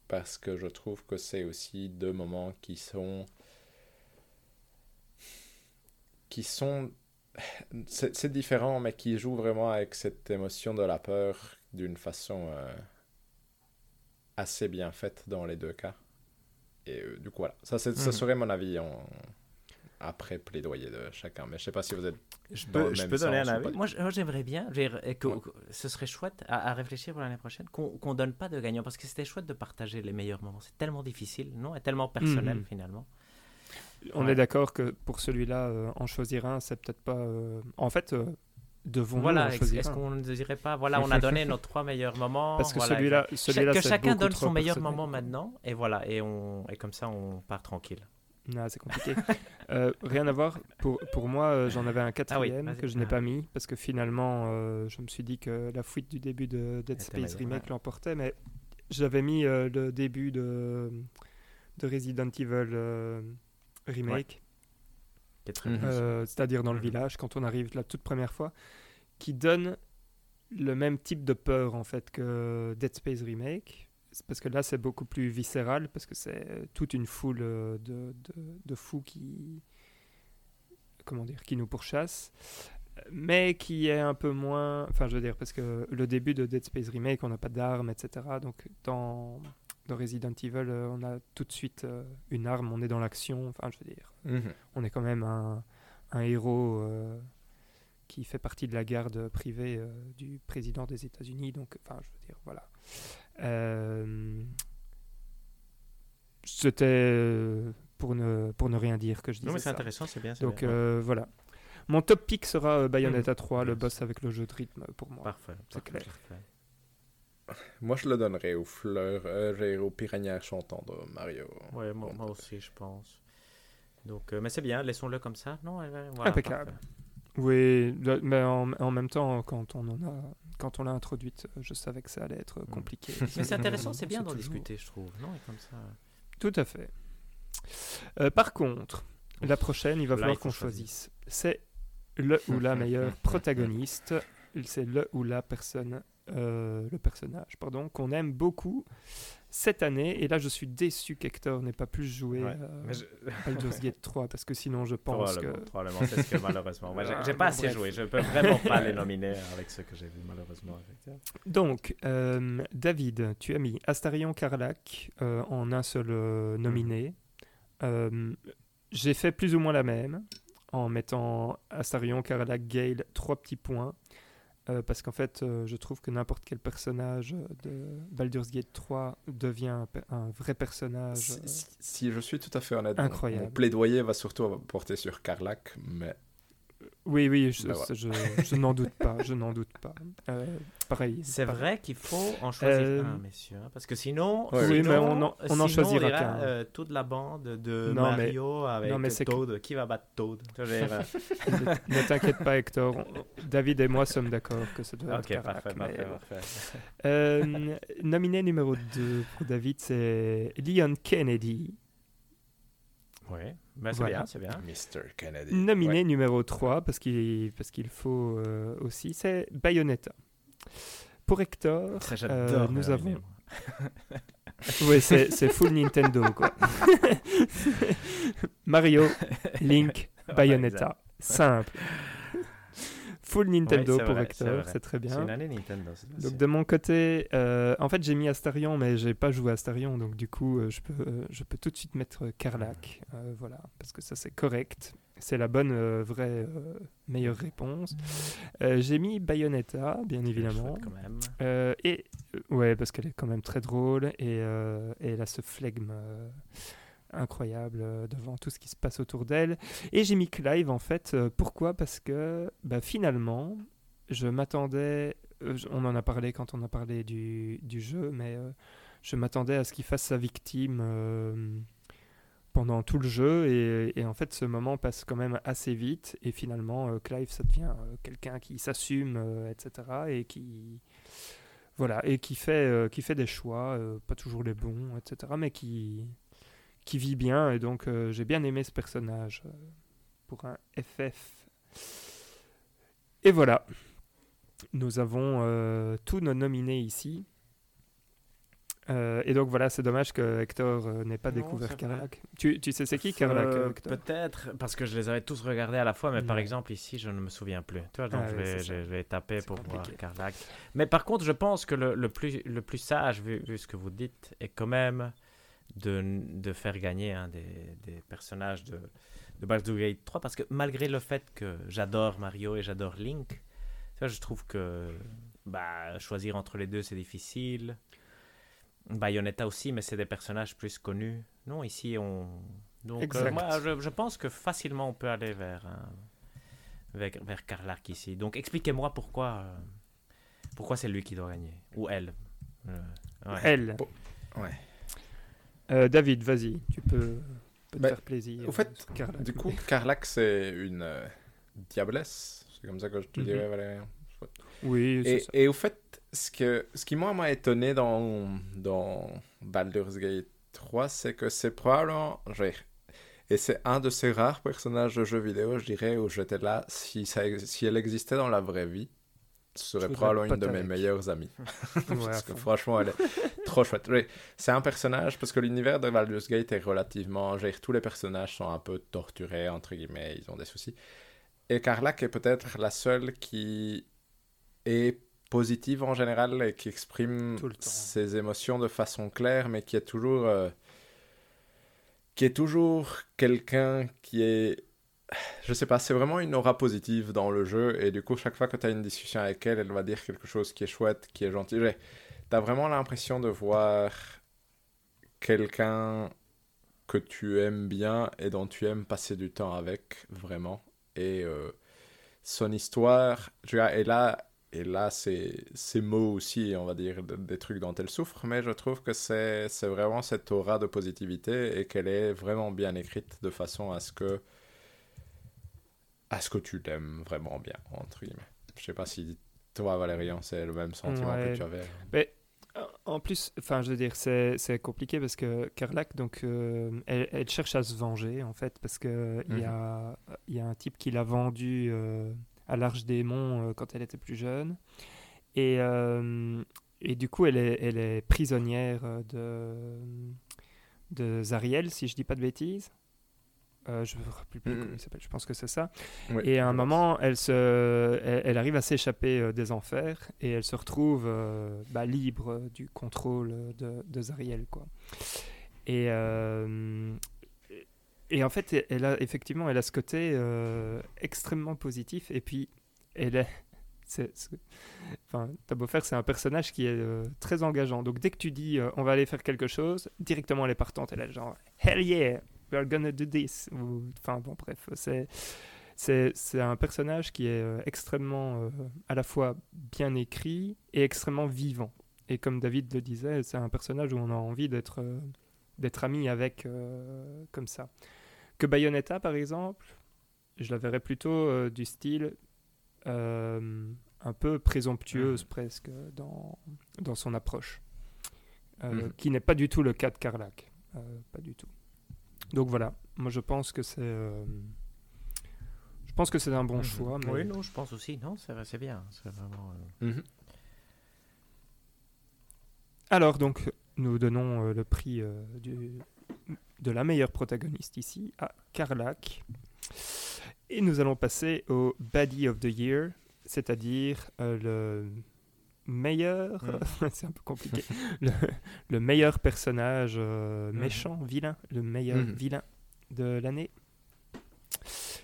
Speaker 2: Parce que je trouve que c'est aussi deux moments qui sont. qui sont. C'est c'est différent, mais qui jouent vraiment avec cette émotion de la peur d'une façon euh, assez bien faite dans les deux cas. Et euh, du coup, voilà. Ça, c'est- ça
Speaker 3: Mhm.
Speaker 2: serait mon avis en... après plaidoyer de chacun. Mais je sais pas si vous êtes
Speaker 3: Je peux, je peux donner un avis. Moi, j'aimerais bien, que,
Speaker 2: Ouais.
Speaker 3: que ce serait chouette à, à réfléchir pour l'année prochaine, qu'on qu'on donne pas de gagnant, parce que c'était chouette de partager les meilleurs moments. C'est tellement difficile, non? Et tellement personnel
Speaker 1: Mhm.
Speaker 3: finalement.
Speaker 1: On
Speaker 3: Ouais.
Speaker 1: est d'accord que pour celui-là, euh, en choisir un, c'est peut-être pas. euh, En fait, devons-nous
Speaker 3: Voilà,
Speaker 1: en
Speaker 3: est-ce
Speaker 1: choisir
Speaker 3: est-ce
Speaker 1: un
Speaker 3: qu'on ne dirait pas, voilà, on a donné nos trois meilleurs moments.
Speaker 1: Parce que
Speaker 3: voilà,
Speaker 1: celui-là, celui-là,
Speaker 3: que chacun donne son meilleur
Speaker 1: personnel.
Speaker 3: moment maintenant, et voilà, et, on, et comme ça on part tranquille.
Speaker 1: Non, c'est compliqué. Euh, rien à voir. Pour, pour moi, euh, j'en avais un quatrième
Speaker 3: vas-y.
Speaker 1: que je n'ai
Speaker 3: Ah.
Speaker 1: pas mis parce que finalement, euh, je me suis dit que la fuite du début de Dead Space Remake
Speaker 3: ouais.
Speaker 1: l'emportait, mais j'avais mis le début de, de Resident Evil Remake,
Speaker 3: Qui est très
Speaker 2: Mhm.
Speaker 1: euh, c'est-à-dire dans le village, quand on arrive la toute première fois, qui donne le même type de peur en fait que Dead Space Remake. C'est Parce que là, c'est beaucoup plus viscéral, parce que c'est euh, toute une foule euh, de, de, de fous qui, comment dire, qui nous pourchassent. mais qui est un peu moins. Enfin, je veux dire, parce que le début de Dead Space Remake, on n'a pas d'armes, etc. Donc, dans, dans Resident Evil, euh, on a tout de suite euh, une arme, on est dans l'action. Enfin, je veux dire,
Speaker 2: Mhm.
Speaker 1: on est quand même un, un héros euh, qui fait partie de la garde privée euh, du président des États-Unis. Donc, enfin, je veux dire, voilà. Euh, C'était pour ne, pour ne rien dire que je disais
Speaker 3: Non, mais c'est
Speaker 1: ça.
Speaker 3: intéressant, c'est bien.
Speaker 1: Donc
Speaker 3: bien.
Speaker 1: euh, voilà. Mon top pick sera Bayonetta 3, le boss avec le jeu de rythme pour moi.
Speaker 3: Parfait.
Speaker 1: c'est clair.
Speaker 3: parfait.
Speaker 2: Moi, je le donnerais aux fleurs, euh, et aux piranhas chantants de Mario.
Speaker 3: Ouais, moi, aussi, je pense. Donc, euh, mais c'est bien, laissons-le comme ça. Non, voilà,
Speaker 1: Impeccable.
Speaker 3: parfait.
Speaker 1: Oui, le- mais en, en même temps, quand on en a, quand on l'a introduite, euh, je savais que ça allait être
Speaker 3: Mm.
Speaker 1: compliqué.
Speaker 3: Mais c'est intéressant, c'est bien d'en
Speaker 1: toujours-
Speaker 3: discuter, je trouve. Non, et comme ça.
Speaker 1: Tout à fait. Euh, par contre, la prochaine, il va
Speaker 3: Là,
Speaker 1: falloir qu'on choisisse. C'est le ou la meilleure protagoniste. C'est le ou la personne, euh, le personnage, pardon, qu'on aime beaucoup cette année. Et là, je suis déçu qu'Hector n'ait pas pu jouer
Speaker 3: Ouais,
Speaker 1: euh,
Speaker 3: Mais je-
Speaker 1: Baldur's Gate 3 parce que sinon, je pense que.
Speaker 3: Probablement, probablement, c'est ce que malheureusement. Moi, j'ai
Speaker 1: Ah,
Speaker 3: pas assez
Speaker 1: bref.
Speaker 3: joué. Je peux vraiment pas les nominer avec ce que j'ai vu, malheureusement.
Speaker 1: Donc, euh, David, tu as mis Astarion Carlac euh, en un seul nominé. Euh, J'ai fait plus ou moins la même en mettant Astarion Carlac Gale trois petits points. Euh, parce qu'en fait, euh, je trouve que n'importe quel personnage de Baldur's Gate 3 devient un, un vrai personnage.
Speaker 2: Si,
Speaker 1: euh,
Speaker 2: si- si je suis tout à fait honnête,
Speaker 1: Incroyable.
Speaker 2: mon plaidoyer va surtout porter sur Carlac, mais
Speaker 1: Oui, oui, je,
Speaker 2: Ben voilà.
Speaker 1: je, je n'en doute pas, je n'en doute pas. Euh, pareil.
Speaker 3: C'est vrai qu'il faut en choisir
Speaker 1: Euh,
Speaker 3: un, messieurs. hein, Parce que sinon,
Speaker 2: Ouais,
Speaker 1: oui, mais on en- on en
Speaker 3: sinon,
Speaker 1: choisira
Speaker 3: dirait,
Speaker 1: qu'un.
Speaker 3: euh, toute la bande de
Speaker 1: Non, mais-
Speaker 3: Mario avec
Speaker 1: non, mais c'est que-
Speaker 3: Toad. Qui va battre Toad?
Speaker 1: Ne t'inquiète pas, Hector. on- David et moi sommes d'accord que ça doit être
Speaker 3: parfait,
Speaker 1: mais
Speaker 3: parfait, parfait.
Speaker 1: Euh, nominé numéro 2 pour David, c'est Leon Kennedy.
Speaker 3: Oui, ben, c'est
Speaker 1: Voilà.
Speaker 3: bien, c'est bien.
Speaker 2: Mr. Kennedy.
Speaker 1: Nominé
Speaker 2: Ouais.
Speaker 1: numéro 3, parce qu'il parce qu'il faut euh, aussi, c'est Bayonetta. Pour Hector,
Speaker 3: Ça,
Speaker 1: euh, nous
Speaker 3: les
Speaker 1: avons... Oui, c'est c'est full Nintendo, quoi. Mario, Link, Bayonetta. Simple. Full Nintendo pour
Speaker 3: vrai, c'est
Speaker 1: très
Speaker 3: C'est
Speaker 1: bien.
Speaker 3: une année Nintendo. c'est
Speaker 1: Donc de mon côté, euh, en fait j'ai mis Astarion, mais j'ai pas joué Astarion, donc du coup euh, je peux, euh, je peux tout de suite mettre Carlac, voilà, parce que ça c'est correct, c'est la bonne vraie meilleure réponse. J'ai mis Bayonetta, bien évidemment,
Speaker 3: chouette quand même.
Speaker 1: Et ouais parce qu'elle est quand même très drôle et, et elle a ce flegme incroyable euh, devant tout ce qui se passe autour d'elle. Et j'ai mis Clive en fait, euh, pourquoi? Parce que bah, finalement je m'attendais, euh, on en a parlé quand on a parlé du, du jeu, mais je m'attendais à ce qu'il fasse sa victime pendant tout le jeu, et, et en fait ce moment passe quand même assez vite, et finalement Clive ça devient quelqu'un qui s'assume, etc., et qui voilà, et qui fait, qui fait des choix, pas toujours les bons, etc., mais qui, qui vit bien, et donc euh, j'ai bien aimé ce personnage euh, pour un FF. Et voilà, nous avons euh, tous nos nominés ici. Euh, et donc voilà, c'est dommage que Hector euh, n'ait pas
Speaker 3: Non,
Speaker 1: découvert. Carlac. Tu, tu sais c'est qui Carlac
Speaker 3: Euh, Peut-être, parce que je les avais tous regardés à la fois, mais par exemple ici, je ne me souviens plus. Tu vois, donc
Speaker 1: Ah
Speaker 3: je, vais, je vais taper pour voir. Carlac. Mais par contre, je pense que le, le plus, le plus sage, vu, vu ce que vous dites, est quand même de, de faire gagner un des, des personnages de, de Baldur's Gate 3, parce que malgré le fait que j'adore Mario et j'adore Link, vois, je trouve que bah, choisir entre les deux, c'est difficile. Bayonetta aussi, mais c'est des personnages plus connus. Non, ici, on... Donc, euh, moi, je, je pense que facilement, on peut aller vers, un- vers, vers Carlac ici. Donc, expliquez-moi pourquoi, euh, pourquoi c'est lui qui doit gagner. Ou elle. Euh, ouais.
Speaker 1: Elle.
Speaker 2: Ouais.
Speaker 1: Euh, David, vas-y, tu peux, peux te
Speaker 2: Bah,
Speaker 1: faire plaisir.
Speaker 2: au fait,
Speaker 1: Carlac.
Speaker 2: Du coup, Carlac, c'est une euh, diablesse. C'est comme ça que je te
Speaker 1: Mhm.
Speaker 2: dirais, Valérien.
Speaker 1: oui, c'est
Speaker 2: Et,
Speaker 1: ça.
Speaker 2: et au fait, ce, que, ce qui moi m'a étonné dans, dans Baldur's Gate 3, c'est que c'est probablement. Et c'est un de ces rares personnages de jeux vidéo, je dirais, où j'étais là. Si, ça, si elle existait dans la vraie vie, ce serait probablement une de mes meilleures amies. Parce que franchement, elle est trop chouette. Oui, C'est un personnage, parce que l'univers de Baldur's Gate est relativement. dire, tous les personnages sont un peu torturés, entre guillemets, ils ont des soucis. et Carlac est peut-être la seule qui est positive en général et qui exprime ses émotions de façon claire, mais qui est toujours, euh, qui est toujours quelqu'un qui est, je sais pas, c'est vraiment une aura positive dans le jeu et du coup chaque fois que tu as une discussion avec elle, elle va dire quelque chose qui est chouette, qui est gentil. T'as vraiment l'impression de voir quelqu'un que tu aimes bien et dont tu aimes passer du temps avec, vraiment. Et euh, son histoire, tu vois, et là, et là c'est ses mots aussi, on va dire, de- des trucs dont elle souffre, mais je trouve que c'est vraiment cette aura de positivité et qu'elle est vraiment bien écrite de façon à ce que à ce que tu l'aimes vraiment bien, entre guillemets? Je sais pas si toi, Valérian, c'est le même sentiment
Speaker 1: Ouais.
Speaker 2: que tu avais.
Speaker 1: Mais euh, en plus, enfin, je veux dire, c'est compliqué parce que Carlac, donc, euh, elle, elle cherche à se venger, en fait, parce que il y, a, il y a un type qui l'a vendu euh, à l'Arche des Monts euh, quand elle était plus jeune. Et, euh, et du coup, elle est, elle est prisonnière de, de Zariel, si je dis pas de bêtises. Euh, je ne me rappelle plus
Speaker 2: Mhm.
Speaker 1: comment il s'appelle, je pense que c'est ça.
Speaker 2: Oui,
Speaker 1: Et à un moment, elle, se, elle, elle arrive à s'échapper euh, des enfers et elle se retrouve euh, bah, libre du contrôle de, de Zariel. Quoi. Et, euh, et en fait, elle a, effectivement, elle a ce côté extrêmement positif et puis elle est. c'est- c'est- Enfin, faire, c'est un personnage qui est euh, très engageant. Donc dès que tu dis euh, on va aller faire quelque chose, directement elle est partante. Elle est genre hell yeah, we're gonna do this. Enfin bon, bref, c'est c'est un personnage qui est euh, extrêmement euh, à la fois bien écrit et extrêmement vivant. Et comme David le disait, c'est un personnage où on a envie d'être euh, d'être ami avec euh, comme ça. Que Bayonetta, par exemple, je la verrais plutôt du style un peu présomptueuse presque dans, dans son approche.
Speaker 2: Mhm.
Speaker 1: Qui n'est pas du tout le cas de Carlac. Pas du tout. Donc voilà, moi je pense que c'est... euh, je pense que c'est un bon
Speaker 3: Mhm.
Speaker 1: choix. Mais...
Speaker 3: Oui, non, je pense aussi. Non, c'est c'est bien. C'est vraiment. euh,
Speaker 2: Mhm.
Speaker 1: Alors donc, nous donnons euh, le prix euh, du, de la meilleure protagoniste ici à Carlac. Et nous allons passer au Baddie of the Year, c'est-à-dire euh, le meilleur, c'est un peu compliqué, le, le meilleur personnage euh,
Speaker 3: Mhm.
Speaker 1: méchant, vilain, le meilleur
Speaker 2: Mhm.
Speaker 1: vilain de l'année.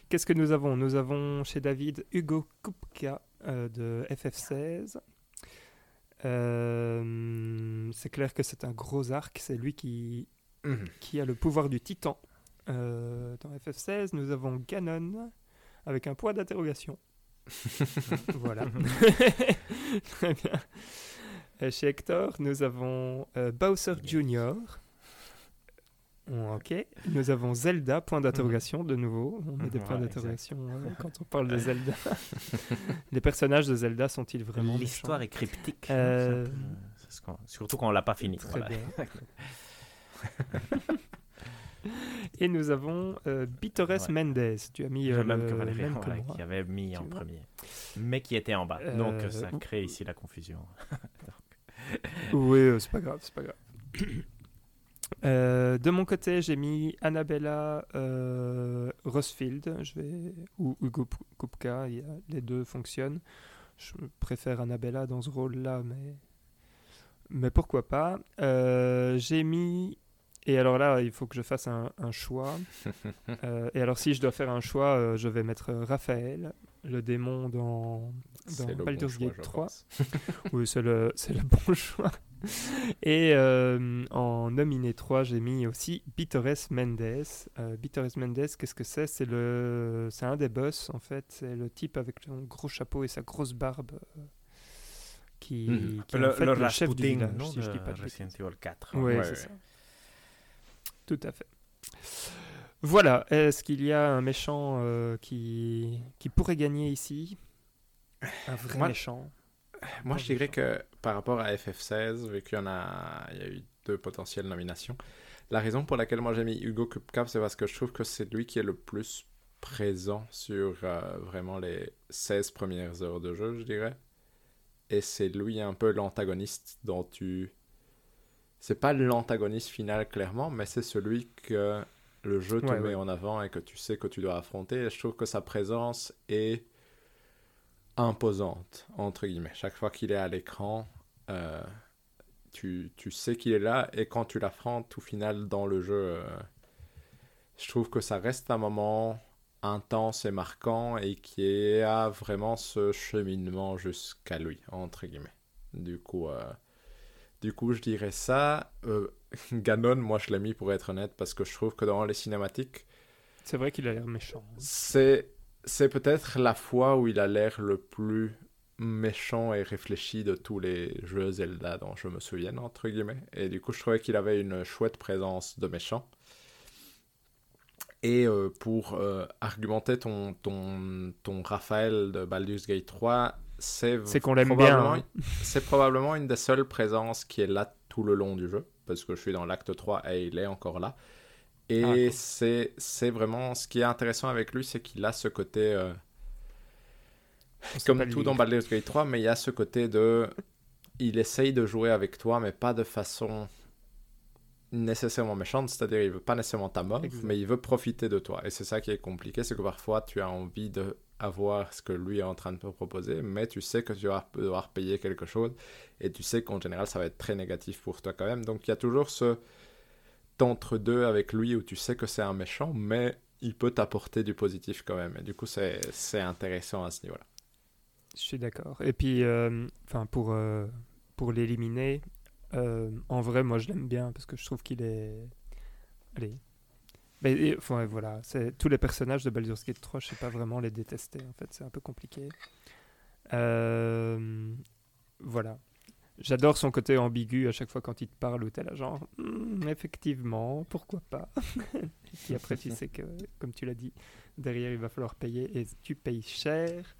Speaker 1: Qu'est-ce que nous avons? Nous avons chez David Hugo Kupka euh, de FF16. Euh, c'est clair que c'est un gros arc, c'est lui qui, qui a le pouvoir du titan. Dans FF16, nous avons Ganon avec un point d'interrogation. Voilà. Très bien. Euh, Chez Hector, nous avons euh, Bowser Jr. Ok. Nous avons Zelda, point d'interrogation, de nouveau. On met des
Speaker 3: Ouais,
Speaker 1: points d'interrogation euh, quand on parle de Zelda. Les personnages de Zelda sont-ils vraiment
Speaker 3: L'histoire est cryptique.
Speaker 1: Euh,
Speaker 3: hein, peu- qu'on- Surtout quand on l'a pas fini.
Speaker 1: Très
Speaker 3: voilà.
Speaker 1: bien. Et nous avons euh, Bitores
Speaker 3: Ouais.
Speaker 1: Mendes. Tu as mis
Speaker 3: Le
Speaker 1: euh,
Speaker 3: même
Speaker 1: le
Speaker 3: que Valérie,
Speaker 1: même que
Speaker 3: voilà,
Speaker 1: moi.
Speaker 3: qui avait mis
Speaker 1: Tu
Speaker 3: en premier. Mais qui était en bas. Donc
Speaker 1: Euh,
Speaker 3: ça
Speaker 1: ou-
Speaker 3: crée ici la confusion.
Speaker 1: Oui, euh, c'est pas grave, c'est pas grave. Euh, de mon côté, j'ai mis Annabella euh, Rosfield, je vais ou Hugo Kupka, il y a- les deux fonctionnent. Je préfère Annabella dans ce rôle-là, mais mais pourquoi pas. Euh, j'ai mis et alors là, il faut que je fasse un, un choix. Euh, et alors, si je dois faire un choix, euh, je vais mettre Raphaël, le démon dans, dans
Speaker 2: le
Speaker 1: Baldur's Gate
Speaker 2: je
Speaker 1: 3.
Speaker 2: pense.
Speaker 1: Oui, c'est le, c'est le bon choix. Et euh, en nominé 3, j'ai mis aussi Bitores Mendes. Euh, Bitores Mendes, qu'est-ce que c'est? C'est le, c'est un des boss en fait. C'est le type avec son gros chapeau et sa grosse barbe euh, qui,
Speaker 2: Mhm.
Speaker 1: qui est en fait le, chef du village,
Speaker 3: non,
Speaker 1: si je dis pas de
Speaker 3: Resident
Speaker 1: bêtises.
Speaker 3: Evil 4.
Speaker 1: Oui,
Speaker 2: Ouais,
Speaker 1: c'est
Speaker 2: ouais.
Speaker 1: ça. Tout à fait. Voilà. Est-ce qu'il y a un méchant euh, qui, qui pourrait gagner ici? Un vrai
Speaker 2: Moi-
Speaker 1: méchant?
Speaker 2: Moi, je dirais que par rapport à FF16, vu qu'il y en a, il y a eu deux potentielles nominations, la raison pour laquelle moi j'ai mis Hugo Cupcap, c'est parce que je trouve que c'est lui qui est le plus présent sur euh, vraiment les 16 premières heures de jeu, je dirais. Et c'est lui un peu l'antagoniste dont tu... C'est pas l'antagoniste final clairement, mais c'est celui que le jeu te
Speaker 1: Ouais,
Speaker 2: met
Speaker 1: ouais.
Speaker 2: en avant et que tu sais que tu dois affronter. Et je trouve que sa présence est imposante, entre guillemets. Chaque fois qu'il est à l'écran, euh, tu, tu sais qu'il est là et quand tu l'affrontes au final dans le jeu, euh, je trouve que ça reste un moment intense et marquant et qui a vraiment ce cheminement jusqu'à lui, entre guillemets. Du coup, euh, du coup je dirais ça. Euh, Ganon, moi je l'ai mis pour être honnête parce que je trouve que dans les cinématiques,
Speaker 1: C'est vrai qu'il a l'air méchant.
Speaker 2: c'est c'est peut-être la fois où il a l'air le plus méchant et réfléchi de tous les jeux Zelda dont je me souviens, entre guillemets. Et du coup, je trouvais qu'il avait une chouette présence de méchant. Et euh, pour euh, argumenter ton, ton, ton Raphaël de Baldur's Gate 3, c'est
Speaker 1: qu'on l'aime
Speaker 2: probablement-
Speaker 1: bien, hein.
Speaker 2: C'est probablement une des seules présences qui est là tout le long du jeu, parce que je suis dans l'acte 3 et il est encore là. Et
Speaker 1: Ah,
Speaker 2: c'est c'est vraiment ce qui est intéressant avec lui, c'est qu'il a ce côté, euh, comme tout dans Baldur's Gate 3, mais il y a ce côté de, il essaye de jouer avec toi, mais pas de façon nécessairement méchante, c'est-à-dire il veut pas nécessairement ta mort, mais il veut profiter de toi. Et c'est ça qui est compliqué, c'est que parfois tu as envie de avoir ce que lui est en train de te proposer, mais tu sais que tu vas devoir payer quelque chose, et tu sais qu'en général ça va être très négatif pour toi quand même. Donc il y a toujours ce entre-deux avec lui où tu sais que c'est un méchant, mais il peut t'apporter du positif quand même. Et du coup c'est intéressant à ce niveau-là.
Speaker 1: Je suis d'accord. Et puis, euh, enfin, pour, euh, pour l'éliminer, euh, en vrai, moi, je l'aime bien parce que je trouve qu'il est. Allez. Mais, et- enfin, voilà. C'est tous les personnages de Baldur's Gate 3, je sais pas vraiment les détester. En fait, c'est un peu compliqué. Euh, voilà. J'adore son côté ambigu à chaque fois quand il te parle ou t'es là genre Hmm, effectivement pourquoi pas? Et puis après tu sais que comme tu l'as dit derrière il va falloir payer et tu payes cher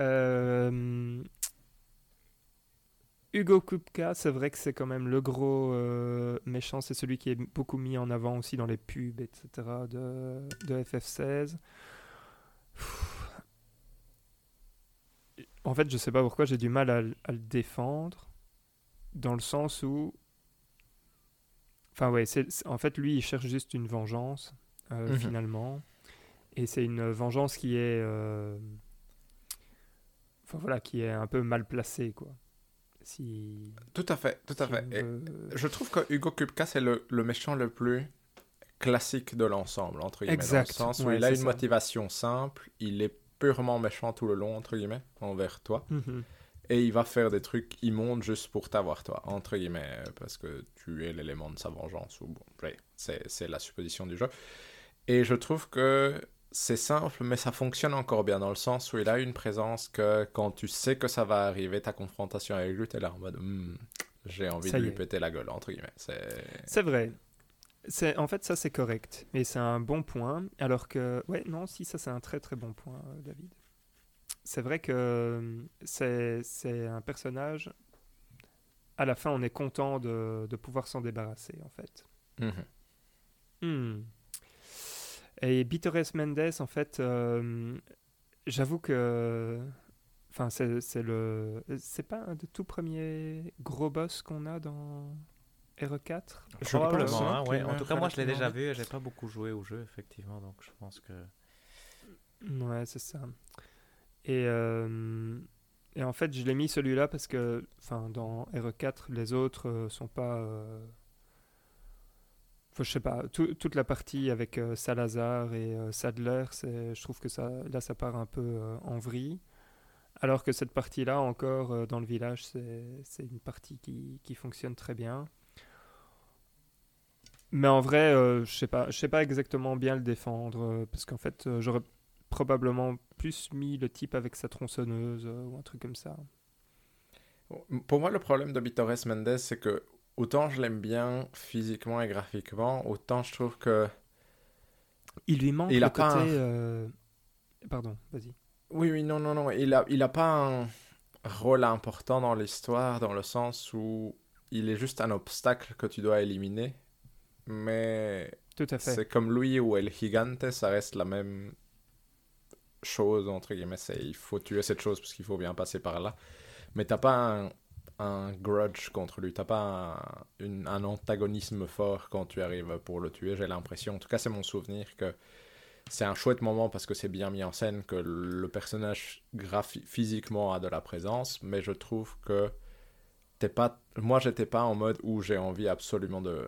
Speaker 1: euh, Hugo Kupka, c'est vrai que c'est quand même le gros euh, méchant, c'est celui qui est beaucoup mis en avant aussi dans les pubs, etc. de, de FF16. Pff. En fait, je sais pas pourquoi j'ai du mal à, le défendre, dans le sens où. Enfin, ouais, c'est, en fait, lui, il cherche juste une vengeance, euh,
Speaker 2: Mhm.
Speaker 1: finalement. Et c'est une vengeance qui est. euh, Enfin, voilà, qui est un peu mal placée, quoi. Si.
Speaker 2: Tout à fait, tout à
Speaker 1: si
Speaker 2: fait.
Speaker 1: veut-
Speaker 2: je trouve que Hugo Kupka, c'est le, le méchant le plus classique de l'ensemble, entre guillemets.
Speaker 1: Exact,
Speaker 2: Dans le sens où
Speaker 1: ouais,
Speaker 2: il a une
Speaker 1: ça.
Speaker 2: motivation simple, il est purement méchant tout le long, entre guillemets, envers toi.
Speaker 1: Mhm.
Speaker 2: Et il va faire des trucs immondes juste pour t'avoir, toi, entre guillemets, parce que tu es l'élément de sa vengeance. Ou bon, ouais, c'est la supposition du jeu. Et je trouve que c'est simple, mais ça fonctionne encore bien, dans le sens où il a une présence que quand tu sais que ça va arriver, ta confrontation avec lui, t'es là en mode, Hmm, j'ai envie
Speaker 1: Ça
Speaker 2: de lui
Speaker 1: est.
Speaker 2: péter la gueule, entre guillemets. C'est...
Speaker 1: C'est vrai. C'est, en fait, ça, c'est correct. Et c'est un bon point. Alors que, ouais, non, si, ça, c'est un très, très bon point, euh, David. C'est vrai que euh, c'est, un personnage. À la fin, on est content de, de pouvoir s'en débarrasser, en fait. Hmm. Et Bitores Mendes, en fait, euh, j'avoue que. Enfin, c'est, le. C'est pas un des tout premiers gros boss qu'on a dans RE4
Speaker 2: Je
Speaker 3: Probablement,
Speaker 2: pense,
Speaker 3: hein,
Speaker 2: hein,
Speaker 3: ouais. En tout cas, moi, je l'ai déjà vu et j'ai pas beaucoup joué au jeu, effectivement, donc je pense que...
Speaker 1: Ouais, c'est ça. Et, euh, et en fait, je l'ai mis celui-là parce que, enfin, dans RE4, les autres euh, sont pas. euh, je sais pas, tout- toute la partie avec euh, Salazar et euh, Sadler, je trouve que ça, là, ça part un peu euh, en vrille. Alors que cette partie-là, encore euh, dans le village, c'est, une partie qui, qui fonctionne très bien. Mais en vrai, je sais sais pas exactement bien le défendre parce qu'en fait, j'aurais probablement plus mis le type avec sa tronçonneuse ou un truc comme ça.
Speaker 2: Pour moi, le problème de Bitores Mendes, c'est que autant je l'aime bien physiquement et graphiquement, autant je trouve que.
Speaker 1: Il lui manque
Speaker 2: Il
Speaker 1: le
Speaker 2: a pas
Speaker 1: côté.
Speaker 2: un-
Speaker 1: euh, Pardon, vas-y.
Speaker 2: Oui, oui, non, non, non. Il a, il a pas un rôle important dans l'histoire, dans le sens où il est juste un obstacle que tu dois éliminer. Mais
Speaker 1: Tout à fait.
Speaker 2: c'est comme lui ou El Gigante, ça reste la même chose, entre guillemets. Il faut tuer cette chose parce qu'il faut bien passer par là. Mais t'as pas un, un grudge contre lui. T'as pas un, une- un antagonisme fort quand tu arrives pour le tuer, j'ai l'impression. En tout cas, c'est mon souvenir que c'est un chouette moment parce que c'est bien mis en scène, que le personnage physiquement a de la présence, mais je trouve que t'es pas. Moi, j'étais pas en mode où j'ai envie absolument de.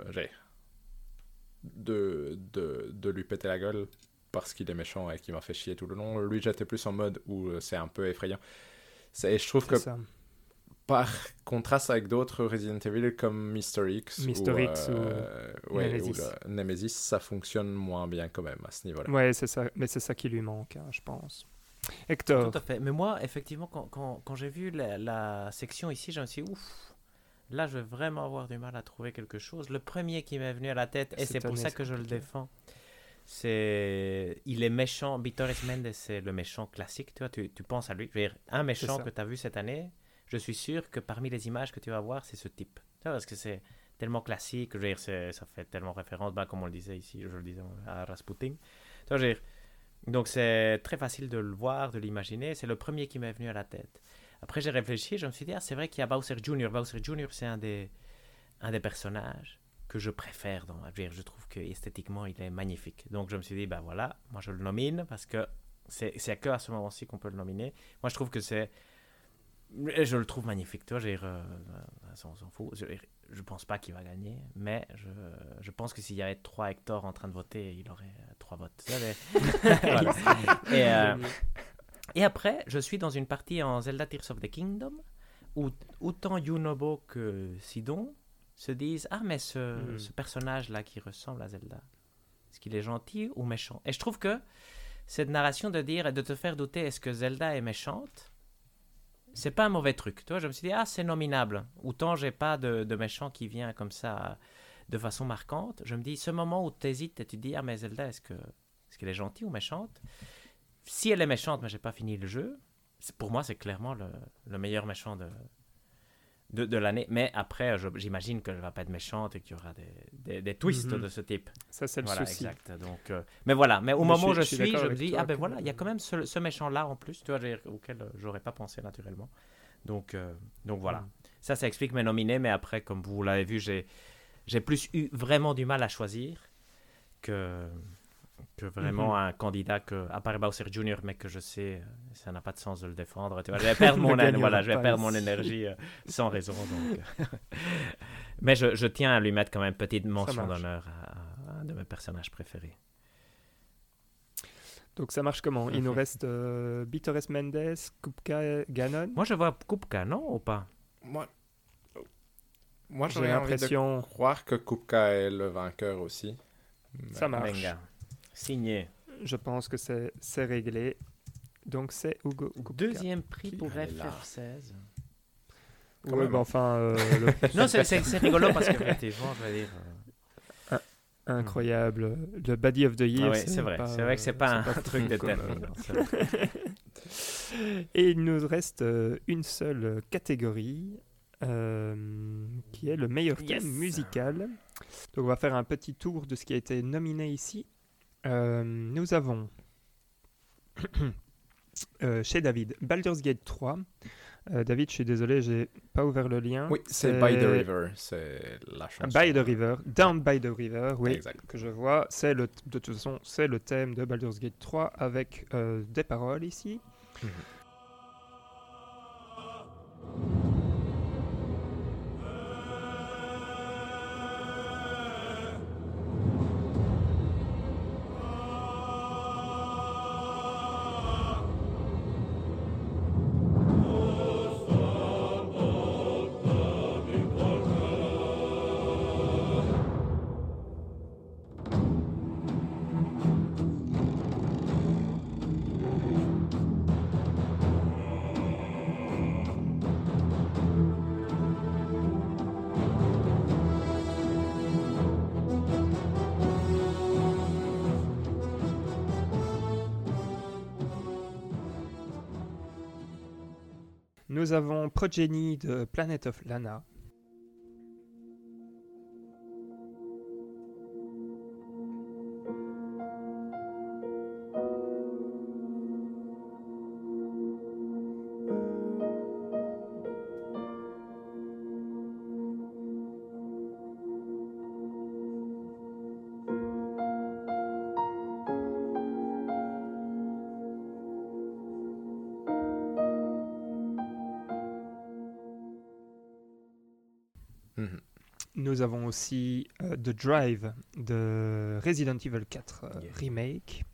Speaker 2: De, de, de lui péter la gueule parce qu'il est méchant et qu'il m'a fait chier tout le long. Lui, j'étais plus en mode où euh, c'est un peu effrayant. Et je trouve que
Speaker 1: ça.
Speaker 2: Par contraste avec d'autres Resident Evil comme Mr. X
Speaker 1: Mr.
Speaker 2: ou,
Speaker 1: X
Speaker 2: euh, ouais, ou
Speaker 1: Nemesis.
Speaker 2: le Nemesis, ça fonctionne moins bien quand même à ce niveau-là.
Speaker 1: Ouais, c'est ça. Mais c'est ça qui lui manque, hein, je pense. Hector.
Speaker 3: Tout à fait. Mais moi, effectivement, quand, quand, quand j'ai vu la, la section ici, je me suis dit, ouf, là, je vais vraiment avoir du mal à trouver quelque chose. Le premier qui m'est venu à la tête, et c'est pour ça que je le défends, c'est. Il est méchant. Vittorio Mendes, c'est le méchant classique. Tu vois, tu, tu penses à lui. Je veux dire, un méchant que tu as vu cette année, je suis sûr que parmi les images que tu vas voir, c'est ce type. Parce que c'est tellement classique. Je veux dire, ça fait tellement référence, ben, comme on le disait ici, je le disais à Rasputin. Donc c'est très facile de le voir, de l'imaginer. C'est le premier qui m'est venu à la tête. Après j'ai réfléchi, je me suis dit, ah, c'est vrai qu'il y a Bowser Jr. Bowser Jr. c'est un des, un des personnages que je préfère. Dans, je, dire, je trouve que esthétiquement il est magnifique. Donc je me suis dit, ben voilà, moi je le nomine parce que c'est à ce moment-ci qu'on peut le nominer. Moi je trouve que c'est... et Je le trouve magnifique, dire, euh, on s'en fout. Je, je pense pas qu'il va gagner, mais je, je pense que s'il y avait trois Hector en train de voter, il aurait euh, trois votes. Voilà. Et, euh, et après, je suis dans une partie en Zelda Tears of the Kingdom où autant Yunobo que Sidon se disent Ah, mais ce,
Speaker 1: Hmm.
Speaker 3: ce personnage-là qui ressemble à Zelda, est-ce qu'il est gentil ou méchant? Et je trouve que cette narration de dire et de te faire douter est-ce que Zelda est méchante? C'est pas un mauvais truc. Tu je me suis dit, ah, c'est nominable. Autant j'ai pas de, méchant qui vient comme ça de façon marquante. Je me dis, ce moment où tu hésites et tu dis, ah, mais Zelda, est-ce que est-ce qu'elle est gentille ou méchante? Si elle est méchante, mais j'ai pas fini le jeu, pour moi, c'est clairement le meilleur méchant de, de, de l'année. Mais après, je- j'imagine qu'elle va pas être méchante et qu'il y aura des, des, des twists
Speaker 1: Mhm.
Speaker 3: de ce type.
Speaker 1: Ça, c'est le
Speaker 3: Voilà,
Speaker 1: souci.
Speaker 3: exact. Donc, euh, mais voilà, mais au
Speaker 1: Mais
Speaker 3: moment où
Speaker 1: je
Speaker 3: je
Speaker 1: suis- je
Speaker 3: me dis, ah ben voilà, il y a quand même ce, ce méchant-là en plus, tu vois, auquel euh, j'aurais pas pensé naturellement. Donc, euh, donc voilà.
Speaker 1: Mm.
Speaker 3: Ça, ça explique mes nominés, mais après, comme vous l'avez vu, j'ai plus eu vraiment du mal à choisir que, que vraiment
Speaker 1: Mhm.
Speaker 3: un candidat que, à part Bowser Jr., mais que je sais, euh, ça n'a pas de sens de le défendre. Tu vois, je vais perdre mon, voilà, je vais perdre mon énergie euh, sans raison. Donc. mais je, je tiens à lui mettre quand même petite mention d'honneur à, à un de mes personnages préférés.
Speaker 1: Donc ça marche comment? Il nous reste euh, Bitores Mendes, Kupka Ganon?
Speaker 3: Moi, je vois Kupka, non ou pas?
Speaker 2: Moi, moi
Speaker 1: J'ai
Speaker 2: j'aurais envie de
Speaker 1: l'impression.
Speaker 2: croire que Kupka est le vainqueur aussi.
Speaker 1: Ça marche.
Speaker 3: Venga. Signé.
Speaker 1: Je pense que c'est réglé. Donc c'est Hugo.
Speaker 3: Deuxième prix
Speaker 2: Qui
Speaker 3: pour
Speaker 2: est là?
Speaker 3: FF16.
Speaker 2: Quand
Speaker 1: Ouais,
Speaker 2: même.
Speaker 1: bah, enfin, euh, le-
Speaker 3: non, c'est- rigolo parce qu'effectivement, je vais dire. euh,
Speaker 1: incroyable. Le Body of the Year.
Speaker 3: ah ouais, c'est vrai.
Speaker 1: pas,
Speaker 3: C'est vrai que c'est pas
Speaker 1: euh,
Speaker 3: un truc de vrai.
Speaker 1: Et il nous reste euh, une seule catégorie euh, qui est le meilleur thème
Speaker 3: Yes.
Speaker 1: musical. Donc on va faire un petit tour de ce qui a été nominé ici. Euh, nous avons euh, chez David Baldur's Gate 3. Euh, David, je suis désolé, j'ai pas ouvert le lien.
Speaker 2: Oui, c'est By the River, c'est la chanson.
Speaker 1: By the River, Down by the River, oui,
Speaker 2: Exact.
Speaker 1: que je vois. C'est le, de toute façon, c'est le thème de Baldur's Gate 3 avec des paroles ici.
Speaker 2: Mhm.
Speaker 1: Nous avons Progeny de Planet of Lana. Nous avons aussi euh, The Drive de Resident Evil 4 euh,
Speaker 3: Yeah.
Speaker 1: Remake.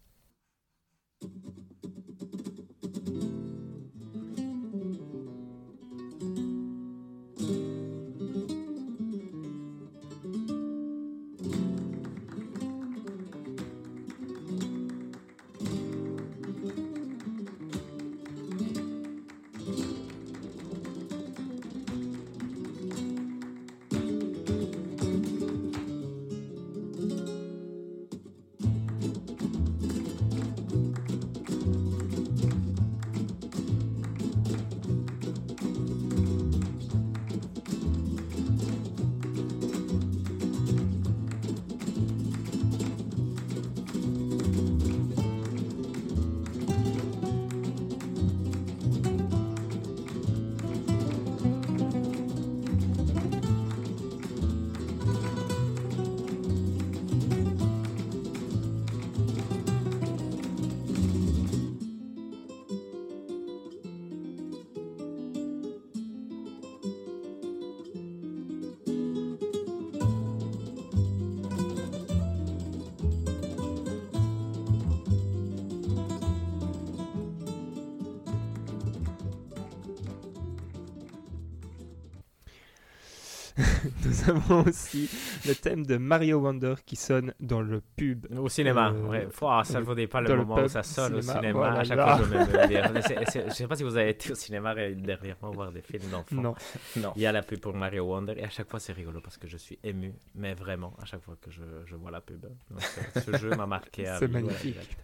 Speaker 1: Nous avons aussi le thème de Mario Wonder qui sonne dans le pub.
Speaker 3: Au cinéma,
Speaker 1: Euh,
Speaker 3: ouais. Pouah, ça ne vaut pas le moment où ça sonne au
Speaker 1: cinéma, voilà,
Speaker 3: à chaque
Speaker 1: là.
Speaker 3: fois, je Je sais pas si vous avez été au cinéma dernièrement voir des films d'enfants.
Speaker 1: Non,
Speaker 2: Non.
Speaker 3: Il y a la pub pour Mario Wonder et à chaque fois c'est rigolo parce que je suis ému, mais vraiment à chaque fois que je, je vois la pub. Donc, euh, ce jeu m'a marqué à
Speaker 1: C'est magnifique.
Speaker 3: exact.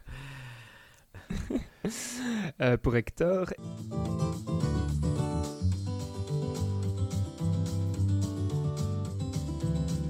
Speaker 1: Euh, pour Hector.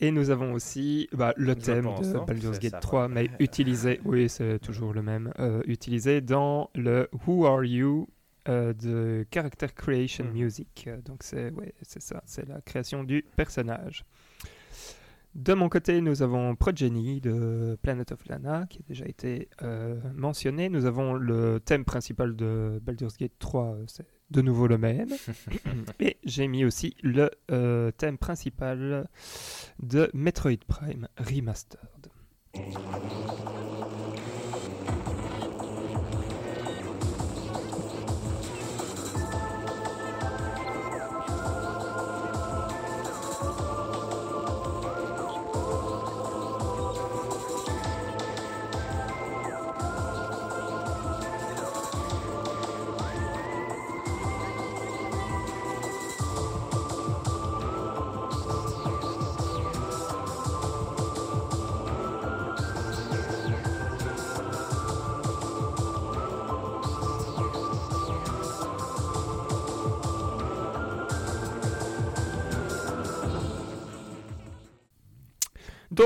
Speaker 1: Et nous avons aussi bah, le thème de Baldur's
Speaker 3: C'est
Speaker 1: Gate
Speaker 3: ça,
Speaker 1: 3, mais utilisé, oui, c'est toujours le même, euh, utilisé dans le Who Are You euh, de Character Creation
Speaker 3: Mhm.
Speaker 1: Music. Euh, Donc c'est ouais, c'est ça, c'est la création du personnage. De mon côté, nous avons Progeny de Planet of Lana, qui a déjà été euh, mentionné. Nous avons le thème principal de Baldur's Gate 3, euh, c'est de nouveau le même. Et j'ai mis aussi le euh, thème principal de Metroid Prime Remastered.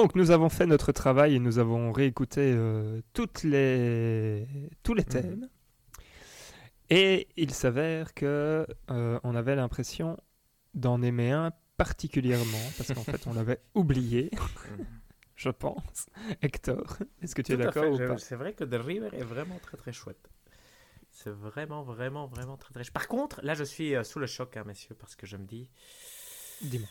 Speaker 1: Donc nous avons fait notre travail et nous avons réécouté euh, toutes les... tous les thèmes. Et il s'avère que euh, on avait l'impression d'en aimer un particulièrement parce qu'en fait on l'avait oublié, je pense. Hector, est-ce que tu es
Speaker 3: Tout
Speaker 1: d'accord ou pas?
Speaker 3: C'est vrai que The River est vraiment très très chouette. C'est vraiment, vraiment, vraiment très très chouette. Par contre, là je suis euh, sous le choc, hein, messieurs, parce que je me dis,
Speaker 1: Dis-moi.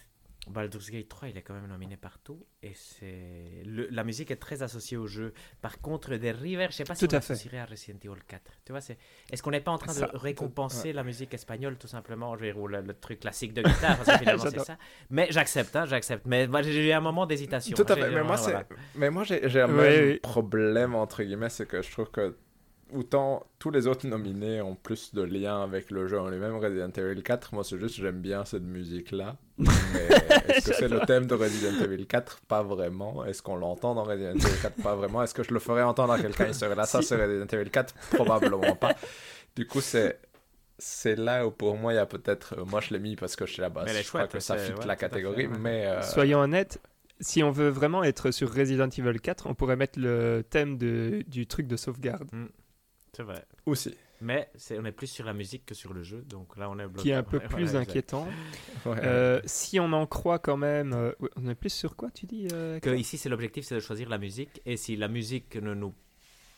Speaker 3: Baldur's Gate 3, il est quand même nominé partout et c'est le- la musique est très associée au jeu. Par contre, The River, je sais pas si
Speaker 1: Tout
Speaker 3: on
Speaker 1: à fait.
Speaker 3: à Resident Evil 4. Tu vois, c'est est-ce qu'on n'est pas en train
Speaker 1: Ça,
Speaker 3: de récompenser
Speaker 2: ouais.
Speaker 3: la musique espagnole tout simplement, je dire, ou le, truc classique de guitare, parce que finalement c'est ça. Mais j'accepte, hein, j'accepte. Mais moi, j'ai eu un moment d'hésitation.
Speaker 2: Tout à
Speaker 3: hein,
Speaker 2: fait. Mais moi,
Speaker 3: voilà.
Speaker 2: c'est... mais moi j'ai, j'ai un
Speaker 1: Oui,
Speaker 2: même
Speaker 1: oui.
Speaker 2: problème, entre guillemets, c'est que je trouve que autant tous les autres nominés ont plus de lien avec le jeu en lui-même, Resident Evil 4, moi c'est juste j'aime bien cette musique-là. Est-ce que c'est le thème de Resident Evil 4 Pas vraiment. Est-ce qu'on l'entend dans Resident Evil 4 Pas vraiment. Est-ce que je le ferais entendre à quelqu'un? Il serait là, ça c'est Resident Evil 4 Probablement pas. Du coup, c'est... C'est là où pour moi il y a peut-être. Moi je l'ai mis parce que je suis là-bas.
Speaker 3: Mais elle est
Speaker 2: je crois que ça fit
Speaker 3: ouais,
Speaker 2: la
Speaker 3: fait,
Speaker 2: catégorie.
Speaker 3: ouais.
Speaker 2: Mais. euh,
Speaker 1: Soyons honnêtes, si on veut vraiment être sur Resident Evil 4, on pourrait mettre le thème de, du truc de sauvegarde,
Speaker 3: C'est vrai.
Speaker 2: Aussi.
Speaker 3: Mais on est plus sur la musique que sur le jeu, donc là on est bloqué.
Speaker 1: qui est un peu
Speaker 3: Ouais,
Speaker 1: plus
Speaker 3: voilà,
Speaker 1: inquiétant.
Speaker 2: Ouais.
Speaker 1: Euh, si on en croit quand même, euh, on est plus sur quoi tu dis euh,
Speaker 3: Que ici, c'est l'objectif, c'est de choisir la musique. Et si la musique ne nous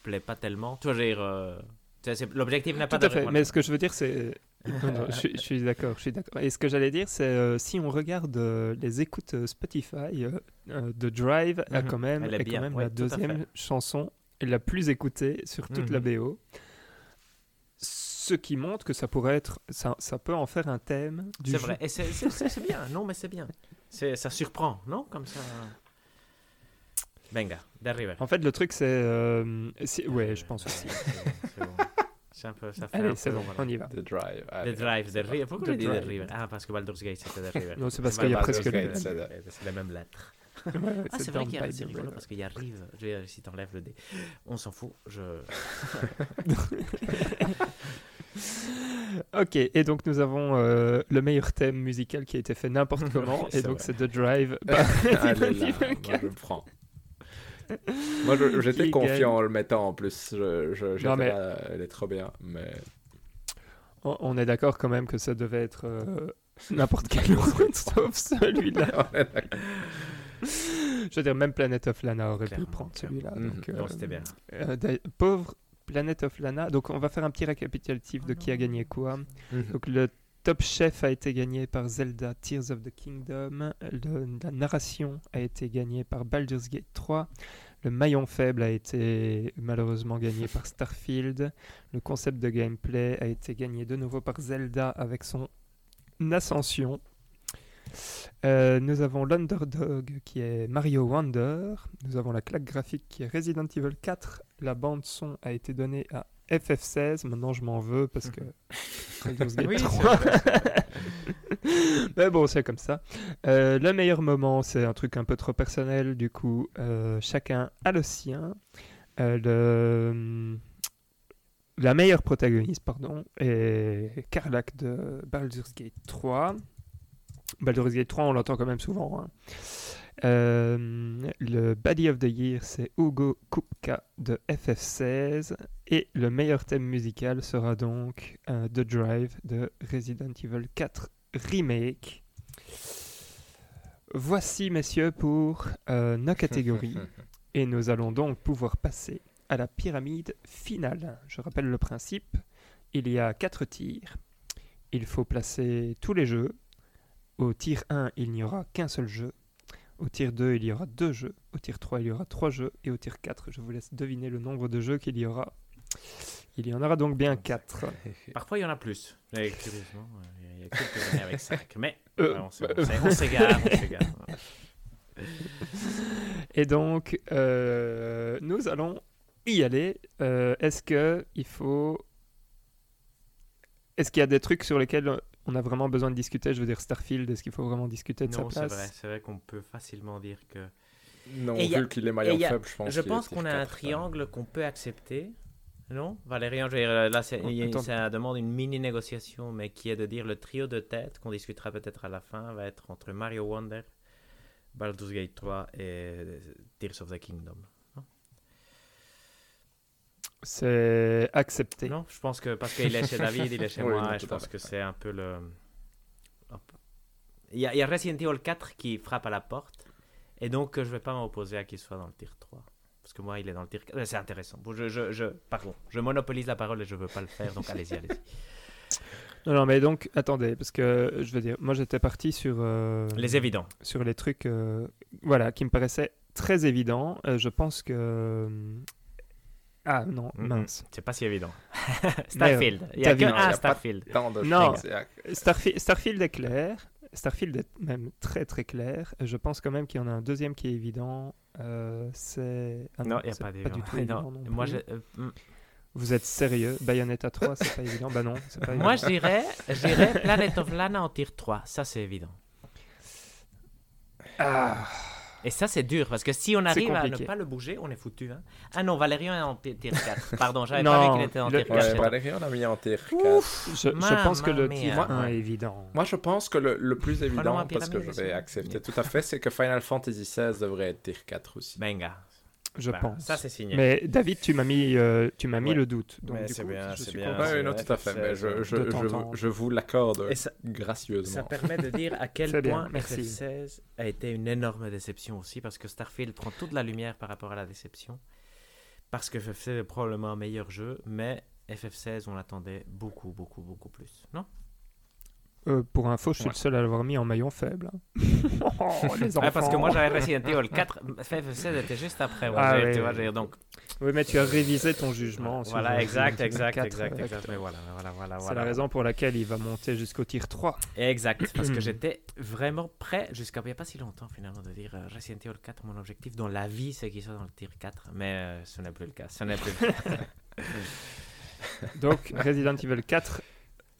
Speaker 3: plaît pas tellement, tu veux dire, l'objectif
Speaker 1: Tout
Speaker 3: pas
Speaker 1: à fait.
Speaker 3: voilà.
Speaker 1: Mais ce que je veux dire, c'est. Non, non, je, suis- je suis d'accord, je suis d'accord. Et ce que j'allais dire, c'est euh, si on regarde euh, les écoutes Spotify de Drive, a
Speaker 3: Mhm.
Speaker 1: quand même,
Speaker 3: Elle est
Speaker 1: est
Speaker 3: bien,
Speaker 1: quand même
Speaker 3: ouais,
Speaker 1: la
Speaker 3: tout
Speaker 1: deuxième chanson la plus écoutée sur toute la
Speaker 3: Mhm.
Speaker 1: BO. Ce qui montre que ça pourrait être, ça, ça peut en faire un thème du
Speaker 3: C'est vrai. Et c'est- bien. Non, mais c'est bien. C'est- Ça surprend, non? Comme ça. Venga, d'arriver.
Speaker 1: En fait, le truc, c'est, euh, ouais, je pense aussi.
Speaker 3: C'est bon. C'est un peu, ça fait un
Speaker 1: Allez, c'est
Speaker 3: peu,
Speaker 1: bon,
Speaker 3: voilà.
Speaker 1: on y va.
Speaker 2: The Drive.
Speaker 3: The. Drive, The River. Pourquoi dit The
Speaker 1: Drive.
Speaker 3: River? Ah, parce que Baldur's Gate c'était The River.
Speaker 1: Non, c'est parce qu'il y a presque
Speaker 2: c'est-
Speaker 3: Ouais, C'est les Ah, c'est vrai qu'il y a c'est
Speaker 1: the
Speaker 3: rigolo parce qu'il y a Rive. Je vais- Si t'enlèves le dé, on s'en fout. Je.
Speaker 1: Ok, et donc nous avons euh, le meilleur thème musical qui a été fait n'importe comment, et donc c'est The Drive. par
Speaker 2: Allez
Speaker 1: Resident
Speaker 2: là,
Speaker 1: Evil
Speaker 2: moi
Speaker 1: 4.
Speaker 2: je prends. Moi j'étais confiant
Speaker 1: gagne
Speaker 2: en le mettant en plus. Je, je, j'étais
Speaker 1: mais-
Speaker 2: là, elle est trop bien, mais
Speaker 1: On, on est d'accord quand même que ça devait être euh, n'importe quel autre sauf celui-là. Je veux dire, même Planet of Lana aurait pu
Speaker 3: Clairement,
Speaker 1: prendre
Speaker 3: clairement.
Speaker 1: celui-là.
Speaker 2: Mhm.
Speaker 1: donc,
Speaker 3: Non, c'était bien.
Speaker 1: euh, pauvre Planet of Lana. Donc on va faire un petit récapitulatif de qui a gagné quoi. Donc le Top Chef a été gagné par Zelda Tears of the Kingdom. Le- la narration a été gagnée par Baldur's Gate 3. Le maillon faible a été malheureusement gagné par Starfield. Le concept de gameplay a été gagné de nouveau par Zelda avec son Ascension. Euh, nous avons l'Underdog qui est Mario Wonder. Nous avons la claque graphique qui est Resident Evil 4. La bande son a été donnée à FF16. Maintenant, je m'en veux parce que
Speaker 3: Oui, c'est
Speaker 1: 3.
Speaker 3: vrai.
Speaker 1: Mais bon, c'est comme ça. Euh, le meilleur moment, c'est un truc un peu trop personnel. Du coup, euh, chacun a le sien. Le... La meilleure protagoniste, pardon, est Karlak de Baldur's Gate 3. Baldur's Gate 3, on l'entend quand même souvent. hein. Euh, le Body of the Year, c'est Hugo Kupka de FF16. Et le meilleur thème musical sera donc euh, The Drive de Resident Evil 4 Remake. Voici, messieurs, pour euh, nos catégories. Et nous allons donc pouvoir passer à la pyramide finale. Je rappelle le principe. Il y a quatre tirs. Il faut placer tous les jeux. Au tir 1, il n'y aura qu'un seul jeu. Au tir 2, il y aura deux jeux. Au tir 3, il y aura trois jeux. Et au tir 4, je vous laisse deviner le nombre de jeux qu'il y aura. Il y en aura donc bien 4.
Speaker 3: Parfois, il y en a plus. Mais curieusement, euh, il y a quelques années avec 5. Mais
Speaker 1: Euh,
Speaker 3: ouais, on s'égare, on s'égare.
Speaker 1: Et donc, euh, nous allons y aller. Euh, Est-ce que il faut... Est-ce qu'il y a des trucs sur lesquels on a vraiment besoin de discuter Je veux dire, Starfield, est-ce qu'il faut vraiment discuter de
Speaker 3: Non,
Speaker 1: sa
Speaker 3: c'est
Speaker 1: place
Speaker 3: vrai. C'est vrai qu'on peut facilement dire que.
Speaker 2: Non,
Speaker 3: Et y a-
Speaker 2: vu qu'il est maillon faible, je pense
Speaker 3: Je pense qu'on a un
Speaker 2: 4,
Speaker 3: triangle qu'on peut accepter. Non? Valérian, je veux dire, là, c'est-
Speaker 1: Oh,
Speaker 3: il y a-
Speaker 1: attends.
Speaker 3: ça demande une mini négociation, mais qui est de dire le trio de tête qu'on discutera peut-être à la fin va être entre Mario Wonder, Baldur's Gate 3 et Tears of the Kingdom.
Speaker 1: C'est accepté.
Speaker 3: Non, je pense que parce qu'il est chez David, il est chez
Speaker 2: Oui,
Speaker 3: moi,
Speaker 2: non,
Speaker 3: et je pense que c'est un peu le. Il y, a, il y a Resident Evil 4 qui frappe à la porte, et donc euh, je vais pas m'opposer à qu'il soit dans le tir 3. Parce que moi, il est dans le tir 4. Euh, C'est intéressant. Bon, je, je, je, pardon, je monopolise la parole et je veux pas le faire, donc allez-y, allez-y.
Speaker 1: Non, non, mais donc, attendez, parce que je veux dire, moi j'étais parti sur, euh,
Speaker 3: Les évidents.
Speaker 1: sur les trucs euh, voilà, qui me paraissaient très évidents. Euh, je pense que. Euh, Ah non, mince.
Speaker 3: C'est pas si évident. Starfield. Il y a que
Speaker 1: vu,
Speaker 2: non, il y a
Speaker 3: un
Speaker 2: pas-
Speaker 3: Starfield.
Speaker 2: Tant de
Speaker 1: Non. Starfi- Starfield est clair. Starfield est même très très clair. Je pense quand même qu'il y en a un deuxième qui est évident. Euh, c'est. ah
Speaker 3: Non, il n'y a pas d'évident.
Speaker 1: du tout
Speaker 3: Non,
Speaker 1: évident non
Speaker 3: Moi, je, euh, hmm.
Speaker 1: Vous êtes sérieux? Bayonetta 3, c'est pas évident Bah non, c'est pas
Speaker 3: moi,
Speaker 1: évident.
Speaker 3: je dirais, je dirais Planet of Lana en tir 3. Ça, c'est évident.
Speaker 1: Ah,
Speaker 3: Et ça, c'est dur, parce que si on arrive à ne pas le bouger, on est foutu. Hein. Ah non, Valérian est en tir 4. Pardon, j'avais
Speaker 1: Non,
Speaker 3: pas vu qu'il était en
Speaker 1: le-
Speaker 3: tir 4.
Speaker 2: Ouais,
Speaker 3: chez toi.
Speaker 2: Valérie, on a mis en tir 4.
Speaker 1: Je, je pense que le
Speaker 3: mia.
Speaker 1: 1 est évident.
Speaker 2: Moi, je pense que le, le plus évident,
Speaker 3: ma
Speaker 2: parce que je vais accepter tout à fait, c'est que Final Fantasy XVI devrait être tir 4 aussi.
Speaker 3: Benga.
Speaker 1: Je
Speaker 3: Bah,
Speaker 1: pense.
Speaker 3: Ça, c'est signé.
Speaker 1: Mais David, tu m'as mis, euh, tu m'as mis
Speaker 3: Ouais.
Speaker 1: le doute. Donc,
Speaker 3: Mais
Speaker 1: du
Speaker 3: c'est
Speaker 1: coup,
Speaker 3: bien,
Speaker 1: je
Speaker 3: c'est
Speaker 1: suis
Speaker 3: bien.
Speaker 1: content.
Speaker 3: C'est
Speaker 2: non, tout à fait, mais je, je,
Speaker 1: de
Speaker 2: je,
Speaker 1: t'entendre.
Speaker 2: je vous l'accorde
Speaker 3: Et ça-
Speaker 2: gracieusement.
Speaker 3: Ça permet de dire à quel point
Speaker 1: merci.
Speaker 3: FF16 a été une énorme déception aussi, parce que Starfield prend toute la lumière par rapport à la déception. Parce que FF16 est probablement un meilleur jeu, mais FF16, on l'attendait beaucoup, beaucoup, beaucoup plus. Non?
Speaker 1: Euh, pour info, je suis
Speaker 3: Ouais.
Speaker 1: le seul à l'avoir mis en maillon faible. oh, les enfants.
Speaker 3: Ouais, parce que moi j'avais Resident Evil 4, FF16 était juste après. moi,
Speaker 1: Ah ouais,
Speaker 3: tu vois, donc,
Speaker 1: Oui, mais tu as révisé ton jugement.
Speaker 3: voilà, exact, exact,
Speaker 1: 4,
Speaker 3: exact, exact. Mais voilà, voilà, voilà.
Speaker 1: C'est
Speaker 3: voilà.
Speaker 1: la raison pour laquelle il va monter jusqu'au tir 3.
Speaker 3: Exact, parce que j'étais vraiment prêt, jusqu'à il n'y a pas si longtemps finalement, de dire euh, Resident Evil 4, mon objectif dans la vie, c'est qu'il soit dans le tir 4. Mais euh, ce n'est plus le cas. Ce n'est plus le cas.
Speaker 1: Donc, Resident Evil 4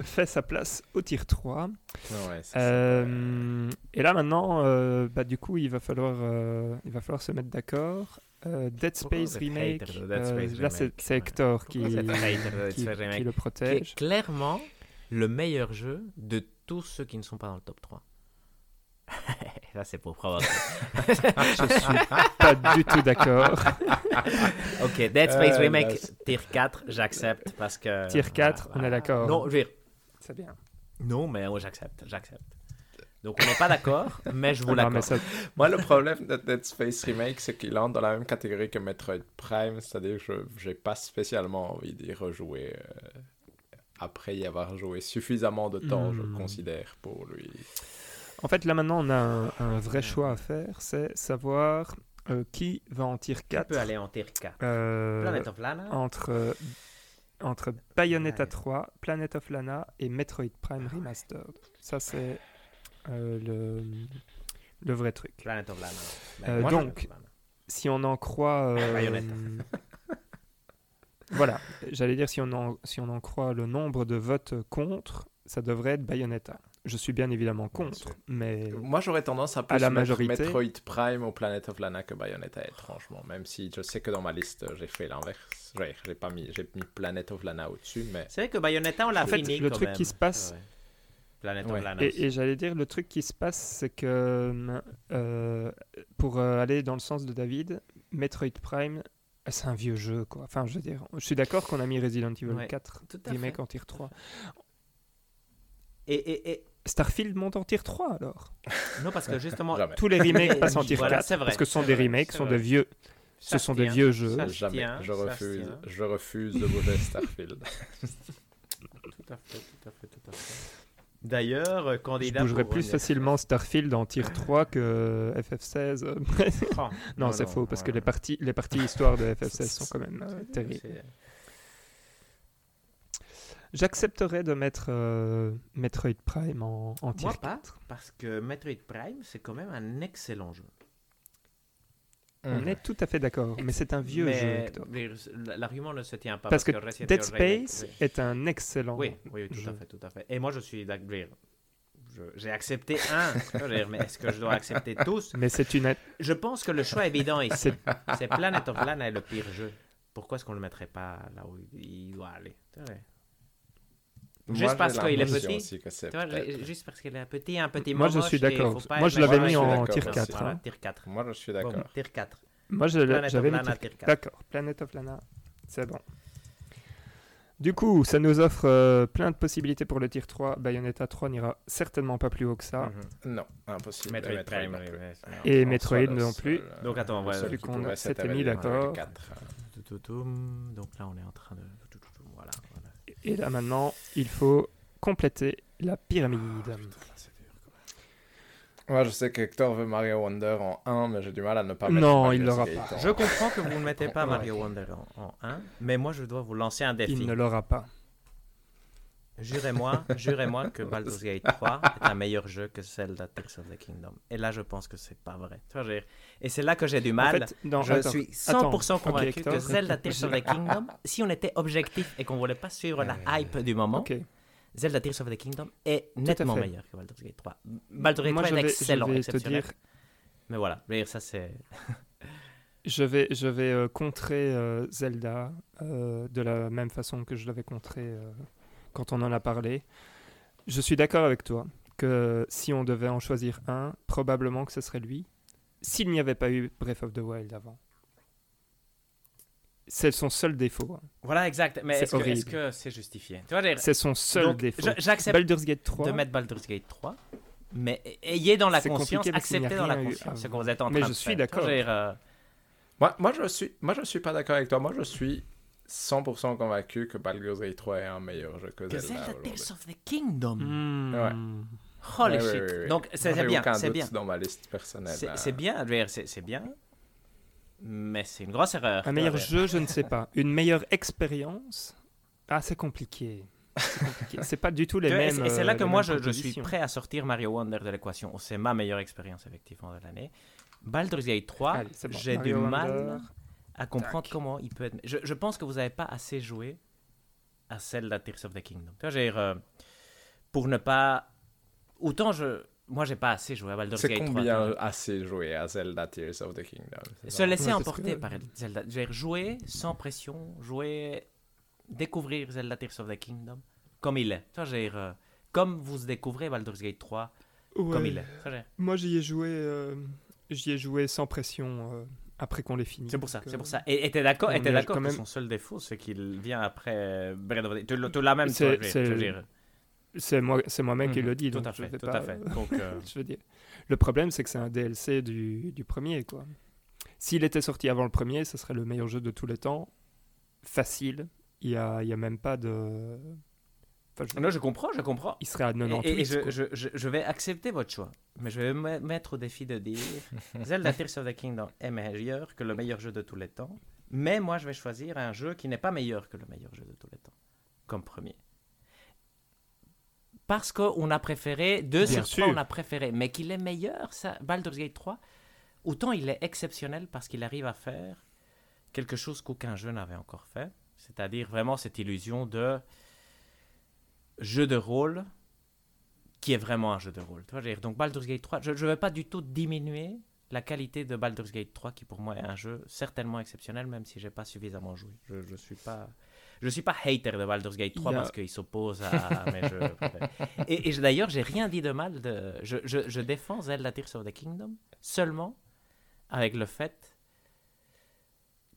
Speaker 1: fait sa place au tir 3.
Speaker 2: Ouais, c'est ça.
Speaker 1: Euh, et là maintenant, euh, bah, du coup, il va falloir, euh, il va falloir se mettre d'accord. Euh, Dead Space
Speaker 3: Oh,
Speaker 1: Remake,
Speaker 3: hater de Dead Space
Speaker 1: là c'est
Speaker 3: ouais.
Speaker 1: Hector qui, qui, qui le
Speaker 3: Qui
Speaker 1: protège.
Speaker 3: est clairement le meilleur jeu de tous ceux qui ne sont pas dans le top 3. Là, c'est pour provoquer.
Speaker 1: Je suis pas du tout d'accord.
Speaker 3: ok, Dead Space
Speaker 2: Euh,
Speaker 3: Remake,
Speaker 2: là,
Speaker 3: tier 4, j'accepte parce que.
Speaker 1: Tir 4, on est d'accord.
Speaker 3: Non, je veux dire,
Speaker 1: C'est bien.
Speaker 3: non, mais oh, j'accepte, j'accepte. Donc on n'est pas d'accord, mais je vous l'accorde.
Speaker 1: ça,
Speaker 2: Moi, le problème de Dead Space Remake, c'est qu'il entre dans la même catégorie que Metroid Prime, c'est-à-dire que je n'ai pas spécialement envie d'y rejouer euh, après y avoir joué suffisamment de temps,
Speaker 1: Hmm.
Speaker 2: je considère, pour lui.
Speaker 1: En fait, là maintenant, on a un, un vrai choix à faire, c'est savoir euh, qui va en tir
Speaker 3: Tu
Speaker 1: 4
Speaker 3: peux aller en tier 4.
Speaker 1: euh,
Speaker 3: Planet of Lana?
Speaker 1: entre, euh, entre Bayonetta
Speaker 3: Ouais.
Speaker 1: 3, Planet of Lana et Metroid Prime Remastered. Ça, c'est euh, le, le vrai truc.
Speaker 3: Planet of Lana.
Speaker 1: Euh,
Speaker 3: moi,
Speaker 1: donc,
Speaker 3: Lana.
Speaker 1: Si on en croit... euh,
Speaker 3: Bayonetta.
Speaker 1: voilà, j'allais dire si on, en, si on en croit le nombre de votes contre, ça devrait être Bayonetta. Je suis bien évidemment contre, mais...
Speaker 2: Moi, j'aurais tendance à plus
Speaker 1: la
Speaker 2: mettre
Speaker 1: majorité.
Speaker 2: Metroid Prime au Planet of Lana que Bayonetta, étrangement. Même si je sais que dans ma liste, j'ai fait l'inverse. J'ai j'ai pas mis, j'ai mis Planet of Lana au-dessus, mais
Speaker 3: C'est vrai que Bayonetta, on l'a
Speaker 1: fait,
Speaker 3: fini
Speaker 1: le
Speaker 3: quand
Speaker 1: truc
Speaker 3: même.
Speaker 1: qui se passe-
Speaker 3: Ouais. Planet
Speaker 2: Ouais.
Speaker 3: of Lana.
Speaker 1: Et, j'allais dire, le truc qui se passe, c'est que euh, pour euh, aller dans le sens de David, Metroid Prime, euh, c'est un vieux jeu, quoi. Enfin, je veux dire, je suis d'accord qu'on a mis Resident Evil
Speaker 3: Ouais,
Speaker 1: 4
Speaker 3: tout à
Speaker 1: remake
Speaker 3: fait.
Speaker 1: en tier 3.
Speaker 3: Et, et, et-
Speaker 1: Starfield monte en tier 3 alors
Speaker 3: non, parce que justement.
Speaker 1: Tous les remakes passent en tier
Speaker 3: Voilà,
Speaker 1: 4
Speaker 3: c'est vrai,
Speaker 1: parce que ce sont des
Speaker 3: vrai,
Speaker 1: remakes, sont de vieux,
Speaker 3: ça
Speaker 1: ce sont des vieux jeux.
Speaker 2: Jamais.
Speaker 3: tient,
Speaker 2: je refuse, je refuse de bouger Starfield.
Speaker 3: Tout à fait, tout à fait, tout à fait. D'ailleurs, euh,
Speaker 1: Je
Speaker 3: candidat.
Speaker 1: bougerais
Speaker 3: pour
Speaker 1: plus facilement Starfield en tier 3 que FF16.
Speaker 3: Oh,
Speaker 1: non, c'est faux, parce que les parties, les parties histoire de FF16 sont quand même euh, terribles. J'accepterais de mettre euh, Metroid Prime en, en tier
Speaker 3: Moi pas,
Speaker 1: 4.
Speaker 3: parce que Metroid Prime, c'est quand même un excellent jeu.
Speaker 1: On est tout à fait d'accord, mais c'est un vieux
Speaker 3: Mais
Speaker 1: jeu,
Speaker 3: l'argument ne se tient pas.
Speaker 1: Parce que Dead
Speaker 3: Remake-
Speaker 1: Space
Speaker 3: oui.
Speaker 1: est un excellent
Speaker 3: Oui, oui, tout
Speaker 1: jeu.
Speaker 3: à fait, tout à fait. Et moi, je suis J'ai accepté un, mais est-ce que je dois accepter tous?
Speaker 1: Mais c'est une...
Speaker 3: Je pense que le choix évident ici,
Speaker 1: C'est-
Speaker 3: c'est Planet of Lana est le pire jeu. Pourquoi est-ce qu'on le mettrait pas là où il doit aller? C'est vrai. Juste parce qu'il est petit. Juste parce qu'il est un petit, un petit
Speaker 1: Moi, je suis d'accord. Moi, je l'avais
Speaker 2: mis en
Speaker 3: Voilà,
Speaker 1: 4,
Speaker 3: Voilà,
Speaker 1: hein.
Speaker 3: tier 4.
Speaker 2: Moi, je suis
Speaker 3: Bon,
Speaker 2: d'accord.
Speaker 3: tier 4.
Speaker 1: Moi, je l'ai-
Speaker 3: Planet of
Speaker 1: j'avais mis...
Speaker 3: Lana,
Speaker 1: tier-
Speaker 3: tier 4.
Speaker 1: D'accord, Planet of Lana, c'est bon. Du coup, ça nous offre euh, plein de possibilités pour le tier 3. Bayonetta 3 n'ira certainement pas plus haut que ça.
Speaker 3: Mhm.
Speaker 2: Non, impossible.
Speaker 3: Metroid
Speaker 2: Et
Speaker 3: Prime,
Speaker 1: Et Metroid non plus.
Speaker 2: euh,
Speaker 3: Donc, attends, voilà.
Speaker 2: qui
Speaker 1: qu'on s'était mis d'accord.
Speaker 2: 4,
Speaker 3: Toutoum. Donc là, on est en train de.
Speaker 1: Et là, maintenant, il faut compléter la pyramide.
Speaker 2: Moi, je sais que Hector veut Mario Wonder en 1, mais j'ai du mal à ne pas mettre
Speaker 1: Non,
Speaker 2: Baldur's
Speaker 1: il l'aura
Speaker 2: Gate
Speaker 1: pas.
Speaker 3: Je comprends que vous ne mettez pas. Mario Wonder en, en 1, mais moi, je dois vous lancer un défi.
Speaker 1: Il ne l'aura pas.
Speaker 3: Jurez-moi, jurez-moi que Baldur's Gate 3 est un meilleur jeu que Zelda Tears of the Kingdom. Et là, je pense que c'est pas vrai. Tu vois, je veux dire- Et c'est là que j'ai du
Speaker 1: En
Speaker 3: mal.
Speaker 1: fait, non,
Speaker 3: je
Speaker 1: attends,
Speaker 3: suis
Speaker 1: attends.
Speaker 3: 100%
Speaker 1: Ok,
Speaker 3: convaincu que Zelda Tears of the Kingdom, si on était objectif et qu'on voulait pas suivre la hype du moment. Zelda Tears of the Kingdom est nettement meilleur que Baldur's Gate 3. Baldur's Gate
Speaker 1: Moi,
Speaker 3: 3
Speaker 1: je
Speaker 3: est
Speaker 1: vais, je
Speaker 3: excellent,
Speaker 1: vais te
Speaker 3: exceptionnel.
Speaker 1: dire,
Speaker 3: mais voilà, ça c'est.
Speaker 1: Je vais, je vais euh, contrer euh, Zelda euh, de la même façon que je l'avais contré euh, quand on en a parlé. Je suis d'accord avec toi que si on devait en choisir un, probablement que ce serait lui, s'il n'y avait pas eu Breath of the Wild avant. C'est son seul défaut. hein.
Speaker 3: Voilà, exact. Mais
Speaker 1: C'est
Speaker 3: est-ce que c'est justifié?
Speaker 1: C'est son seul
Speaker 3: donc,
Speaker 1: défaut.
Speaker 3: J'accepte
Speaker 1: Baldur's Gate 3,
Speaker 3: de mettre Baldur's Gate 3, mais ayez dans la conscience, acceptez dans la conscience ce que vous êtes en
Speaker 1: Mais
Speaker 3: train
Speaker 1: je
Speaker 3: de
Speaker 1: suis
Speaker 3: faire.
Speaker 1: d'accord.
Speaker 3: Je euh,
Speaker 2: Moi, moi, je suis, moi, je suis pas d'accord avec toi. Moi, je suis 100% convaincu que Baldur's Gate 3 est un meilleur jeu que
Speaker 3: que
Speaker 2: Zelda.
Speaker 3: Zelda. Tears of the Kingdom.
Speaker 1: Hmm.
Speaker 2: Ouais.
Speaker 3: Holy
Speaker 2: Ouais,
Speaker 3: shit.
Speaker 2: ouais, ouais, ouais.
Speaker 3: Donc, c'est bien,
Speaker 2: aucun
Speaker 3: c'est bien.
Speaker 2: dans ma liste personnelle.
Speaker 3: C'est bien, c'est bien, mais c'est une grosse erreur.
Speaker 1: Un meilleur jeu, je ne sais pas. Une meilleure expérience? Ah, c'est compliqué. C'est pas du tout les mêmes.
Speaker 3: c'est- Et c'est là
Speaker 1: euh,
Speaker 3: que moi, je, je suis prêt à sortir Mario Wonder de l'équation. C'est ma meilleure expérience, effectivement, de l'année. Baldur's Gate 3,
Speaker 1: Allez, c'est bon.
Speaker 3: j'ai du mal
Speaker 1: Wonder.
Speaker 3: à comprendre
Speaker 1: Tac.
Speaker 3: comment il peut être... Je, je pense que vous n'avez pas assez joué à celle de Tears of the Kingdom. Dire, euh, pour ne pas... Autant je... Moi, j'ai pas assez joué à Baldur's
Speaker 2: C'est
Speaker 3: Gate 3. tu
Speaker 2: combien assez joué à Zelda Tears of the Kingdom c'est
Speaker 3: Se
Speaker 2: ça?
Speaker 3: laisser
Speaker 1: Ouais, c'est
Speaker 3: emporter
Speaker 1: que-
Speaker 3: par Zelda. Dire, jouer sans pression, jouer... Découvrir Zelda Tears of the Kingdom comme il est. Tu vois, je veux dire, euh, comme vous découvrez Baldur's Gate 3 comme il est.
Speaker 1: Moi, j'y ai joué. euh, J'y ai joué sans pression euh, après qu'on l'ait fini.
Speaker 3: C'est pour ça, c'est
Speaker 1: euh,
Speaker 3: pour ça. Et t'es d'accord,
Speaker 1: est
Speaker 3: d'accord
Speaker 1: quand
Speaker 3: que
Speaker 1: même-
Speaker 3: son seul défaut, c'est qu'il vient après Breath of the... Tu l'as- tu l'as même, toi,
Speaker 1: C'est-
Speaker 3: je veux-
Speaker 1: c'est-
Speaker 3: je veux
Speaker 1: C'est moi, c'est moi-même qui
Speaker 3: Mhm,
Speaker 1: le dit.
Speaker 3: Tout
Speaker 1: donc
Speaker 3: à
Speaker 1: je
Speaker 3: fait, tout
Speaker 1: pas-
Speaker 3: à fait. Donc, euh,
Speaker 1: je veux dire. Le problème, c'est que c'est un DLC du, du premier, quoi. S'il était sorti avant le premier, ce serait le meilleur jeu de tous les temps. Facile. Il y a, il y a même pas de. Enfin, je-
Speaker 3: non, je comprends, je comprends.
Speaker 1: Il serait à
Speaker 3: Et,
Speaker 1: 98.
Speaker 3: et- et je, je, je vais accepter votre choix, mais je vais me mettre au défi de dire Zelda Tears of the Kingdom est meilleur que le meilleur jeu de tous les temps, mais moi je vais choisir un jeu qui n'est pas meilleur que le meilleur jeu de tous les temps, comme premier. Parce qu'on a préféré, deux
Speaker 1: Bien
Speaker 3: sur trois,
Speaker 1: sûr.
Speaker 3: on a préféré, mais qu'il est meilleur, ça, Baldur's Gate 3, autant il est exceptionnel parce qu'il arrive à faire quelque chose qu'aucun jeu n'avait encore fait, c'est-à-dire vraiment cette illusion de jeu de rôle qui est vraiment un jeu de rôle. Veux donc Baldur's Gate 3, je ne vais pas du tout diminuer la qualité de Baldur's Gate 3 qui pour moi est un jeu certainement exceptionnel même si j'ai pas suffisamment joué. Je je suis pas je suis pas hater de Baldur's Gate 3
Speaker 1: Il y a-
Speaker 3: parce qu'il s'oppose à, mes jeux. Et, et je- d'ailleurs, j'ai rien dit de mal de je, je, je défends Zelda Tears of the Kingdom seulement avec le fait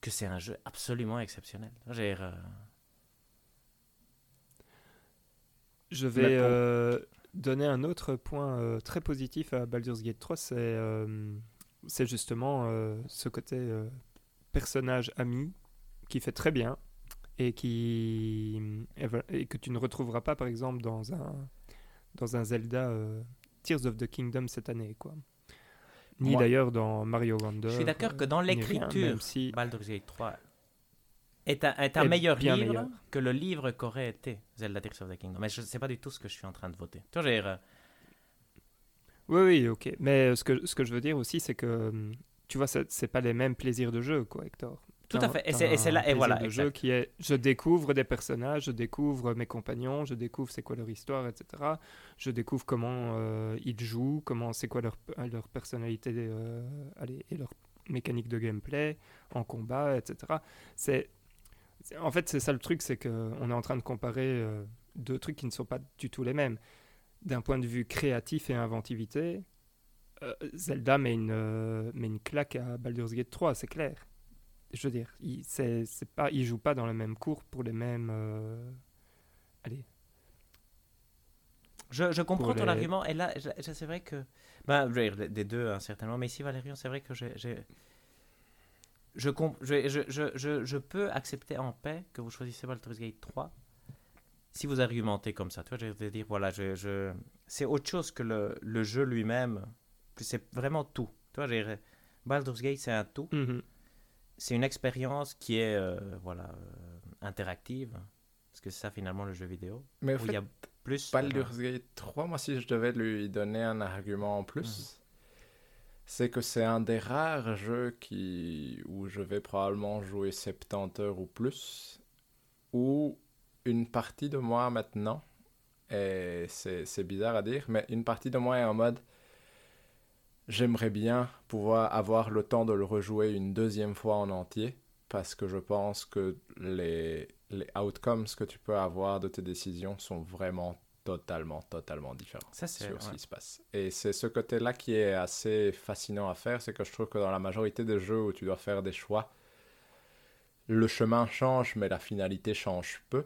Speaker 3: que c'est un jeu absolument exceptionnel. Dire, euh,
Speaker 1: Je vais euh, donner un autre point euh, très positif à Baldur's Gate 3, c'est euh, justement ce côté personnage ami qui fait très bien et qui et voilà, et que tu ne retrouveras pas par exemple dans un dans un Zelda euh, Tears of the Kingdom cette année quoi. Ni
Speaker 2: Moi-
Speaker 1: d'ailleurs dans Mario Wonder.
Speaker 3: Je suis d'accord
Speaker 1: euh,
Speaker 3: que dans
Speaker 1: rien,
Speaker 3: l'écriture,
Speaker 1: si
Speaker 3: Baldur's Gate 3 est un, est un
Speaker 1: Est
Speaker 3: meilleur livre
Speaker 1: meilleur.
Speaker 3: que le livre qu'aurait été Zelda Tears of the Kingdom. Mais je ne sais pas du tout ce que je suis en train de voter. Dire, euh,
Speaker 1: Oui, oui, ok. Mais euh, ce que, ce que je veux dire aussi, c'est que, hum, tu vois, c'est c'est pas les mêmes plaisirs de jeu, quoi, Hector.
Speaker 3: Tout à fait. Et c'est- là- et voilà,
Speaker 1: de jeu qui est, je découvre des personnages, je découvre mes compagnons, je découvre c'est quoi leur histoire, etc. Je découvre comment euh, ils jouent, comment c'est quoi leur, leur personnalité euh, allez, et leur mécanique de gameplay en combat, etc. C'est, en fait, c'est ça le truc, c'est qu'on est en train de comparer euh, deux trucs qui ne sont pas du tout les mêmes. D'un point de vue créatif et inventivité, Zelda met une, met une claque à Baldur's Gate 3, c'est clair. Je veux dire, il c'est, c'est pas, il joue pas dans le même cours pour les mêmes. euh, Allez,
Speaker 3: je, je comprends ton
Speaker 1: les-
Speaker 3: argument. Et là, je- je- c'est vrai que. Ben, dire, des deux, hein, certainement. Mais ici, Valérian, c'est vrai que j'ai. j'ai- Je, comp- je, peux accepter en paix que vous choisissez Baldur's Gate 3 si vous argumentez comme ça. Tu vois, je veux dire, voilà, je, c'est autre chose que le, le jeu lui-même. C'est vraiment tout. Tu vois, Baldur's Gate, c'est un tout.
Speaker 1: Mhm.
Speaker 3: C'est une expérience qui est euh, voilà euh, interactive parce que c'est ça finalement le jeu vidéo
Speaker 2: Mais
Speaker 3: où il
Speaker 2: fait,
Speaker 3: y a plus
Speaker 2: Baldur's Gate 3, moi, si je devais lui donner un argument en plus, c'est que c'est un des rares jeux qui... où je vais probablement jouer 70 heures ou plus, où une partie de moi maintenant, et c'est c'est bizarre à dire, mais une partie de moi est en mode j'aimerais bien pouvoir avoir le temps de le rejouer une deuxième fois en entier parce que je pense que les, les outcomes que tu peux avoir de tes décisions sont vraiment totalement, totalement différents
Speaker 3: Ça, c'est
Speaker 2: sur ce
Speaker 3: ouais.
Speaker 2: qui se passe. Et c'est ce côté-là qui est assez fascinant à faire, c'est que je trouve que dans la majorité des jeux où tu dois faire des choix, le chemin change, mais la finalité change peu.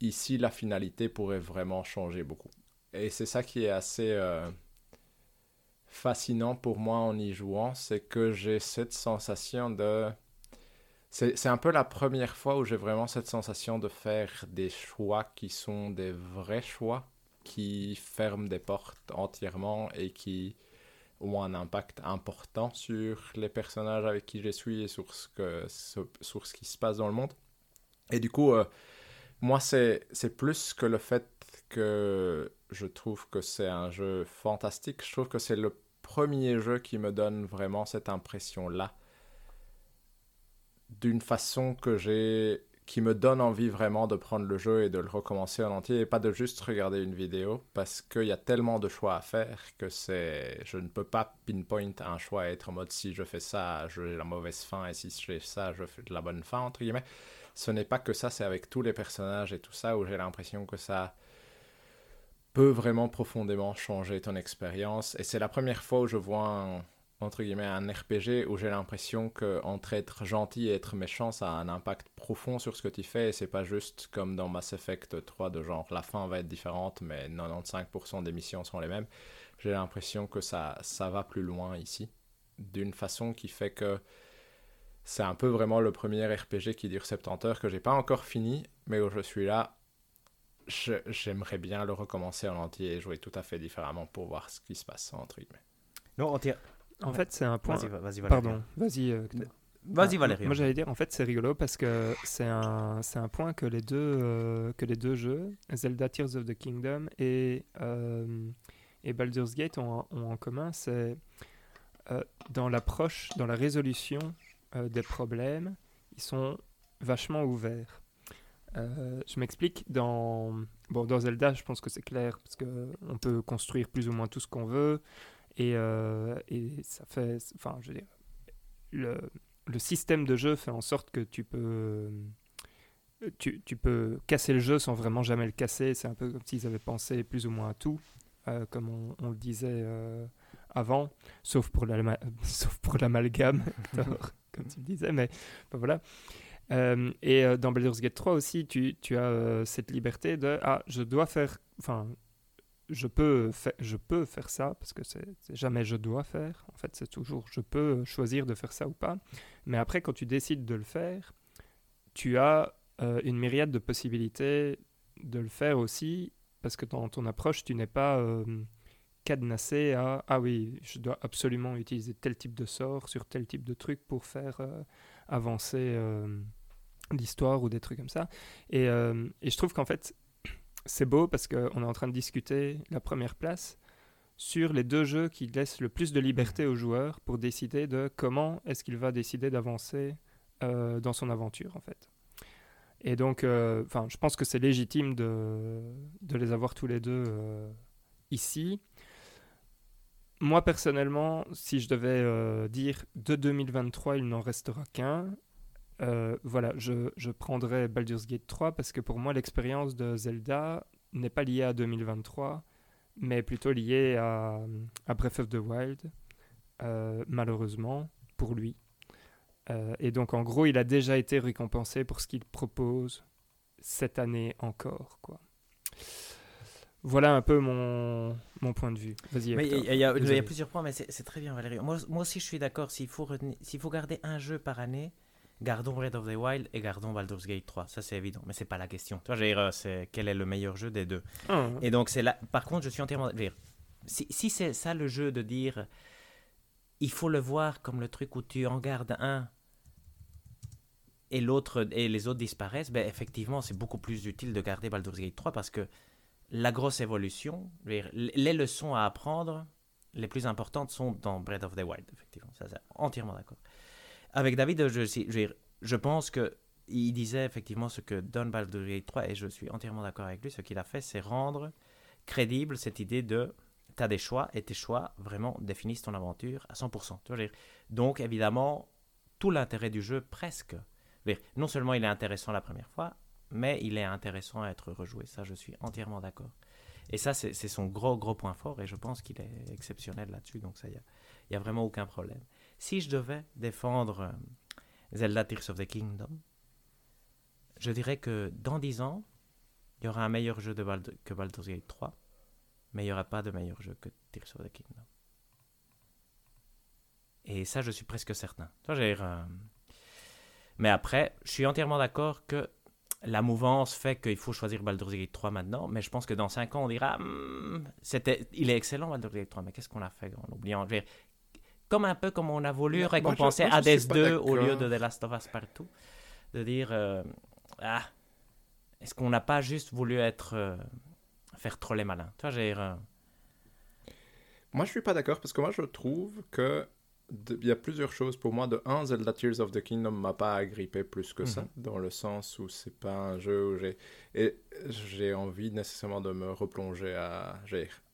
Speaker 2: Ici, la finalité pourrait vraiment changer beaucoup. Et c'est ça qui est assez euh, fascinant pour moi en y jouant, c'est que j'ai cette sensation de... C'est un peu la première fois où j'ai vraiment cette sensation de faire des choix qui sont des vrais choix, qui ferment des portes entièrement et qui ont un impact important sur les personnages avec qui je suis et sur ce, que, sur ce qui se passe dans le monde. Et du coup, euh, moi, c'est plus que le fait que je trouve que c'est un jeu fantastique. Je trouve que c'est le premier jeu qui me donne vraiment cette impression-là. D'une façon que j'ai qui me donne envie vraiment de prendre le jeu et de le recommencer en entier et pas de juste regarder une vidéo parce qu'il y a tellement de choix à faire que c'est je ne peux pas pinpoint un choix et être en mode si je fais ça j'ai la mauvaise fin et si je fais ça je fais de la bonne fin entre guillemets ce n'est pas que ça c'est avec tous les personnages et tout ça où j'ai l'impression que ça peut vraiment profondément changer ton expérience. Et c'est la première fois où je vois un, entre guillemets un RPG où j'ai l'impression que entre être gentil et être méchant ça a un impact profond sur ce que tu fais. Et c'est pas juste comme dans Mass Effect 3 de genre la fin va être différente mais 95% des missions sont les mêmes. J'ai l'impression que ça ça va plus loin ici d'une façon qui fait que c'est un peu vraiment le premier RPG qui dure 70 heures que j'ai pas encore fini mais où je suis là j'aimerais bien le recommencer en entier et jouer tout à fait différemment pour voir ce qui se passe entre guillemets
Speaker 3: Non.
Speaker 1: En
Speaker 3: Ouais.
Speaker 1: fait, c'est un point.
Speaker 3: Vas-y, va- vas-y, Valérie.
Speaker 1: Pardon, vas-y. euh.
Speaker 3: Vas-y,
Speaker 1: Ah,
Speaker 3: Valérie.
Speaker 1: Moi, j'allais dire, en fait, c'est rigolo parce que c'est un, c'est un point que les, deux, euh, que les deux jeux, Zelda Tears of the Kingdom et, euh, et Baldur's Gate, ont, ont en commun. C'est euh, dans l'approche, dans la résolution euh, des problèmes, ils sont vachement ouverts. Euh, je m'explique. Dans, bon, dans Zelda, je pense que c'est clair parce qu'on peut construire plus ou moins tout ce qu'on veut. Et, euh, et ça fait. Enfin, je veux dire. Le, le système de jeu fait en sorte que tu peux. Tu, tu peux casser le jeu sans vraiment jamais le casser. C'est un peu comme s'ils avaient pensé plus ou moins à tout, euh, comme on, on le disait avant, sauf pour l'amalgame, comme tu le disais. Mais ben voilà. Euh, et euh, dans Baldur's Gate 3 aussi, tu, tu as euh, cette liberté de ah, je dois faire, enfin, je peux, je peux faire ça parce que c'est jamais je dois faire. En fait, c'est toujours je peux choisir de faire ça ou pas. Mais après, quand tu décides de le faire, tu as euh, une myriade de possibilités de le faire aussi parce que dans ton approche, tu n'es pas cadenassé à ah oui, je dois absolument utiliser tel type de sort sur tel type de truc pour faire euh, avancer euh, ou des trucs comme ça. Et, euh, et je trouve qu'en fait, c'est beau parce qu'on est en train de discuter la première place sur les deux jeux qui laissent le plus de liberté aux joueurs pour décider de comment est-ce qu'il va décider d'avancer euh, dans son aventure en fait. Et donc, je pense que c'est légitime de, de les avoir tous les deux ici. Moi, personnellement, si je devais euh, dire de 2023, il n'en restera qu'un, euh, voilà, je, je prendrais Baldur's Gate 3 parce que pour moi, l'expérience de Zelda n'est pas liée à 2023, mais plutôt liée à, Breath of the Wild, euh, malheureusement, pour lui. Et donc, en gros, il a déjà été récompensé pour ce qu'il propose cette année encore, quoi. Voilà un peu mon, mon point de vue. Vas-y,
Speaker 3: il y, a- y plusieurs points, mais c'est très bien, Valérie. Moi, moi aussi, je suis d'accord. S'il faut, s'il faut garder un jeu par année, gardons Breath of the Wild et gardons Baldur's Gate 3. Ça, c'est évident. Mais c'est pas la question. Tu vois, dire, euh, c'est quel est le meilleur jeu des deux.
Speaker 1: Ah,
Speaker 3: Et donc, c'est là. Par contre, je suis entièrement. dire, si si c'est ça le jeu de dire. Il faut le voir comme le truc où tu en gardes un et l'autre et les autres disparaissent, ben effectivement, c'est beaucoup plus utile de garder Baldur's Gate 3 parce que la grosse évolution, les leçons à apprendre, les plus importantes sont dans Breath of the Wild, effectivement. Ça, c'est entièrement d'accord. Avec David, je, pense que il disait effectivement ce que donne Baldur's Gate 3 et je suis entièrement d'accord avec lui. Ce qu'il a fait, c'est rendre crédible cette idée de tu as des choix et tes choix vraiment définissent ton aventure à 100%. Tu vois, je veux dire. Donc, évidemment, tout l'intérêt du jeu, presque. Non seulement il est intéressant la première fois, mais il est intéressant à être rejoué. Ça, je suis entièrement d'accord. Et ça, c'est son gros, gros point fort, et je pense qu'il est exceptionnel là-dessus, donc ça, il n'y a, a vraiment aucun problème. Si je devais défendre euh, Zelda Tears of the Kingdom, je dirais que dans 10 ans, il y aura un meilleur jeu que Baldur's Gate 3, mais il n'y aura pas de meilleur jeu que Tears of the Kingdom. Et ça, je suis presque certain. Euh, Mais après, je suis entièrement d'accord que la mouvance fait qu'il faut choisir Baldur's Gate 3 maintenant, mais je pense que dans 5 ans, on dira Hmm, c'était, il est excellent Baldur's Gate 3, mais qu'est-ce qu'on a fait en oubliant Je veux dire, Comme un peu comme on a voulu récompenser Hades
Speaker 2: pas
Speaker 3: 2 au lieu de The Last of Us partout, de dire euh, Ah, est-ce qu'on n'a pas juste voulu être. euh, faire trop les malins? Tu vois, j'ai. euh,
Speaker 2: Moi, je suis pas d'accord parce que moi, je trouve que il y a plusieurs choses pour moi. De un, Zelda Tears of the Kingdom m'a pas agrippé plus que ça,
Speaker 3: Mhm.
Speaker 2: dans le sens où c'est pas un jeu où j'ai et j'ai envie nécessairement de me replonger à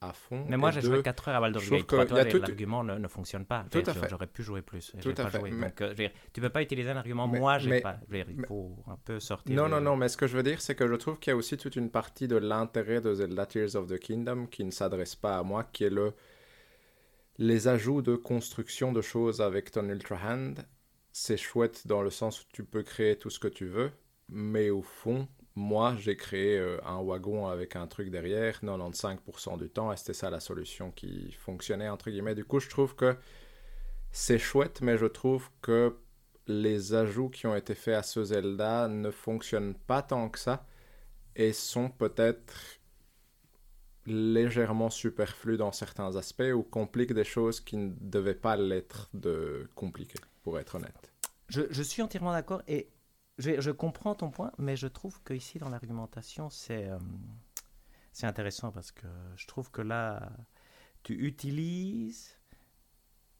Speaker 2: à fond.
Speaker 3: Mais moi, j'ai
Speaker 2: deux,
Speaker 3: joué 4 heures à Baldur's Gate 3.
Speaker 2: qu'il
Speaker 3: Toi, j'ai-
Speaker 2: tout-
Speaker 3: l'argument ne, ne fonctionne pas. J'aurais pu jouer plus.
Speaker 2: Tout à
Speaker 3: pas
Speaker 2: fait,
Speaker 3: joué.
Speaker 2: mais-
Speaker 3: Donc, euh, dire, tu peux pas utiliser un argument.
Speaker 2: Mais-
Speaker 3: moi, j'ai
Speaker 2: mais-
Speaker 3: pas. dire, il faut un peu sortir.
Speaker 2: Non,
Speaker 3: de-
Speaker 2: non, non, mais ce que je veux dire, c'est que je trouve qu'il y a aussi toute une partie de l'intérêt de Zelda Tears of the Kingdom qui ne s'adresse pas à moi, qui est le les ajouts de construction de choses avec ton Ultra Hand. C'est chouette dans le sens où tu peux créer tout ce que tu veux, mais au fond, moi, j'ai créé euh, un wagon avec un truc derrière 95% du temps, et c'était ça la solution qui fonctionnait, entre guillemets. Du coup, je trouve que c'est chouette, mais je trouve que les ajouts qui ont été faits à ce Zelda ne fonctionnent pas tant que ça et sont peut-être légèrement superflus dans certains aspects ou compliquent des choses qui ne devaient pas l'être de compliquées, pour être honnête.
Speaker 3: Je, suis entièrement d'accord et je, comprends ton point, mais je trouve que ici dans l'argumentation, c'est euh, c'est intéressant parce que je trouve que là, tu utilises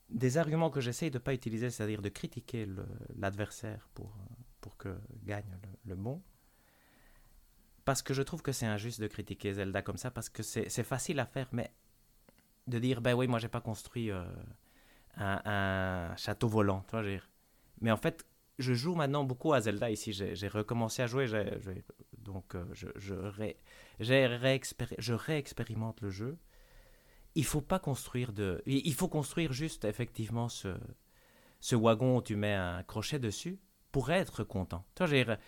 Speaker 3: des arguments que j'essaye de ne pas utiliser, c'est-à-dire de critiquer l'adversaire pour, pour que gagne le bon. Parce que je trouve que c'est injuste de critiquer Zelda comme ça, parce que c'est facile à faire, mais de dire, ben oui, moi j'ai pas construit euh, un, château volant, tu. Mais en fait, je joue maintenant beaucoup à Zelda ici. J'ai recommencé à jouer. donc, euh, je, je, ré- réexpérimente le jeu. Il faut pas construire de. Il faut construire juste effectivement ce, wagon où tu mets un crochet dessus pour être content. Tu vois,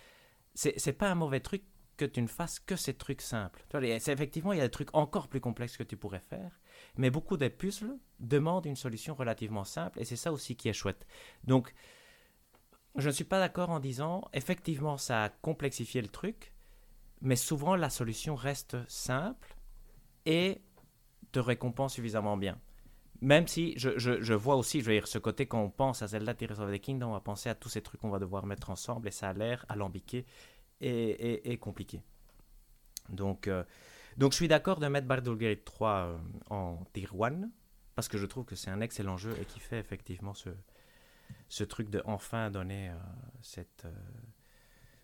Speaker 3: c'est pas un mauvais truc que tu ne fasses que ces trucs simples. Effectivement, il y a des trucs encore plus complexes que tu pourrais faire, mais beaucoup des puzzles demandent une solution relativement simple, et c'est ça aussi qui est chouette. Donc, je ne suis pas d'accord en disant, effectivement, ça a complexifié le truc, mais souvent la solution reste simple et te récompense suffisamment bien. Même si je, vois aussi, je veux dire, ce côté quand on pense à Zelda Tears of the on va penser à tous ces trucs qu'on va devoir mettre ensemble et ça a l'air alambiqué et compliqué. Donc, euh, donc je suis d'accord de mettre Baldur's Gate 3 euh, en tier 1 parce que je trouve que c'est un excellent jeu et qui fait effectivement ce, ce truc de enfin donner euh, cette,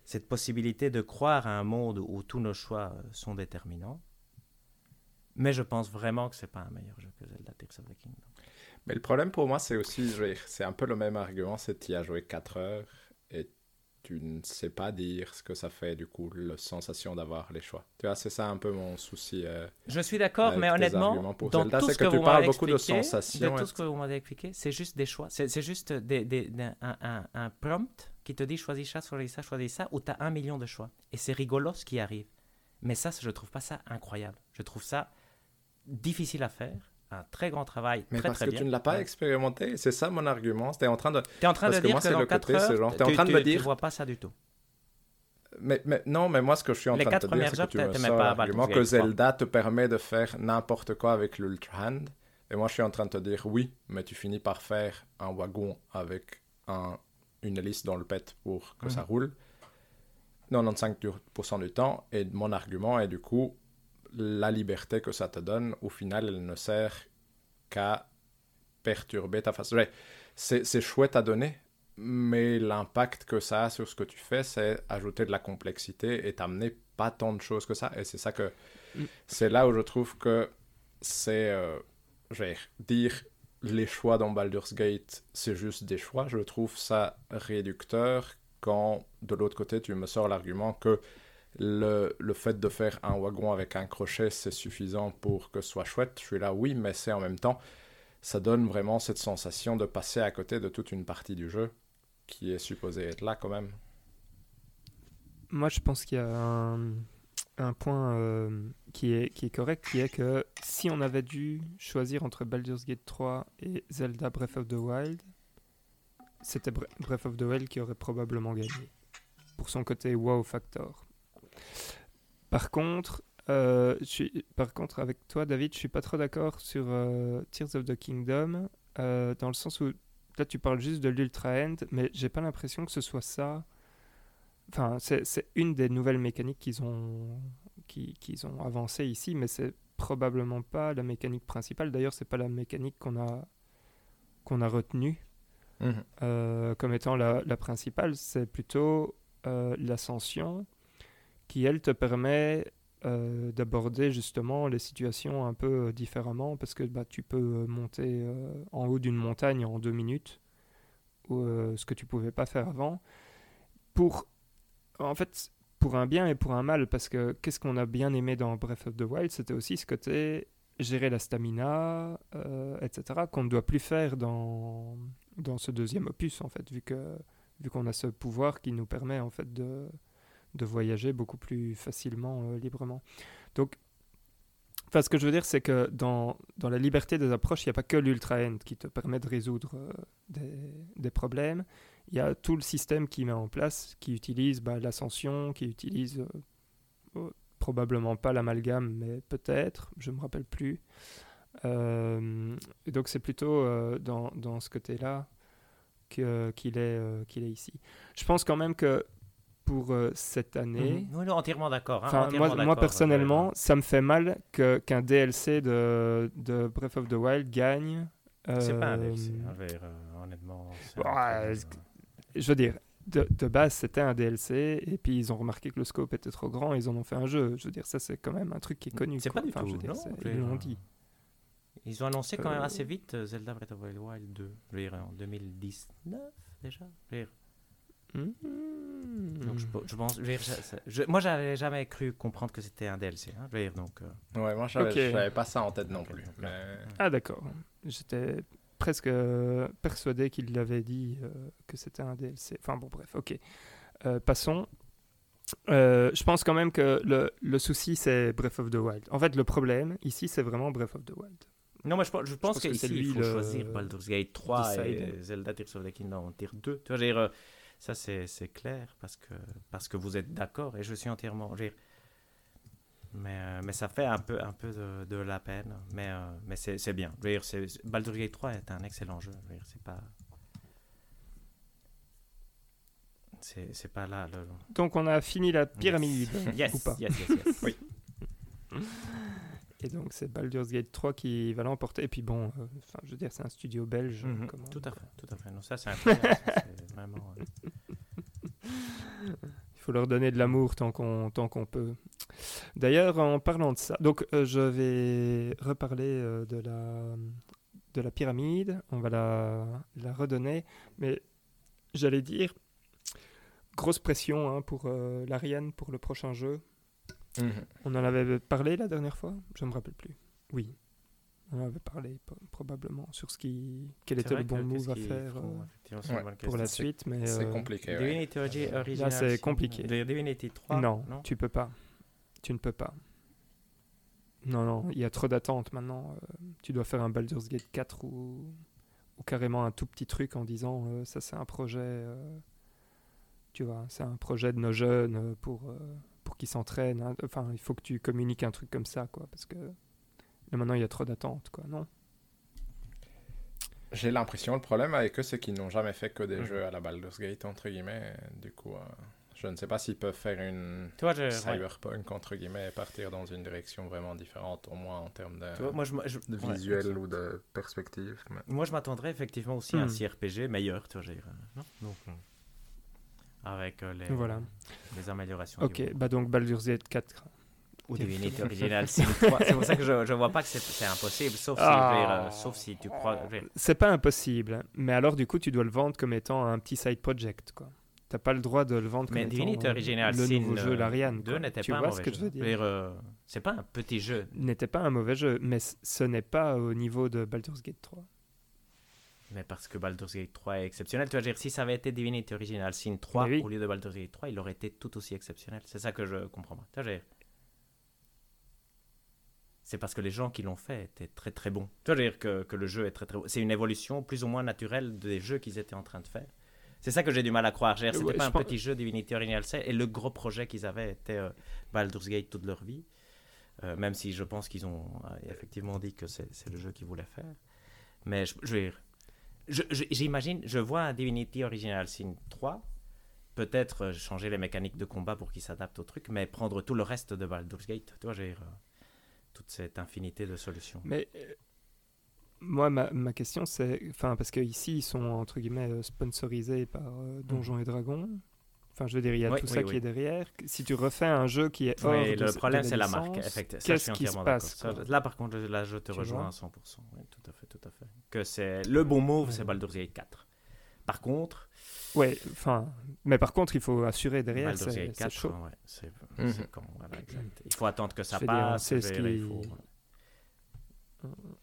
Speaker 3: cette possibilité de croire à un monde où tous nos choix sont déterminants. Mais je pense vraiment que c'est pas un meilleur jeu que Zelda Tears of the Kingdom.
Speaker 2: Mais le problème pour moi, c'est aussi, c'est un peu le même argument, c'est tu y as joué 4 heures tu ne sais pas dire ce que ça fait, du coup, la sensation d'avoir les choix. Tu vois, c'est ça un peu mon souci. euh,
Speaker 3: Je suis d'accord, mais honnêtement, dans
Speaker 2: Zelda,
Speaker 3: tout
Speaker 2: c'est
Speaker 3: ce
Speaker 2: que
Speaker 3: que,
Speaker 2: tu parles beaucoup de sensations
Speaker 3: de tout ce que vous m'avez expliqué, c'est juste des choix. C'est juste des, des- des- un, un- un prompt qui te dit choisis ça, choisis ça, choisis ça, où tu as un million de choix. Et c'est rigolo ce qui arrive. Mais ça, je trouve pas ça incroyable. Je trouve ça difficile à faire, un très grand travail,
Speaker 2: Mais
Speaker 3: très
Speaker 2: parce
Speaker 3: très
Speaker 2: que
Speaker 3: bien.
Speaker 2: tu ne l'as pas expérimenté, c'est ça mon argument. C'était en train de.
Speaker 3: Tu es en train
Speaker 2: parce
Speaker 3: de
Speaker 2: que
Speaker 3: dire
Speaker 2: moi,
Speaker 3: que dans
Speaker 2: le
Speaker 3: 4
Speaker 2: côté,
Speaker 3: heures,
Speaker 2: genre, t'es en
Speaker 3: tu-
Speaker 2: train de
Speaker 3: tu-
Speaker 2: me
Speaker 3: tu
Speaker 2: dire-
Speaker 3: vois pas ça du tout.
Speaker 2: Mais, mais non, mais moi, ce que je suis en
Speaker 3: Les
Speaker 2: train de te dire, c'est que tu me sors l'argument que
Speaker 3: Gate 3.
Speaker 2: Zelda te permet de faire n'importe quoi avec l'Ultra Hand. Et moi, je suis en train de te dire oui, mais tu finis par faire un wagon avec un, une hélice dans le pet pour que ça
Speaker 3: Mhm.
Speaker 2: roule. 95% du temps. Et mon argument est du coup, la liberté que ça te donne, au final, elle ne sert qu'à perturber ta façon. Ouais, C'est c'est chouette à donner, mais l'impact que ça a sur ce que tu fais, c'est ajouter de la complexité et t'amener pas tant de choses que ça. Et c'est ça que.
Speaker 1: Mm.
Speaker 2: C'est là où je trouve que c'est, euh, dire, les choix dans Baldur's Gate, c'est juste des choix. Je trouve ça réducteur quand, de l'autre côté, tu me sors l'argument que le, fait de faire un wagon avec un crochet, c'est suffisant pour que ce soit chouette. Je suis là, oui, mais c'est en même temps, ça donne vraiment cette sensation de passer à côté de toute une partie du jeu qui est supposée être là quand même.
Speaker 1: Moi, je pense qu'il y a un, un point euh, qui, est, qui est correct, qui est que si on avait dû choisir entre Baldur's Gate 3 et Zelda Breath of the Wild, c'était Breath of the Wild qui aurait probablement gagné, pour son côté wow factor. Par contre, euh, je suis, par contre, avec toi, David, je suis pas trop d'accord sur euh, Tears of the Kingdom, dans le sens où là tu parles juste de l'Ultra End, mais j'ai pas l'impression que ce soit ça Enfin, c'est une des nouvelles mécaniques qu'ils ont, qu'ils ont avancé ici, mais c'est probablement pas la mécanique principale. D'ailleurs, c'est pas la mécanique qu'on a, qu'on a retenue euh, comme étant la, la principale. C'est plutôt euh, l'ascension qui, elle, te permet euh, d'aborder justement les situations un peu différemment parce que bah, tu peux monter en haut d'une montagne en deux minutes, ou, ce que tu pouvais pas faire avant. Pour en fait, pour un bien et pour un mal, parce que qu'est-ce qu'on a bien aimé dans Breath of the Wild, c'était aussi ce côté gérer la stamina, euh, etc., qu'on ne doit plus faire dans, dans ce deuxième opus, en fait, vu que vu qu'on a ce pouvoir qui nous permet, en fait, de, de voyager beaucoup plus facilement, euh, librement. Donc, Enfin, ce que je veux dire, c'est que dans, dans la liberté des approches, il n'y a pas que l'Ultra-End qui te permet de résoudre euh, des, des, problèmes il y a tout le système qui met en place, qui utilise bah, l'ascension, qui utilise euh, probablement pas l'amalgame, mais peut-être, je ne me rappelle plus. Donc c'est plutôt dans, dans, ce côté-là qu'il est, qu'il est ici. Je pense quand même que pour cette année.
Speaker 3: Mmh. Oui, entièrement d'accord. Hein,
Speaker 1: moi, moi, personnellement, ça me fait mal qu'un DLC de, de Breath of the Wild gagne.
Speaker 3: C'est pas un DLC, hein, honnêtement
Speaker 1: je veux dire, de, de base, c'était un DLC, et puis ils ont remarqué que le scope était trop grand, et ils en ont fait un jeu. Je veux dire, ça, c'est quand même un truc qui est connu.
Speaker 3: C'est pas du
Speaker 1: enfin,
Speaker 3: tout,
Speaker 1: je veux dire, Ils
Speaker 3: l'ont
Speaker 1: dit.
Speaker 3: Ils ont annoncé quand même assez euh, vite euh, Zelda Breath of the Wild 2, je veux dire, en 2019 déjà. Je veux dire.
Speaker 1: Mmh.
Speaker 3: Donc je, je pense, je, je, moi j'avais jamais cru comprendre que c'était un DLC. Hein, je veux dire, donc.
Speaker 2: Euh... Ouais, moi j'avais okay. pas ça en tête non plus. Mais...
Speaker 1: Ah d'accord. J'étais presque persuadé qu'il l'avait dit euh, que c'était un DLC. Enfin bon, bref, ok. Euh, passons. Euh, je pense quand même que le, le souci, c'est Breath of the Wild. En fait, le problème, ici, c'est vraiment Breath of the Wild.
Speaker 3: Non, moi, je, je pense, je pense qu'ici, il faut le... choisir Baldur's Gate 3 et Zelda Tears of the Kingdom en tier 2. Tu vois, ça, c'est clair parce que, parce que vous êtes d'accord et je suis entièrement... Mais, euh, mais ça fait un peu, un peu de, de la peine. Mais, euh, mais c'est bien. Je veux dire, Baldur's Gate 3 est un excellent jeu. Je c'est pas. C'est pas là. Le...
Speaker 1: Donc on a fini la pyramide.
Speaker 3: Yes.
Speaker 1: ou pas
Speaker 3: Yes, yes, yes. oui.
Speaker 1: Et donc c'est Baldur's Gate 3 qui va l'emporter. Et puis bon, euh, je veux dire, c'est un studio belge.
Speaker 3: Mm -hmm. tout à fait, tout à fait. Non, ça c'est vraiment.
Speaker 1: Il faut leur donner de l'amour tant qu'on tant qu'on peut. D'ailleurs, en parlant de ça, donc euh, je vais reparler euh, de, la, de la pyramide, on va la, la redonner, mais j'allais dire, grosse pression hein, pour euh, l'Ariane pour le prochain jeu. Mhm. On en avait parlé la dernière fois Je ne me rappelle plus. Oui, on en avait parlé probablement sur ce qui, quel était le bon move à faire euh, pour la suite, mais
Speaker 2: c'est compliqué.
Speaker 3: Ouais.
Speaker 1: Là, c'est compliqué.
Speaker 3: Divinity 3
Speaker 1: non, non, tu peux pas. Tu ne peux pas. Non, non, il y a trop d'attentes maintenant. Euh, tu dois faire un Baldur's Gate 4 ou, ou carrément un tout petit truc en disant euh, ça c'est un projet, euh, tu vois, c'est un projet de nos jeunes pour, pour qu'ils s'entraînent. Hein. Enfin, il faut que tu communiques un truc comme ça, quoi, parce que là maintenant il y a trop d'attentes, quoi, non?
Speaker 2: J'ai l'impression, le problème avec eux, c'est qu'ils n'ont jamais fait que des mmh. jeux à la Baldur's Gate, entre guillemets, du coup... Je ne sais pas s'ils peuvent faire une
Speaker 3: Toi, je,
Speaker 2: cyberpunk, entre guillemets, et partir dans une direction vraiment différente, au moins en termes de,
Speaker 3: Toi, moi, je, je,
Speaker 2: de visuel ouais, ou de perspective. Mais...
Speaker 3: Moi, je m'attendrais effectivement aussi à un CRPG meilleur, tu vois, non? Donc, avec euh, les,
Speaker 1: voilà.
Speaker 3: les améliorations.
Speaker 1: Ok, bah donc Baldur's Gate 4
Speaker 3: Ou Divinity Original Sin 3. C'est pour ça que je ne vois pas que c'est- c'est impossible, sauf si, je euh,
Speaker 1: Ah.
Speaker 3: sauf si tu crois. je
Speaker 1: C'est pas impossible, mais alors du coup, tu dois le vendre comme étant un petit side project, quoi. T'as pas le droit de le vendre comme
Speaker 3: Mais
Speaker 1: étant
Speaker 3: Divinity
Speaker 1: euh,
Speaker 3: Original
Speaker 1: le
Speaker 3: Sin
Speaker 1: nouveau jeu
Speaker 3: euh,
Speaker 1: Larian.
Speaker 3: 2
Speaker 1: quoi.
Speaker 3: n'était
Speaker 1: Tu
Speaker 3: pas un
Speaker 1: vois
Speaker 3: mauvais
Speaker 1: ce que je
Speaker 3: jeu.
Speaker 1: veux dire
Speaker 3: euh, c'est pas un petit jeu.
Speaker 1: N'était pas un mauvais jeu, mais ce n'est pas au niveau de Baldur's Gate 3.
Speaker 3: Mais parce que Baldur's Gate 3 est exceptionnel. Tu vas dire, si ça avait été Divinity Original Sin 3
Speaker 1: Mais oui.
Speaker 3: au lieu de Baldur's Gate 3, il aurait été tout aussi exceptionnel. C'est ça que je comprends pas. Tu vois, C'est parce que les gens qui l'ont fait étaient très très bons. Tu vois, dire que, que le jeu est très très bon. C'est une évolution plus ou moins naturelle des jeux qu'ils étaient en train de faire. C'est ça que j'ai du mal à croire. C'était
Speaker 1: Ouais,
Speaker 3: pas un
Speaker 1: pense-
Speaker 3: petit jeu Divinity Original Sin et le gros projet qu'ils avaient était euh, Baldur's Gate toute leur vie. Euh, même si je pense qu'ils ont euh, effectivement dit que c'est c'est le jeu qu'ils voulaient faire. Mais je, je veux dire, je- je- j'imagine, je, vois un Divinity Original Sin 3, peut-être euh, changer les mécaniques de combat pour qu'il s'adapte au truc, mais prendre tout le reste de Baldur's Gate, tu vois, j'ai euh, toute cette infinité de solutions.
Speaker 1: Mais euh, moi, ma, ma question, c'est. Enfin, parce qu'ici, ils sont, entre guillemets, sponsorisés par euh, Donjons et Dragons. Enfin, je veux dire, il y a
Speaker 3: Oui,
Speaker 1: tout
Speaker 3: oui,
Speaker 1: ça
Speaker 3: oui.
Speaker 1: qui est derrière. Si tu refais un jeu qui est hors
Speaker 3: Oui,
Speaker 1: de,
Speaker 3: le problème, c'est la marque. Effectivement,
Speaker 1: Qu'est-ce qui se passe
Speaker 3: Ça, Là, par contre, là, je te
Speaker 1: Tu
Speaker 3: rejoins à 100%. Oui, tout à fait, tout à fait. Que c'est le bon move, c'est. Baldur's Gate 4. Par contre,
Speaker 1: Ouais, enfin. Mais par contre, il faut assurer derrière,
Speaker 3: Baldur's
Speaker 1: c'est
Speaker 3: Gate
Speaker 1: c'est
Speaker 3: 4,
Speaker 1: chaud.
Speaker 3: ouais, c'est
Speaker 2: Mhm.
Speaker 3: c'est quand, voilà, exact. Il faut attendre que ça
Speaker 1: Je dire,
Speaker 3: passe.
Speaker 1: ce
Speaker 3: il
Speaker 1: qui-
Speaker 3: faut-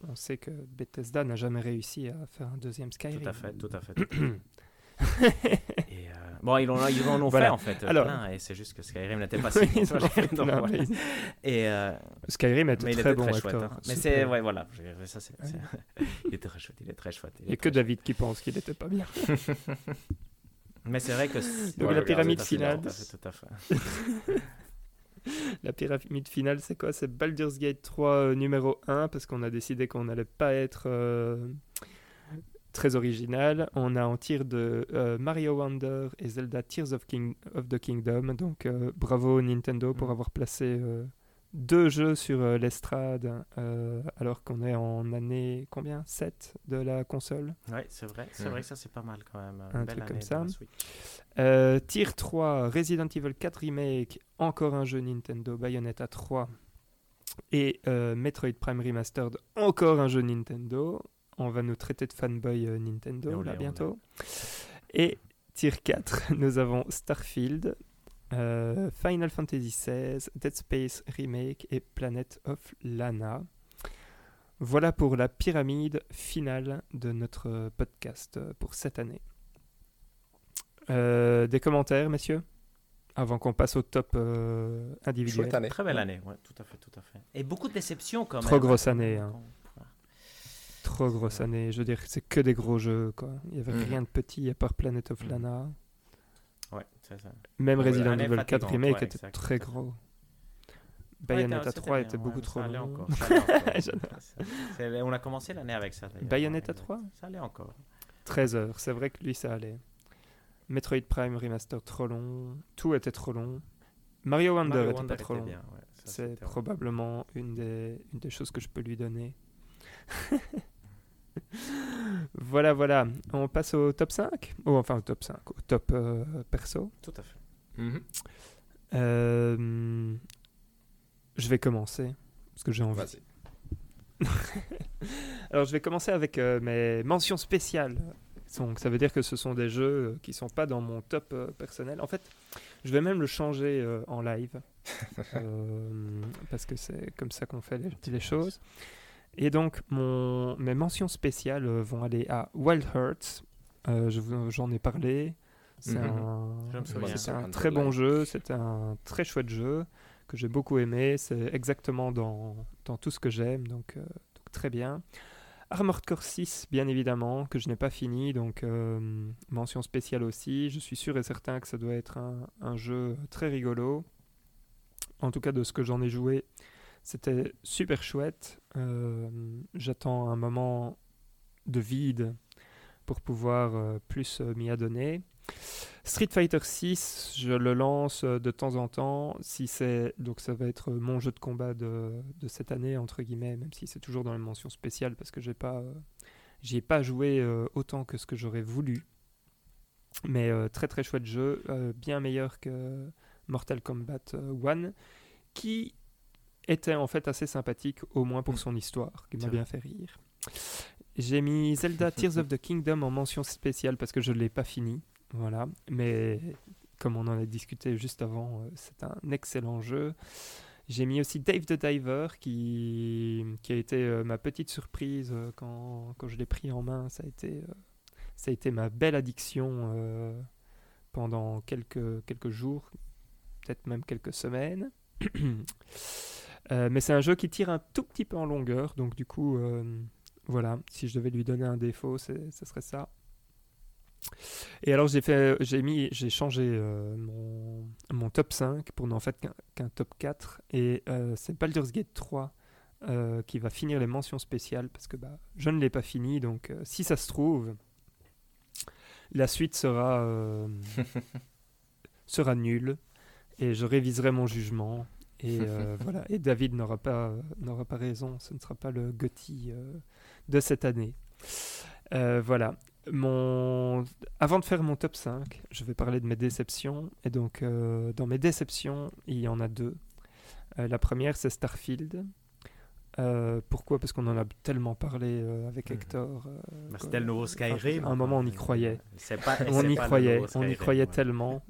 Speaker 1: On sait que Bethesda n'a jamais réussi à faire un deuxième Skyrim.
Speaker 3: Tout à fait, tout à fait. tout à fait. Euh, bon, ils, l'ont- ils en ont
Speaker 1: Voilà.
Speaker 3: fait en fait
Speaker 1: Alors-
Speaker 3: plein, et c'est juste que Skyrim n'était pas si bon.
Speaker 1: ont
Speaker 3: Donc,
Speaker 1: plein,
Speaker 3: voilà. Et, euh,
Speaker 1: Skyrim était
Speaker 3: mais il
Speaker 1: très
Speaker 3: était
Speaker 1: bon
Speaker 3: très
Speaker 1: acteur.
Speaker 3: chouette. hein. Mais c'est, ouais, voilà. ça, c'est- il était très chouette. Il est très chouette.
Speaker 1: Il n'y a que David qui pense qu'il n'était pas bien.
Speaker 3: Mais c'est vrai que.
Speaker 1: Donc
Speaker 2: Ouais,
Speaker 1: la pyramide finale.
Speaker 3: Tout à fait, tout à fait.
Speaker 1: La pyramide finale, c'est quoi? C'est Baldur's Gate 3 euh, numéro 1, parce qu'on a décidé qu'on n'allait pas être euh, très original. On a en tir de euh, Mario Wonder et Zelda Tears of, King- of the Kingdom. Donc euh, bravo Nintendo pour
Speaker 3: Mm.
Speaker 1: avoir placé euh, deux jeux sur l'estrade, alors qu'on est en année combien? 7 de la console.
Speaker 3: Ouais, c'est vrai. C'est vrai que ça, c'est pas mal quand même.
Speaker 1: Un
Speaker 3: belle
Speaker 1: truc comme ça. Tier 3, Resident Evil 4 Remake, encore un jeu Nintendo, Bayonetta 3. Et euh, Metroid Prime Remastered, encore un jeu Nintendo. On va nous traiter de fanboy euh, Nintendo là bientôt. Et Tier 4, nous avons Starfield, euh, Final Fantasy XVI, Dead Space Remake et Planet of Lana. Voilà pour la pyramide finale de notre podcast pour cette année. Euh, des commentaires, messieurs Avant qu'on passe au top euh, individuel?
Speaker 2: Année.
Speaker 3: Très belle année, ouais, tout à fait, tout à fait. Et beaucoup de déceptions quand même.
Speaker 1: Trop grosse année, hein. Trop grosse année. Je veux dire, c'est que des gros jeux. Quoi. Il n'y avait
Speaker 2: Mhm.
Speaker 1: rien de petit à part Planet of
Speaker 3: Mhm.
Speaker 1: Lana.
Speaker 3: Ouais, c'est ça.
Speaker 1: Même
Speaker 2: Ouais,
Speaker 1: Resident Evil 4
Speaker 3: fatigante,
Speaker 1: Remake
Speaker 3: ouais,
Speaker 1: était
Speaker 3: exact,
Speaker 1: très gros. Bayonetta
Speaker 3: c'était
Speaker 1: 3
Speaker 3: bien,
Speaker 1: était beaucoup trop long.
Speaker 3: encore, on a commencé l'année avec ça.
Speaker 1: Bayonetta
Speaker 3: Ouais,
Speaker 1: 3
Speaker 3: Ça allait encore.
Speaker 1: 13 heures. C'est vrai que lui, ça allait. Metroid Prime Remaster trop long. Tout était trop long. Mario Wonder
Speaker 3: Mario
Speaker 1: était
Speaker 3: Wonder
Speaker 1: pas trop
Speaker 3: était
Speaker 1: long.
Speaker 3: ouais,
Speaker 1: C'est probablement une des, une des choses que je peux lui donner. voilà, voilà. On passe au top 5 Ou enfin au top 5, au top euh, perso.
Speaker 3: Tout à fait.
Speaker 2: Mhm.
Speaker 1: Euh, je vais commencer, parce que j'ai envie.
Speaker 2: Vas-y.
Speaker 1: Alors je vais commencer avec euh, mes mentions spéciales. Donc ça veut dire que ce sont des jeux qui sont pas dans mon top euh, personnel. En fait, je vais même le changer euh, en live. Euh, parce que c'est comme ça qu'on fait les, les choses. Et donc mon, mes mentions spéciales euh, vont aller à Wild Hearts. Euh, je vous- J'en ai parlé. C'est
Speaker 2: Mhm.
Speaker 1: un, très bon jeu. C'est un très chouette jeu que j'ai beaucoup aimé. C'est exactement dans, dans tout ce que j'aime. Donc, euh, donc très bien. Armored Core 6, bien évidemment, que je n'ai pas fini, donc euh, mention spéciale aussi. Je suis sûr et certain que ça doit être un, un jeu très rigolo. En tout cas, de ce que j'en ai joué, c'était super chouette. Euh, J'attends un moment de vide pour pouvoir euh, plus euh, m'y adonner. Street Fighter 6, je le lance de temps en temps. Donc ça va être mon jeu de combat de, cette année entre guillemets, même si c'est toujours dans les mentions spéciales parce que j'ai pas j'y ai pas joué autant que ce que j'aurais voulu. Mais très très chouette jeu, bien meilleur que Mortal Kombat euh, 1, qui était en fait assez sympathique, au moins pour
Speaker 2: Mm.
Speaker 1: son histoire, qui m'a bien fait rire. J'ai mis Zelda Tears of the Kingdom en mention spéciale parce que je ne l'ai pas fini. Voilà. Mais comme on en a discuté juste avant, euh, c'est un excellent jeu. J'ai mis aussi Dave the Diver qui, qui a été euh, ma petite surprise euh, quand, quand je l'ai pris en main. Ça a été, euh, ça a été ma belle addiction pendant quelques, quelques jours, peut-être même quelques semaines. Euh, mais c'est un jeu qui tire un tout petit peu en longueur, donc du coup, euh, voilà, si je devais lui donner un défaut, ce serait ça. Et alors j'ai fait, j'ai mis, j'ai changé euh, mon, mon top 5 pour n'en fait qu'un top 4 et euh, c'est Baldur's Gate 3 euh, qui va finir les mentions spéciales parce que bah, je ne l'ai pas fini donc si ça se trouve la suite sera sera nulle et je réviserai mon jugement et euh, voilà et David n'aura pas n'aura pas raison ce ne sera pas le Gotti euh, de cette année Euh, voilà mon... Avant de faire mon top 5, je vais parler de mes déceptions. Et donc, euh, dans mes déceptions, il y en a deux. Euh, la première, c'est Starfield. Euh, pourquoi? Parce qu'on en a tellement parlé euh, avec
Speaker 3: Mhm.
Speaker 1: Hector. euh,
Speaker 3: Bah. C'était le nouveau Skyrim.
Speaker 1: À un moment, on y croyait.
Speaker 3: C'est pas,
Speaker 1: On y
Speaker 3: pas
Speaker 1: croyait, on y croyait
Speaker 3: ouais.
Speaker 1: tellement.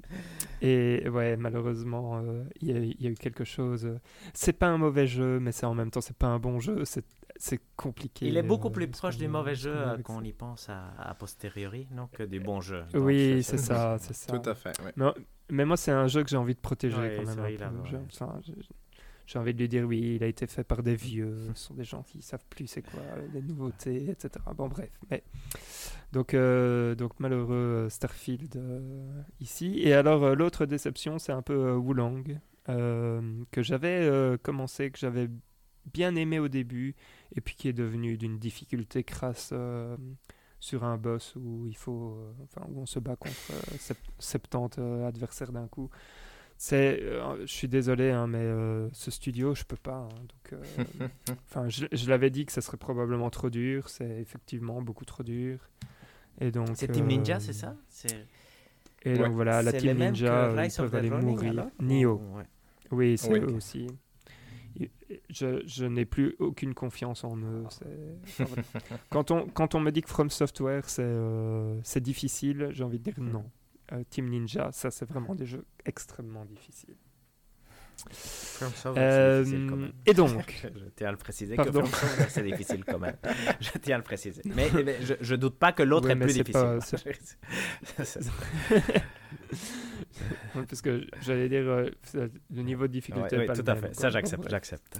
Speaker 1: Et ouais, malheureusement, euh, il y, a- il y a eu quelque chose. C'est pas un mauvais jeu, mais c'est en même temps, c'est pas un bon jeu. C'est c'est compliqué.
Speaker 3: Il est beaucoup
Speaker 1: euh,
Speaker 3: plus proche du mauvais
Speaker 1: ce
Speaker 3: jeu
Speaker 1: qu'on
Speaker 3: y pense à, à posteriori, non que du bon jeu. Donc,
Speaker 1: Oui, c'est ça, c'est ça.
Speaker 2: Tout à fait. oui.
Speaker 1: Mais, mais moi, c'est un jeu que j'ai envie de protéger
Speaker 3: Ouais,
Speaker 1: quand
Speaker 3: c'est
Speaker 1: même.
Speaker 3: vrai, ouais.
Speaker 1: Enfin, j'ai- envie de lui dire oui, il a été fait par des vieux. Ce sont des gens qui savent plus c'est quoi les nouveautés, etc. Bon, bref. Mais donc, euh, donc malheureux euh, Starfield euh, ici. Et alors euh, l'autre déception, c'est un peu euh, euh, que j'avais euh, commencé, que j'avais bien aimé au début, et puis qui est devenu d'une difficulté crasse. euh, sur un boss où il faut, euh, enfin où on se bat contre euh, sept- 70 euh, adversaires d'un coup. C'est, euh, je suis désolé, hein, mais euh, ce studio, je peux pas. hein, donc, euh, enfin, je, je l'avais dit que ça serait probablement trop dur. C'est effectivement beaucoup trop dur. Et donc.
Speaker 3: C'est Team Ninja, c'est ça? C'est
Speaker 1: Et
Speaker 2: Ouais.
Speaker 1: donc voilà, la Team Ninja, ils peuvent aller mourir. Nioh.
Speaker 3: Ouais.
Speaker 1: Oui, c'est
Speaker 2: Oui.
Speaker 1: eux aussi. Je, je n'ai plus aucune confiance en eux. c'est- enfin, voilà. quand, on, quand on me dit que From Software, c'est euh, c'est difficile, j'ai envie de dire non. Euh, Team Ninja, ça, c'est vraiment des jeux extrêmement difficiles.
Speaker 3: From Software, c'est difficile quand
Speaker 1: Euh,
Speaker 3: même.
Speaker 1: et donc,
Speaker 3: Je, tiens à le préciser
Speaker 1: Pardon.
Speaker 3: que c'est difficile quand même. Je tiens à le préciser. Mais, mais je, je doute pas que l'autre est plus difficile. Ça.
Speaker 1: Parce que j'allais dire, euh, le niveau de difficulté
Speaker 3: Ouais,
Speaker 1: est
Speaker 3: oui,
Speaker 1: pas
Speaker 3: tout à fait. Ça. J'accepte.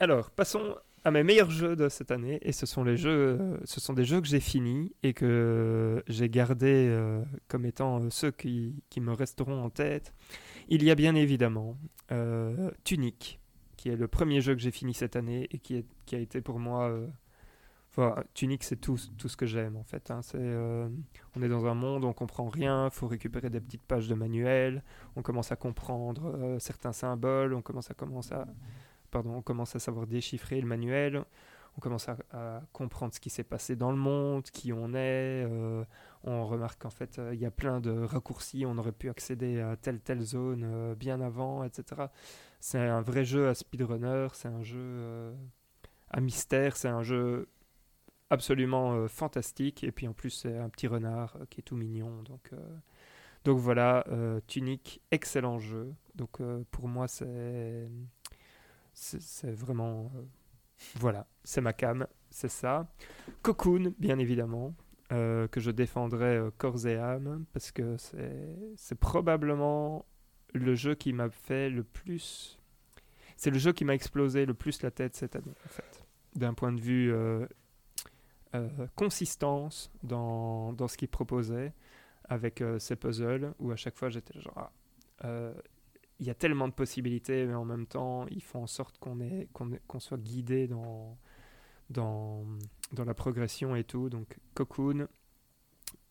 Speaker 1: Alors, passons à mes meilleurs jeux de cette année. Et ce sont les jeux, euh, ce sont des jeux que j'ai finis et que j'ai gardés euh, comme étant euh, ceux qui, qui me resteront en tête. Il y a bien évidemment euh, Tunic, qui est le premier jeu que j'ai fini cette année et qui, a été pour moi. enfin, Tunic, c'est tout, tout ce que j'aime en fait. hein. C'est, on est dans un monde, on comprend rien, faut récupérer des petites pages de manuel, on commence à comprendre certains symboles, on commence à commencer à on commence à savoir déchiffrer le manuel, on commence à, comprendre ce qui s'est passé dans le monde, qui on est, euh, on remarque qu'en fait euh, il y a plein de raccourcis, on aurait pu accéder à telle telle zone euh, bien avant, etc. C'est un vrai jeu à speedrunner, c'est un jeu à mystère, c'est un jeu absolument fantastique, et puis en plus c'est un petit renard qui est tout mignon, donc... donc voilà, Tunic, excellent jeu. Donc pour moi c'est c'est vraiment euh, voilà c'est ma cam c'est ça. Cocoon bien évidemment euh, que je défendrai euh, corps et âme parce que c'est probablement le jeu qui m'a fait le plus c'est le jeu qui m'a explosé le plus la tête cette année en fait. D'un point de vue euh, consistance dans, dans ce qu'il proposait avec ses puzzles où à chaque fois j'étais genre ah, il y a tellement de possibilités, mais en même temps, ils font en sorte qu'on soit guidé dans, la progression et tout. Donc, Cocoon,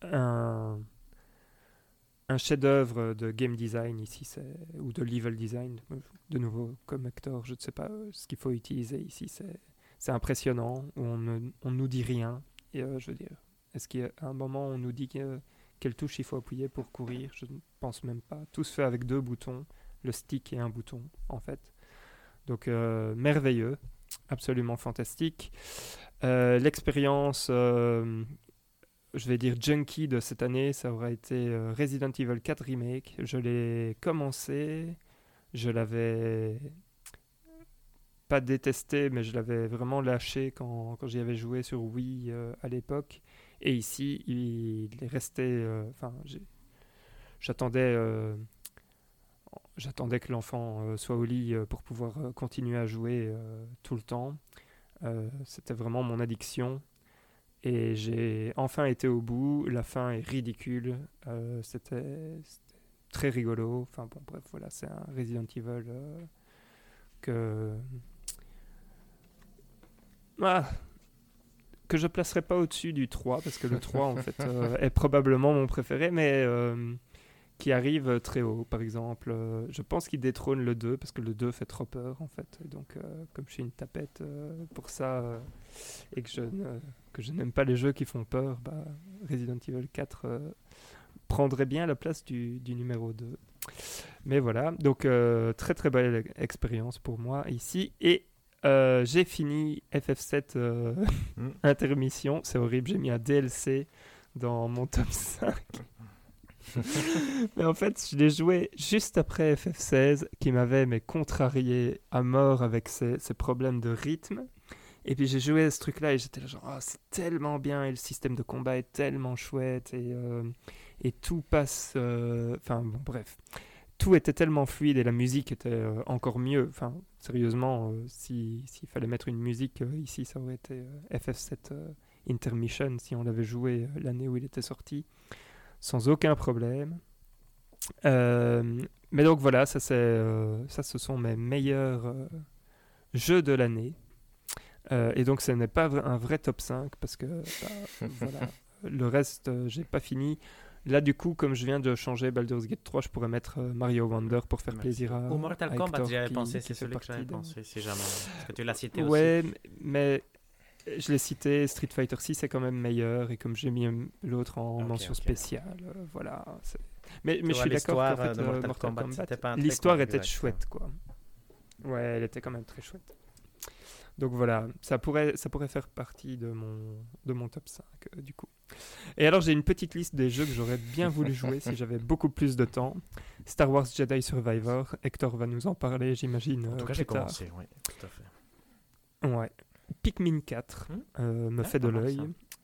Speaker 1: un, chef-d'œuvre de game design ici, ou de level design, de nouveau, comme acteur, je ne sais pas euh, ce qu'il faut utiliser ici, c'est, impressionnant, on ne nous dit rien. Et euh, je veux dire, est-ce qu'à un moment, on nous dit que, quelle touche il faut appuyer pour courir? Je ne pense même pas. Tout se fait avec deux boutons le stick et un bouton en fait. Donc euh, merveilleux, absolument fantastique. Euh, L'expérience, euh, je vais dire junkie de cette année, ça aura été Resident Evil 4 Remake. Je l'ai commencé, je l'avais pas détesté, mais je l'avais vraiment lâché quand, quand j'y avais joué sur Wii à l'époque. Et ici, il, est resté. Enfin, j'attendais. J'attendais que l'enfant euh, soit au lit euh, pour pouvoir euh, continuer à jouer tout le temps. C'était vraiment mon addiction. Et j'ai enfin été au bout. La fin est ridicule. C'était très rigolo. Enfin bon, bref, voilà, c'est un Resident Evil que. Ah, que je placerai pas au-dessus du 3 parce que le 3 en fait euh, est probablement mon préféré mais euh, qui arrive très haut par exemple euh, je pense qu'il détrône le 2 parce que le 2 fait trop peur en fait donc euh, comme je suis une tapette euh, pour ça euh, et que je ne- que je n'aime pas les jeux qui font peur bah, Resident Evil 4 euh, prendrait bien la place du, du numéro 2 mais voilà donc euh, très très belle expérience pour moi ici et euh, j'ai fini FF7 euh,
Speaker 3: Mm.
Speaker 1: intermission. C'est horrible, j'ai mis un DLC dans mon top 5. mais en fait, je l'ai joué juste après FF16 qui m'avait contrarié à mort avec ses, ses problèmes de rythme. Et puis j'ai joué à ce truc-là et j'étais là genre, Ah, c'est tellement bien et le système de combat est tellement chouette et, euh, et tout passe... euh, Enfin bon, bref. Tout était tellement fluide et la musique était euh, encore mieux. Enfin, sérieusement, si- s'il fallait mettre une musique ici, ça aurait été euh, FF7 euh, Intermission si on l'avait joué l'année où il était sorti, sans aucun problème. Euh, mais donc voilà, ça, c'est, euh, ça ce sont mes meilleurs euh, jeux de l'année. Euh, et donc ce n'est pas un vrai top 5 parce que bah, voilà, le reste, euh, j'ai pas fini. Là, du coup, comme je viens de changer Baldur's Gate 3, je pourrais mettre Mario Wonder pour faire
Speaker 3: Merci.
Speaker 1: plaisir à.
Speaker 3: Ou Mortal
Speaker 1: à
Speaker 3: Kombat, j'y avais pensé, c'est celui que j'avais pensé, si jamais. Parce que tu l'as cité aussi.
Speaker 1: Ouais, mais je l'ai cité, Street Fighter 6 est quand même meilleur, et comme j'ai mis l'autre en mention spéciale, euh, voilà. Mais, mais je suis d'accord qu'en fait,
Speaker 3: euh, de
Speaker 1: euh,
Speaker 3: Mortal
Speaker 1: Mortal
Speaker 3: Kombat,
Speaker 1: l'histoire était chouette, quoi. Ouais, elle était quand même très chouette. Donc voilà, ça pourrait, ça pourrait faire partie de mon, de mon top 5, euh, du coup. Et alors, j'ai une petite liste des jeux que j'aurais bien voulu jouer si j'avais beaucoup plus de temps. Star Wars Jedi Survivor, Hector va nous en parler, j'imagine.
Speaker 3: En tout cas, j'ai commencé, oui, tout à fait.
Speaker 1: Ouais. Pikmin 4
Speaker 3: Hmm.
Speaker 1: euh, me
Speaker 3: Ah,
Speaker 1: fait de l'œil.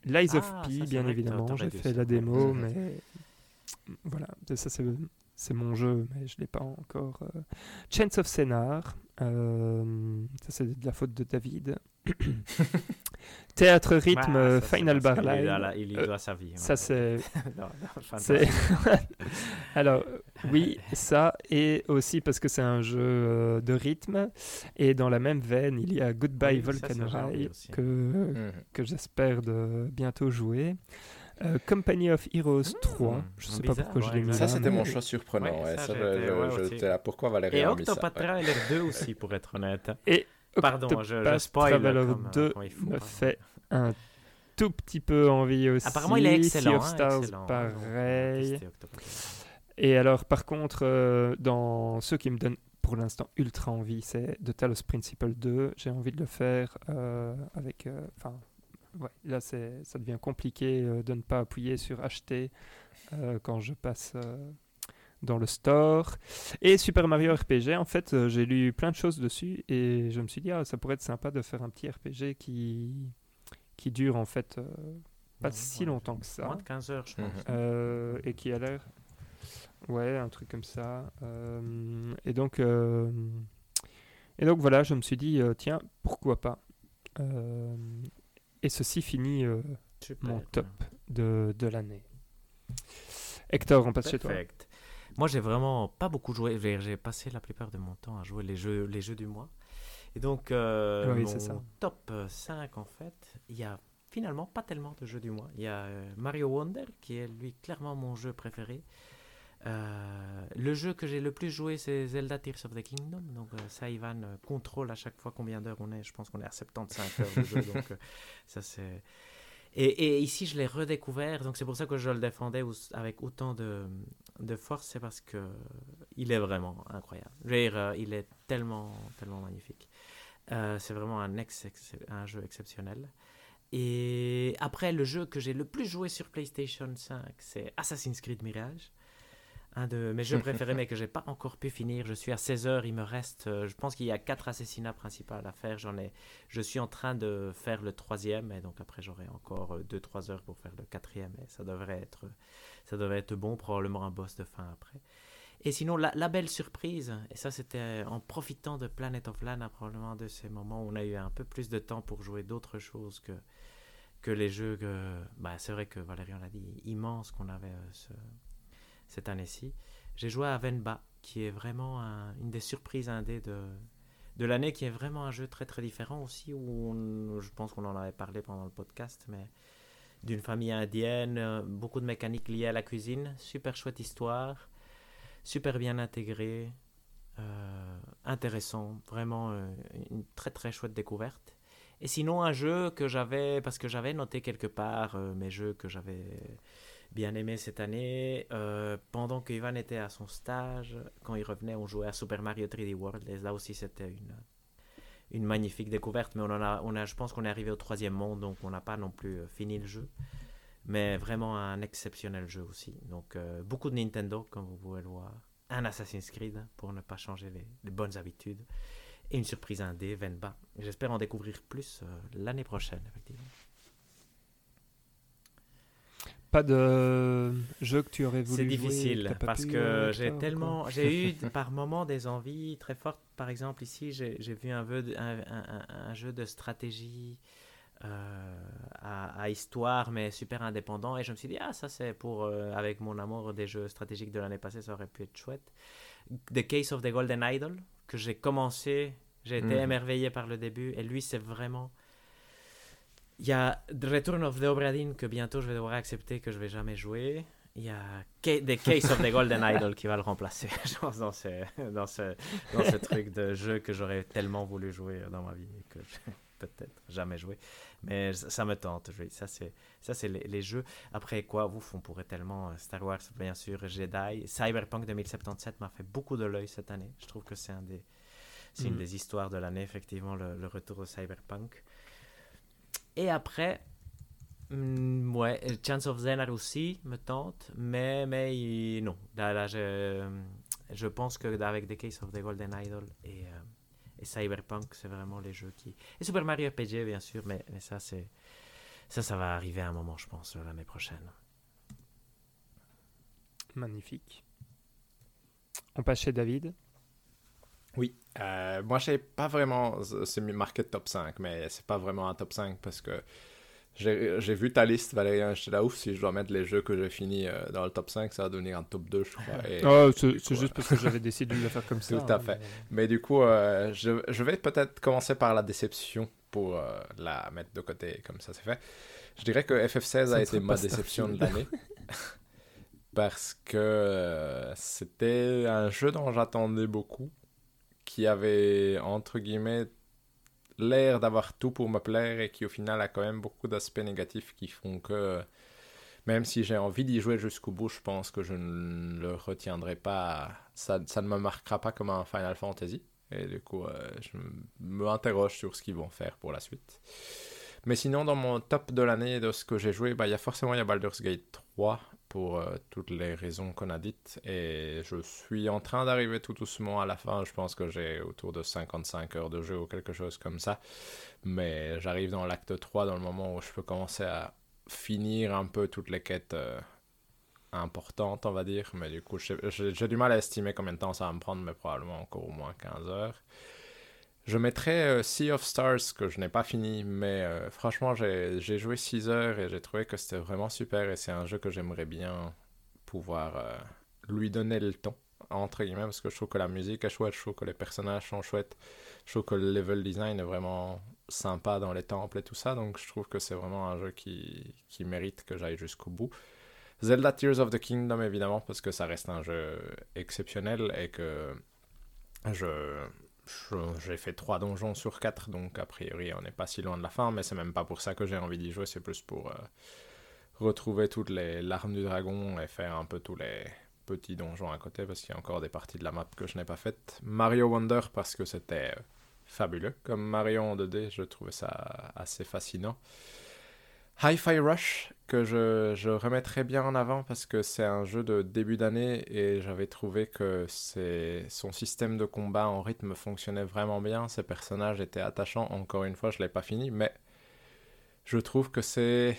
Speaker 1: Lies of
Speaker 3: Ah,
Speaker 1: P, bien évidemment. J'ai fait la démo, mais voilà. Ça, c'est, c'est mon jeu, mais je ne l'ai pas encore. euh. Chance of Scénar. euh, ça, c'est de la faute de David. Théâtre rythme
Speaker 3: Ouais,
Speaker 1: euh,
Speaker 3: ça, c'est
Speaker 1: Final Bar Live.
Speaker 3: Il y
Speaker 1: Euh,
Speaker 3: doit sa vie.
Speaker 1: Ça, c'est. Alors, euh, oui, ça, et aussi parce que c'est un jeu euh, de rythme. Et dans la même veine, il y a Goodbye
Speaker 3: Oui, aussi.
Speaker 1: que,
Speaker 2: Mhm.
Speaker 1: que j'espère de bientôt jouer. Euh, Company of Heroes 3, je sais pas pourquoi je l'ai mis
Speaker 2: Ça, c'était mon choix surprenant.
Speaker 3: Ouais,
Speaker 2: Ouais,
Speaker 3: ça,
Speaker 2: je- je- je- là, pourquoi Valérie
Speaker 3: Et
Speaker 2: a mis ça
Speaker 3: Octopath Traveler 2 aussi, pour être honnête.
Speaker 1: Et
Speaker 3: Pardon, je, je
Speaker 1: Octopath
Speaker 3: spoil
Speaker 1: Traveler
Speaker 3: comme,
Speaker 1: 2
Speaker 3: comme il faut,
Speaker 1: me
Speaker 3: pardon.
Speaker 1: fait un tout petit peu envie aussi.
Speaker 3: Apparemment, il est excellent.
Speaker 1: Sea of
Speaker 3: hein,
Speaker 1: Stars,
Speaker 3: excellent.
Speaker 1: pareil.
Speaker 3: Octopath.
Speaker 1: Et alors, par contre, euh, dans ceux qui me donnent pour l'instant ultra envie, c'est The Talos Principle 2. J'ai envie de le faire euh, avec. euh, Enfin, ouais, là, c'est, ça devient compliqué euh, de ne pas appuyer sur acheter euh, quand je passe euh, dans le store. Et Super Mario RPG, en fait, euh, j'ai lu plein de choses dessus et je me suis dit, ah, ça pourrait être sympa de faire un petit RPG qui, qui dure en fait euh, pas
Speaker 3: Ouais,
Speaker 1: si
Speaker 3: ouais,
Speaker 1: longtemps que ça.
Speaker 3: Moins de 15 heures, je pense.
Speaker 2: Mhm.
Speaker 1: Euh, et qui a l'air. Ouais, un truc comme ça. Euh, et donc. euh, Et donc voilà, je me suis dit, euh, tiens, pourquoi pas Euh, Et ceci finit euh,
Speaker 3: Super.
Speaker 1: mon top de, de l'année. Hector, on passe chez toi.
Speaker 3: Moi, j'ai vraiment pas beaucoup joué. J'ai j'ai passé la plupart de mon temps à jouer les jeux, les jeux du mois. Et donc, euh,
Speaker 1: Oui,
Speaker 3: mon
Speaker 1: ça.
Speaker 3: top 5, en fait, il y a finalement pas tellement de jeux du mois. Il y a euh, Mario Wonder, qui est lui clairement mon jeu préféré. Euh, le jeu que j'ai le plus joué, c'est Zelda Tears of the Kingdom. Donc, euh, ça, Ivan euh, contrôle à chaque fois combien d'heures on est. Je pense qu'on est à 75 heures de jeu. donc, euh, ça, c'est. Et, ici, je l'ai redécouvert, donc c'est pour ça que je le défendais avec autant de, force, c'est parce que il est vraiment incroyable. Je veux dire, il est tellement, tellement magnifique. C'est vraiment un jeu exceptionnel. Et après, le jeu que j'ai le plus joué sur PlayStation 5, c'est Assassin's Creed Mirage. Un de mes jeux préférés, mais que j'ai pas encore pu finir. Je suis à 16 heures, il me reste, euh, je pense qu'il y a quatre assassinats principaux à faire. J'en ai, je suis en train de faire le troisième, et donc après j'aurai encore 2-3 heures pour faire le quatrième, et ça devrait être, ça devrait être bon, probablement un boss de fin après. Et sinon, la, belle surprise, et ça c'était en profitant de Planet of Lana, probablement de ces moments où on a eu un peu plus de temps pour jouer d'autres choses que, que les jeux. Bah, c'est vrai que Valérian l'a dit, immense qu'on avait euh, cette année-ci. J'ai joué à Venba, qui est vraiment une des surprises indées de, de l'année, qui est vraiment un jeu très très différent aussi, où je pense qu'on en avait parlé pendant le podcast, mais d'une famille indienne, euh, beaucoup de mécaniques liées à la cuisine, super chouette histoire super bien intégré, euh, intéressant, vraiment euh, une très très chouette découverte. Et sinon un jeu que j'avais, parce que j'avais noté quelque part mes jeux que j'avais bien aimés cette année, pendant que Ivan était à son stage, quand il revenait, on jouait à Super Mario 3D World, et là aussi c'était une, magnifique découverte, mais on, a, je pense qu'on est arrivé au troisième monde, donc on n'a pas non plus fini le jeu mais vraiment un exceptionnel jeu aussi. Donc euh, beaucoup de Nintendo, comme vous pouvez le voir. Un Assassin's Creed pour ne pas changer les, bonnes habitudes. Et une surprise indé, Venba. J'espère en découvrir plus euh, l'année prochaine, effectivement.
Speaker 1: Pas de jeu que tu aurais voulu
Speaker 3: C'est difficile parce que euh, j'ai tellement, j'ai eu par moments des envies très fortes. Par exemple, ici, j'ai vu un, un, jeu de stratégie euh, à, histoire, mais super indépendant. Et je me suis dit, ah, ça c'est pour, euh, avec mon amour des jeux stratégiques de l'année passée, ça aurait pu être chouette. The Case of the Golden Idol, que j'ai commencé, j'ai été mhm. émerveillé par le début. Et lui, c'est vraiment. Il y a The Return of the Obra que bientôt je vais devoir accepter que je vais jamais jouer. Il y a The Case of the Golden Idol qui va le remplacer, je pense, dans ce, dans ce, dans ce truc de jeu que j'aurais tellement voulu jouer dans ma vie et que peut-être jamais joué. Mais ça me tente. Ça, c'est, ça, c'est les, jeux. Après, quoi, vous, on pourrait tellement. Euh, Star Wars, bien sûr, Jedi. Cyberpunk 2077 m'a fait beaucoup de l'œil cette année. Je trouve que c'est un des. C'est une mm. des histoires de l'année, effectivement, le, retour de Cyberpunk. Et après, mm, ouais, Chance of Zenar aussi me tente, mais, mais non. Là, je, je pense que avec The Case of the Golden Idol et. Euh, et Cyberpunk, c'est vraiment les jeux qui. Et Super Mario RPG, bien sûr, mais, mais ça, c'est. Ça, ça va arriver à un moment, je pense, l'année prochaine.
Speaker 1: Magnifique. On passe chez David.
Speaker 2: Oui, euh, moi, je pas vraiment. C'est marqué top 5, mais c'est pas vraiment un top 5 parce que j'ai vu ta liste, Valérien. J'étais là, ouf, si je dois mettre les jeux que j'ai finis euh, dans le top 5, ça va devenir un top 2, je crois.
Speaker 1: Ah, c'est juste parce que j'avais décidé de le faire comme ça.
Speaker 2: Tout à hein, fait. Mais du coup, euh, je, je, vais peut-être commencer par la déception pour euh, la mettre de côté, comme ça c'est fait. Je dirais que FF16 a été ma déception de l'année. parce que c'était un jeu dont j'attendais beaucoup, qui avait, entre guillemets, l'air d'avoir tout pour me plaire et qui au final a quand même beaucoup d'aspects négatifs qui font que même si j'ai envie d'y jouer jusqu'au bout, je pense que je ne le retiendrai pas. Ça, ne me marquera pas comme un Final Fantasy. Et du coup, euh, je me interroge sur ce qu'ils vont faire pour la suite. Mais sinon, dans mon top de l'année de ce que j'ai joué, bah, il y a forcément y a Baldur's Gate 3 pour euh, toutes les raisons qu'on a dites. Et je suis en train d'arriver tout doucement à la fin. Je pense que j'ai autour de 55 heures de jeu ou quelque chose comme ça. Mais j'arrive dans l'acte 3, dans le moment où je peux commencer à finir un peu toutes les quêtes euh, importantes, on va dire. Mais du coup, j'ai du mal à estimer combien de temps ça va me prendre, mais probablement encore au moins 15 heures. Je mettrais euh, Sea of Stars que je n'ai pas fini, mais euh, franchement j'ai joué 6 heures et j'ai trouvé que c'était vraiment super et c'est un jeu que j'aimerais bien pouvoir euh, lui donner le temps, entre guillemets, parce que je trouve que la musique est chouette, je trouve que les personnages sont chouettes, je trouve que le level design est vraiment sympa dans les temples et tout ça, donc je trouve que c'est vraiment un jeu qui, qui mérite que j'aille jusqu'au bout. Zelda Tears of the Kingdom évidemment, parce que ça reste un jeu exceptionnel et que je j'ai fait 3 donjons sur 4, donc a priori on n'est pas si loin de la fin, mais c'est même pas pour ça que j'ai envie d'y jouer, c'est plus pour euh, retrouver toutes les larmes du dragon et faire un peu tous les petit donjon à côté parce qu'il y a encore des parties de la map que je n'ai pas faites. Mario Wonder parce que c'était euh, fabuleux. Comme Mario en 2D, je trouvais ça assez fascinant. Hi-Fi Rush, que je, remettrais bien en avant parce que c'est un jeu de début d'année et j'avais trouvé que son système de combat en rythme fonctionnait vraiment bien. Ses personnages étaient attachants. Encore une fois, je ne l'ai pas fini, mais je trouve que c'est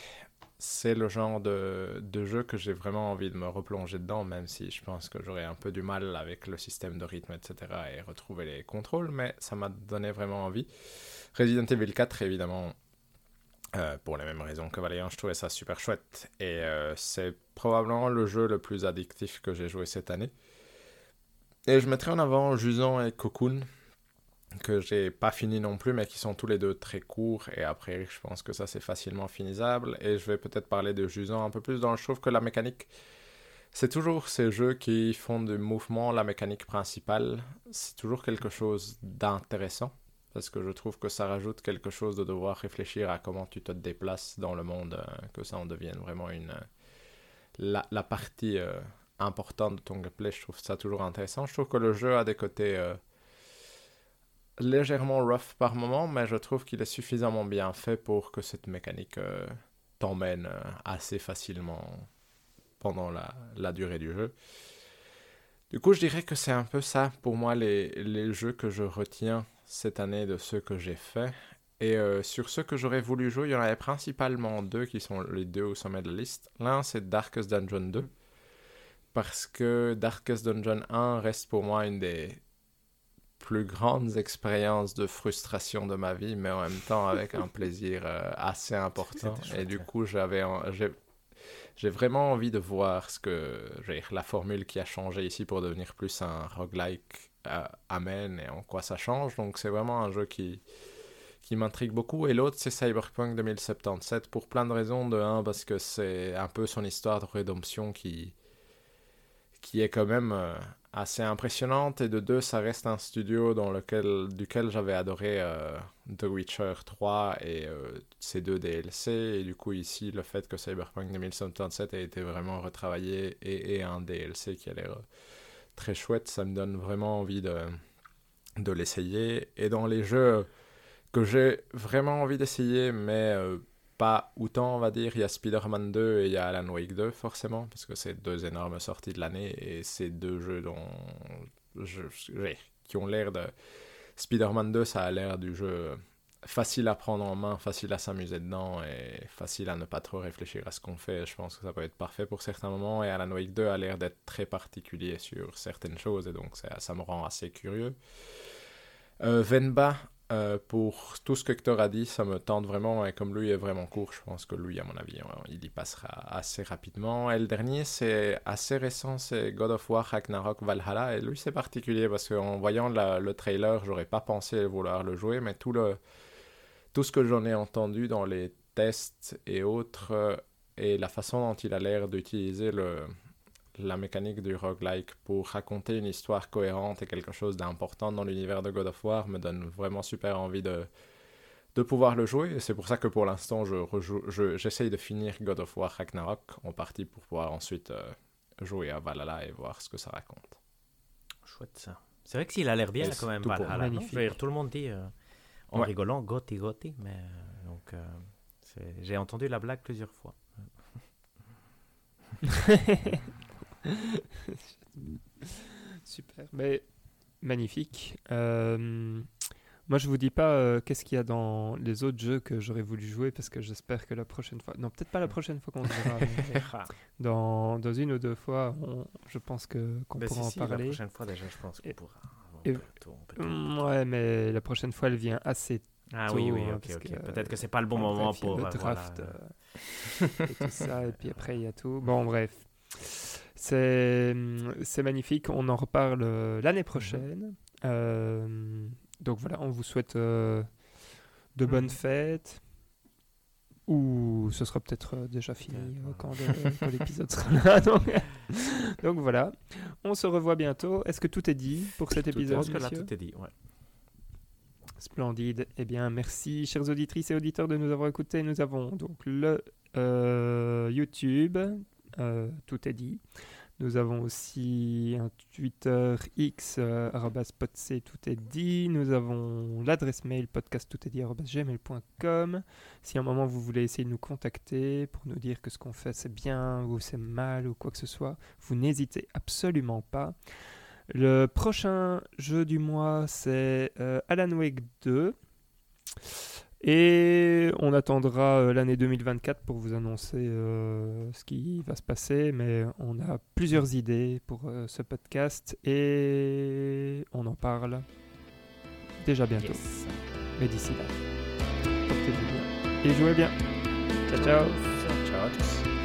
Speaker 2: c'est le genre de, de, jeu que j'ai vraiment envie de me replonger dedans, même si je pense que j'aurais un peu du mal avec le système de rythme, etc., et retrouver les contrôles, mais ça m'a donné vraiment envie. Resident Evil 4, évidemment, euh, pour les mêmes raisons que Valiant, je trouvais ça super chouette, et euh, c'est probablement le jeu le plus addictif que j'ai joué cette année. Et je mettrai en avant Jusant et Cocoon, que j'ai pas fini non plus, mais qui sont tous les deux très courts. Et après, je pense que ça, c'est facilement finisable. Et je vais peut-être parler de Jusant un peu plus dans le trouve que la mécanique. C'est toujours ces jeux qui font du mouvement la mécanique principale. C'est toujours quelque chose d'intéressant. Parce que je trouve que ça rajoute quelque chose de devoir réfléchir à comment tu te déplaces dans le monde, euh, que ça en devienne vraiment une. La, la partie euh, importante de ton gameplay, je trouve ça toujours intéressant. Je trouve que le jeu a des côtés. Euh, légèrement rough par moment, mais je trouve qu'il est suffisamment bien fait pour que cette mécanique euh, t'emmène euh, assez facilement pendant la, la, durée du jeu. Du coup, je dirais que c'est un peu ça pour moi les, les, jeux que je retiens cette année de ceux que j'ai faits. Et euh, sur ceux que j'aurais voulu jouer, il y en avait principalement deux qui sont les deux au sommet de la liste. L'un, c'est Darkest Dungeon 2. Parce que Darkest Dungeon 1 reste pour moi une des plus grandes expériences de frustration de ma vie, mais en même temps avec un plaisir euh, assez important. Et du coup, j'avais, j'ai vraiment envie de voir ce que, la formule qui a changé ici pour devenir plus un roguelike euh, amène et en quoi ça change. Donc, c'est vraiment un jeu qui, qui m'intrigue beaucoup. Et l'autre, c'est Cyberpunk 2077 pour plein de raisons. De un, parce que c'est un peu son histoire de rédemption qui, qui est quand même euh, assez impressionnante et de deux ça reste un studio dans lequel duquel j'avais adoré euh, The Witcher 3 et euh, ces deux DLC et du coup ici le fait que Cyberpunk 2077 ait été vraiment retravaillé et, et un DLC qui a l'air très chouette ça me donne vraiment envie de, de l'essayer et dans les jeux que j'ai vraiment envie d'essayer mais euh, pas autant, on va dire. Il y a Spider-Man 2 et il y a Alan Wake 2, forcément, parce que c'est deux énormes sorties de l'année et c'est deux jeux dont je, qui ont l'air de. Spider-Man 2, ça a l'air du jeu facile à prendre en main, facile à s'amuser dedans et facile à ne pas trop réfléchir à ce qu'on fait. Je pense que ça peut être parfait pour certains moments. Et Alan Wake 2 a l'air d'être très particulier sur certaines choses et donc ça, me rend assez curieux. Euh, Venba, euh, pour tout ce que Hector a dit, ça me tente vraiment. Et comme lui est vraiment court, je pense que lui, à mon avis, il y passera assez rapidement. Et le dernier, c'est assez récent, c'est God of War Ragnarok Valhalla. Et lui, c'est particulier parce qu'en voyant le trailer, j'aurais pas pensé vouloir le jouer, mais tout, le, tout ce que j'en ai entendu dans les tests et autres, euh, et la façon dont il a l'air d'utiliser le, la mécanique du roguelike pour raconter une histoire cohérente et quelque chose d'important dans l'univers de God of War me donne vraiment super envie de, de pouvoir le jouer. Et c'est pour ça que pour l'instant, je j'essaye de finir God of War Ragnarok en partie pour pouvoir ensuite euh, jouer à Valhalla et voir ce que ça raconte.
Speaker 3: Chouette ça. C'est vrai que s'il a l'air bien quand même, Valhalla. Tout le monde dit euh, en rigolant Gotti Gotti, mais euh, donc j'ai entendu la blague plusieurs fois.
Speaker 1: Super. Mais magnifique. Euh, moi, je vous dis pas euh, qu'est-ce qu'il y a dans les autres jeux que j'aurais voulu jouer parce que j'espère que la prochaine fois. Non, peut-être pas la prochaine fois qu'on se verra. dans, dans une ou deux fois, je pense que qu'on bah, pourra en parler. La
Speaker 3: prochaine fois, déjà, je pense qu'on pourra.
Speaker 1: Mm, ouais, mais la prochaine fois, elle vient assez
Speaker 3: ah oui, oui, ok, ok. Peut-être que c'est pas le bon moment pour
Speaker 1: le
Speaker 3: euh,
Speaker 1: draft et tout ça, et puis après il y a tout. Bon, bref. C'est magnifique. On en reparle euh, l'année prochaine. Euh, donc voilà, on vous souhaite euh, de bonnes mhm. fêtes. Ou ce sera peut-être déjà fini quand, l'épisode sera là. Donc, voilà, on se revoit bientôt. Est-ce que tout est dit pour cet épisode
Speaker 3: Je pense que là tout est dit, ouais.
Speaker 1: Splendide. Eh bien, merci, chers auditrices et auditeurs, de nous avoir écoutés. Nous avons donc le YouTube, tout est dit. Nous avons aussi un Twitter X, euh, tout est dit. Nous avons l'adresse mail podcasttoutestdit.gmail.com. Si à un moment vous voulez essayer de nous contacter pour nous dire que ce qu'on fait c'est bien ou c'est mal ou quoi que ce soit, vous n'hésitez absolument pas. Le prochain jeu du mois c'est euh, Alan Wake 2. Et on attendra euh, l'année 2024 pour vous annoncer euh, ce qui va se passer, mais on a plusieurs idées pour euh, ce podcast et on en parle déjà bientôt.
Speaker 3: Yes.
Speaker 1: Mais d'ici là, portez-vous bien et jouez bien. Ciao ciao
Speaker 2: Ciao à tous.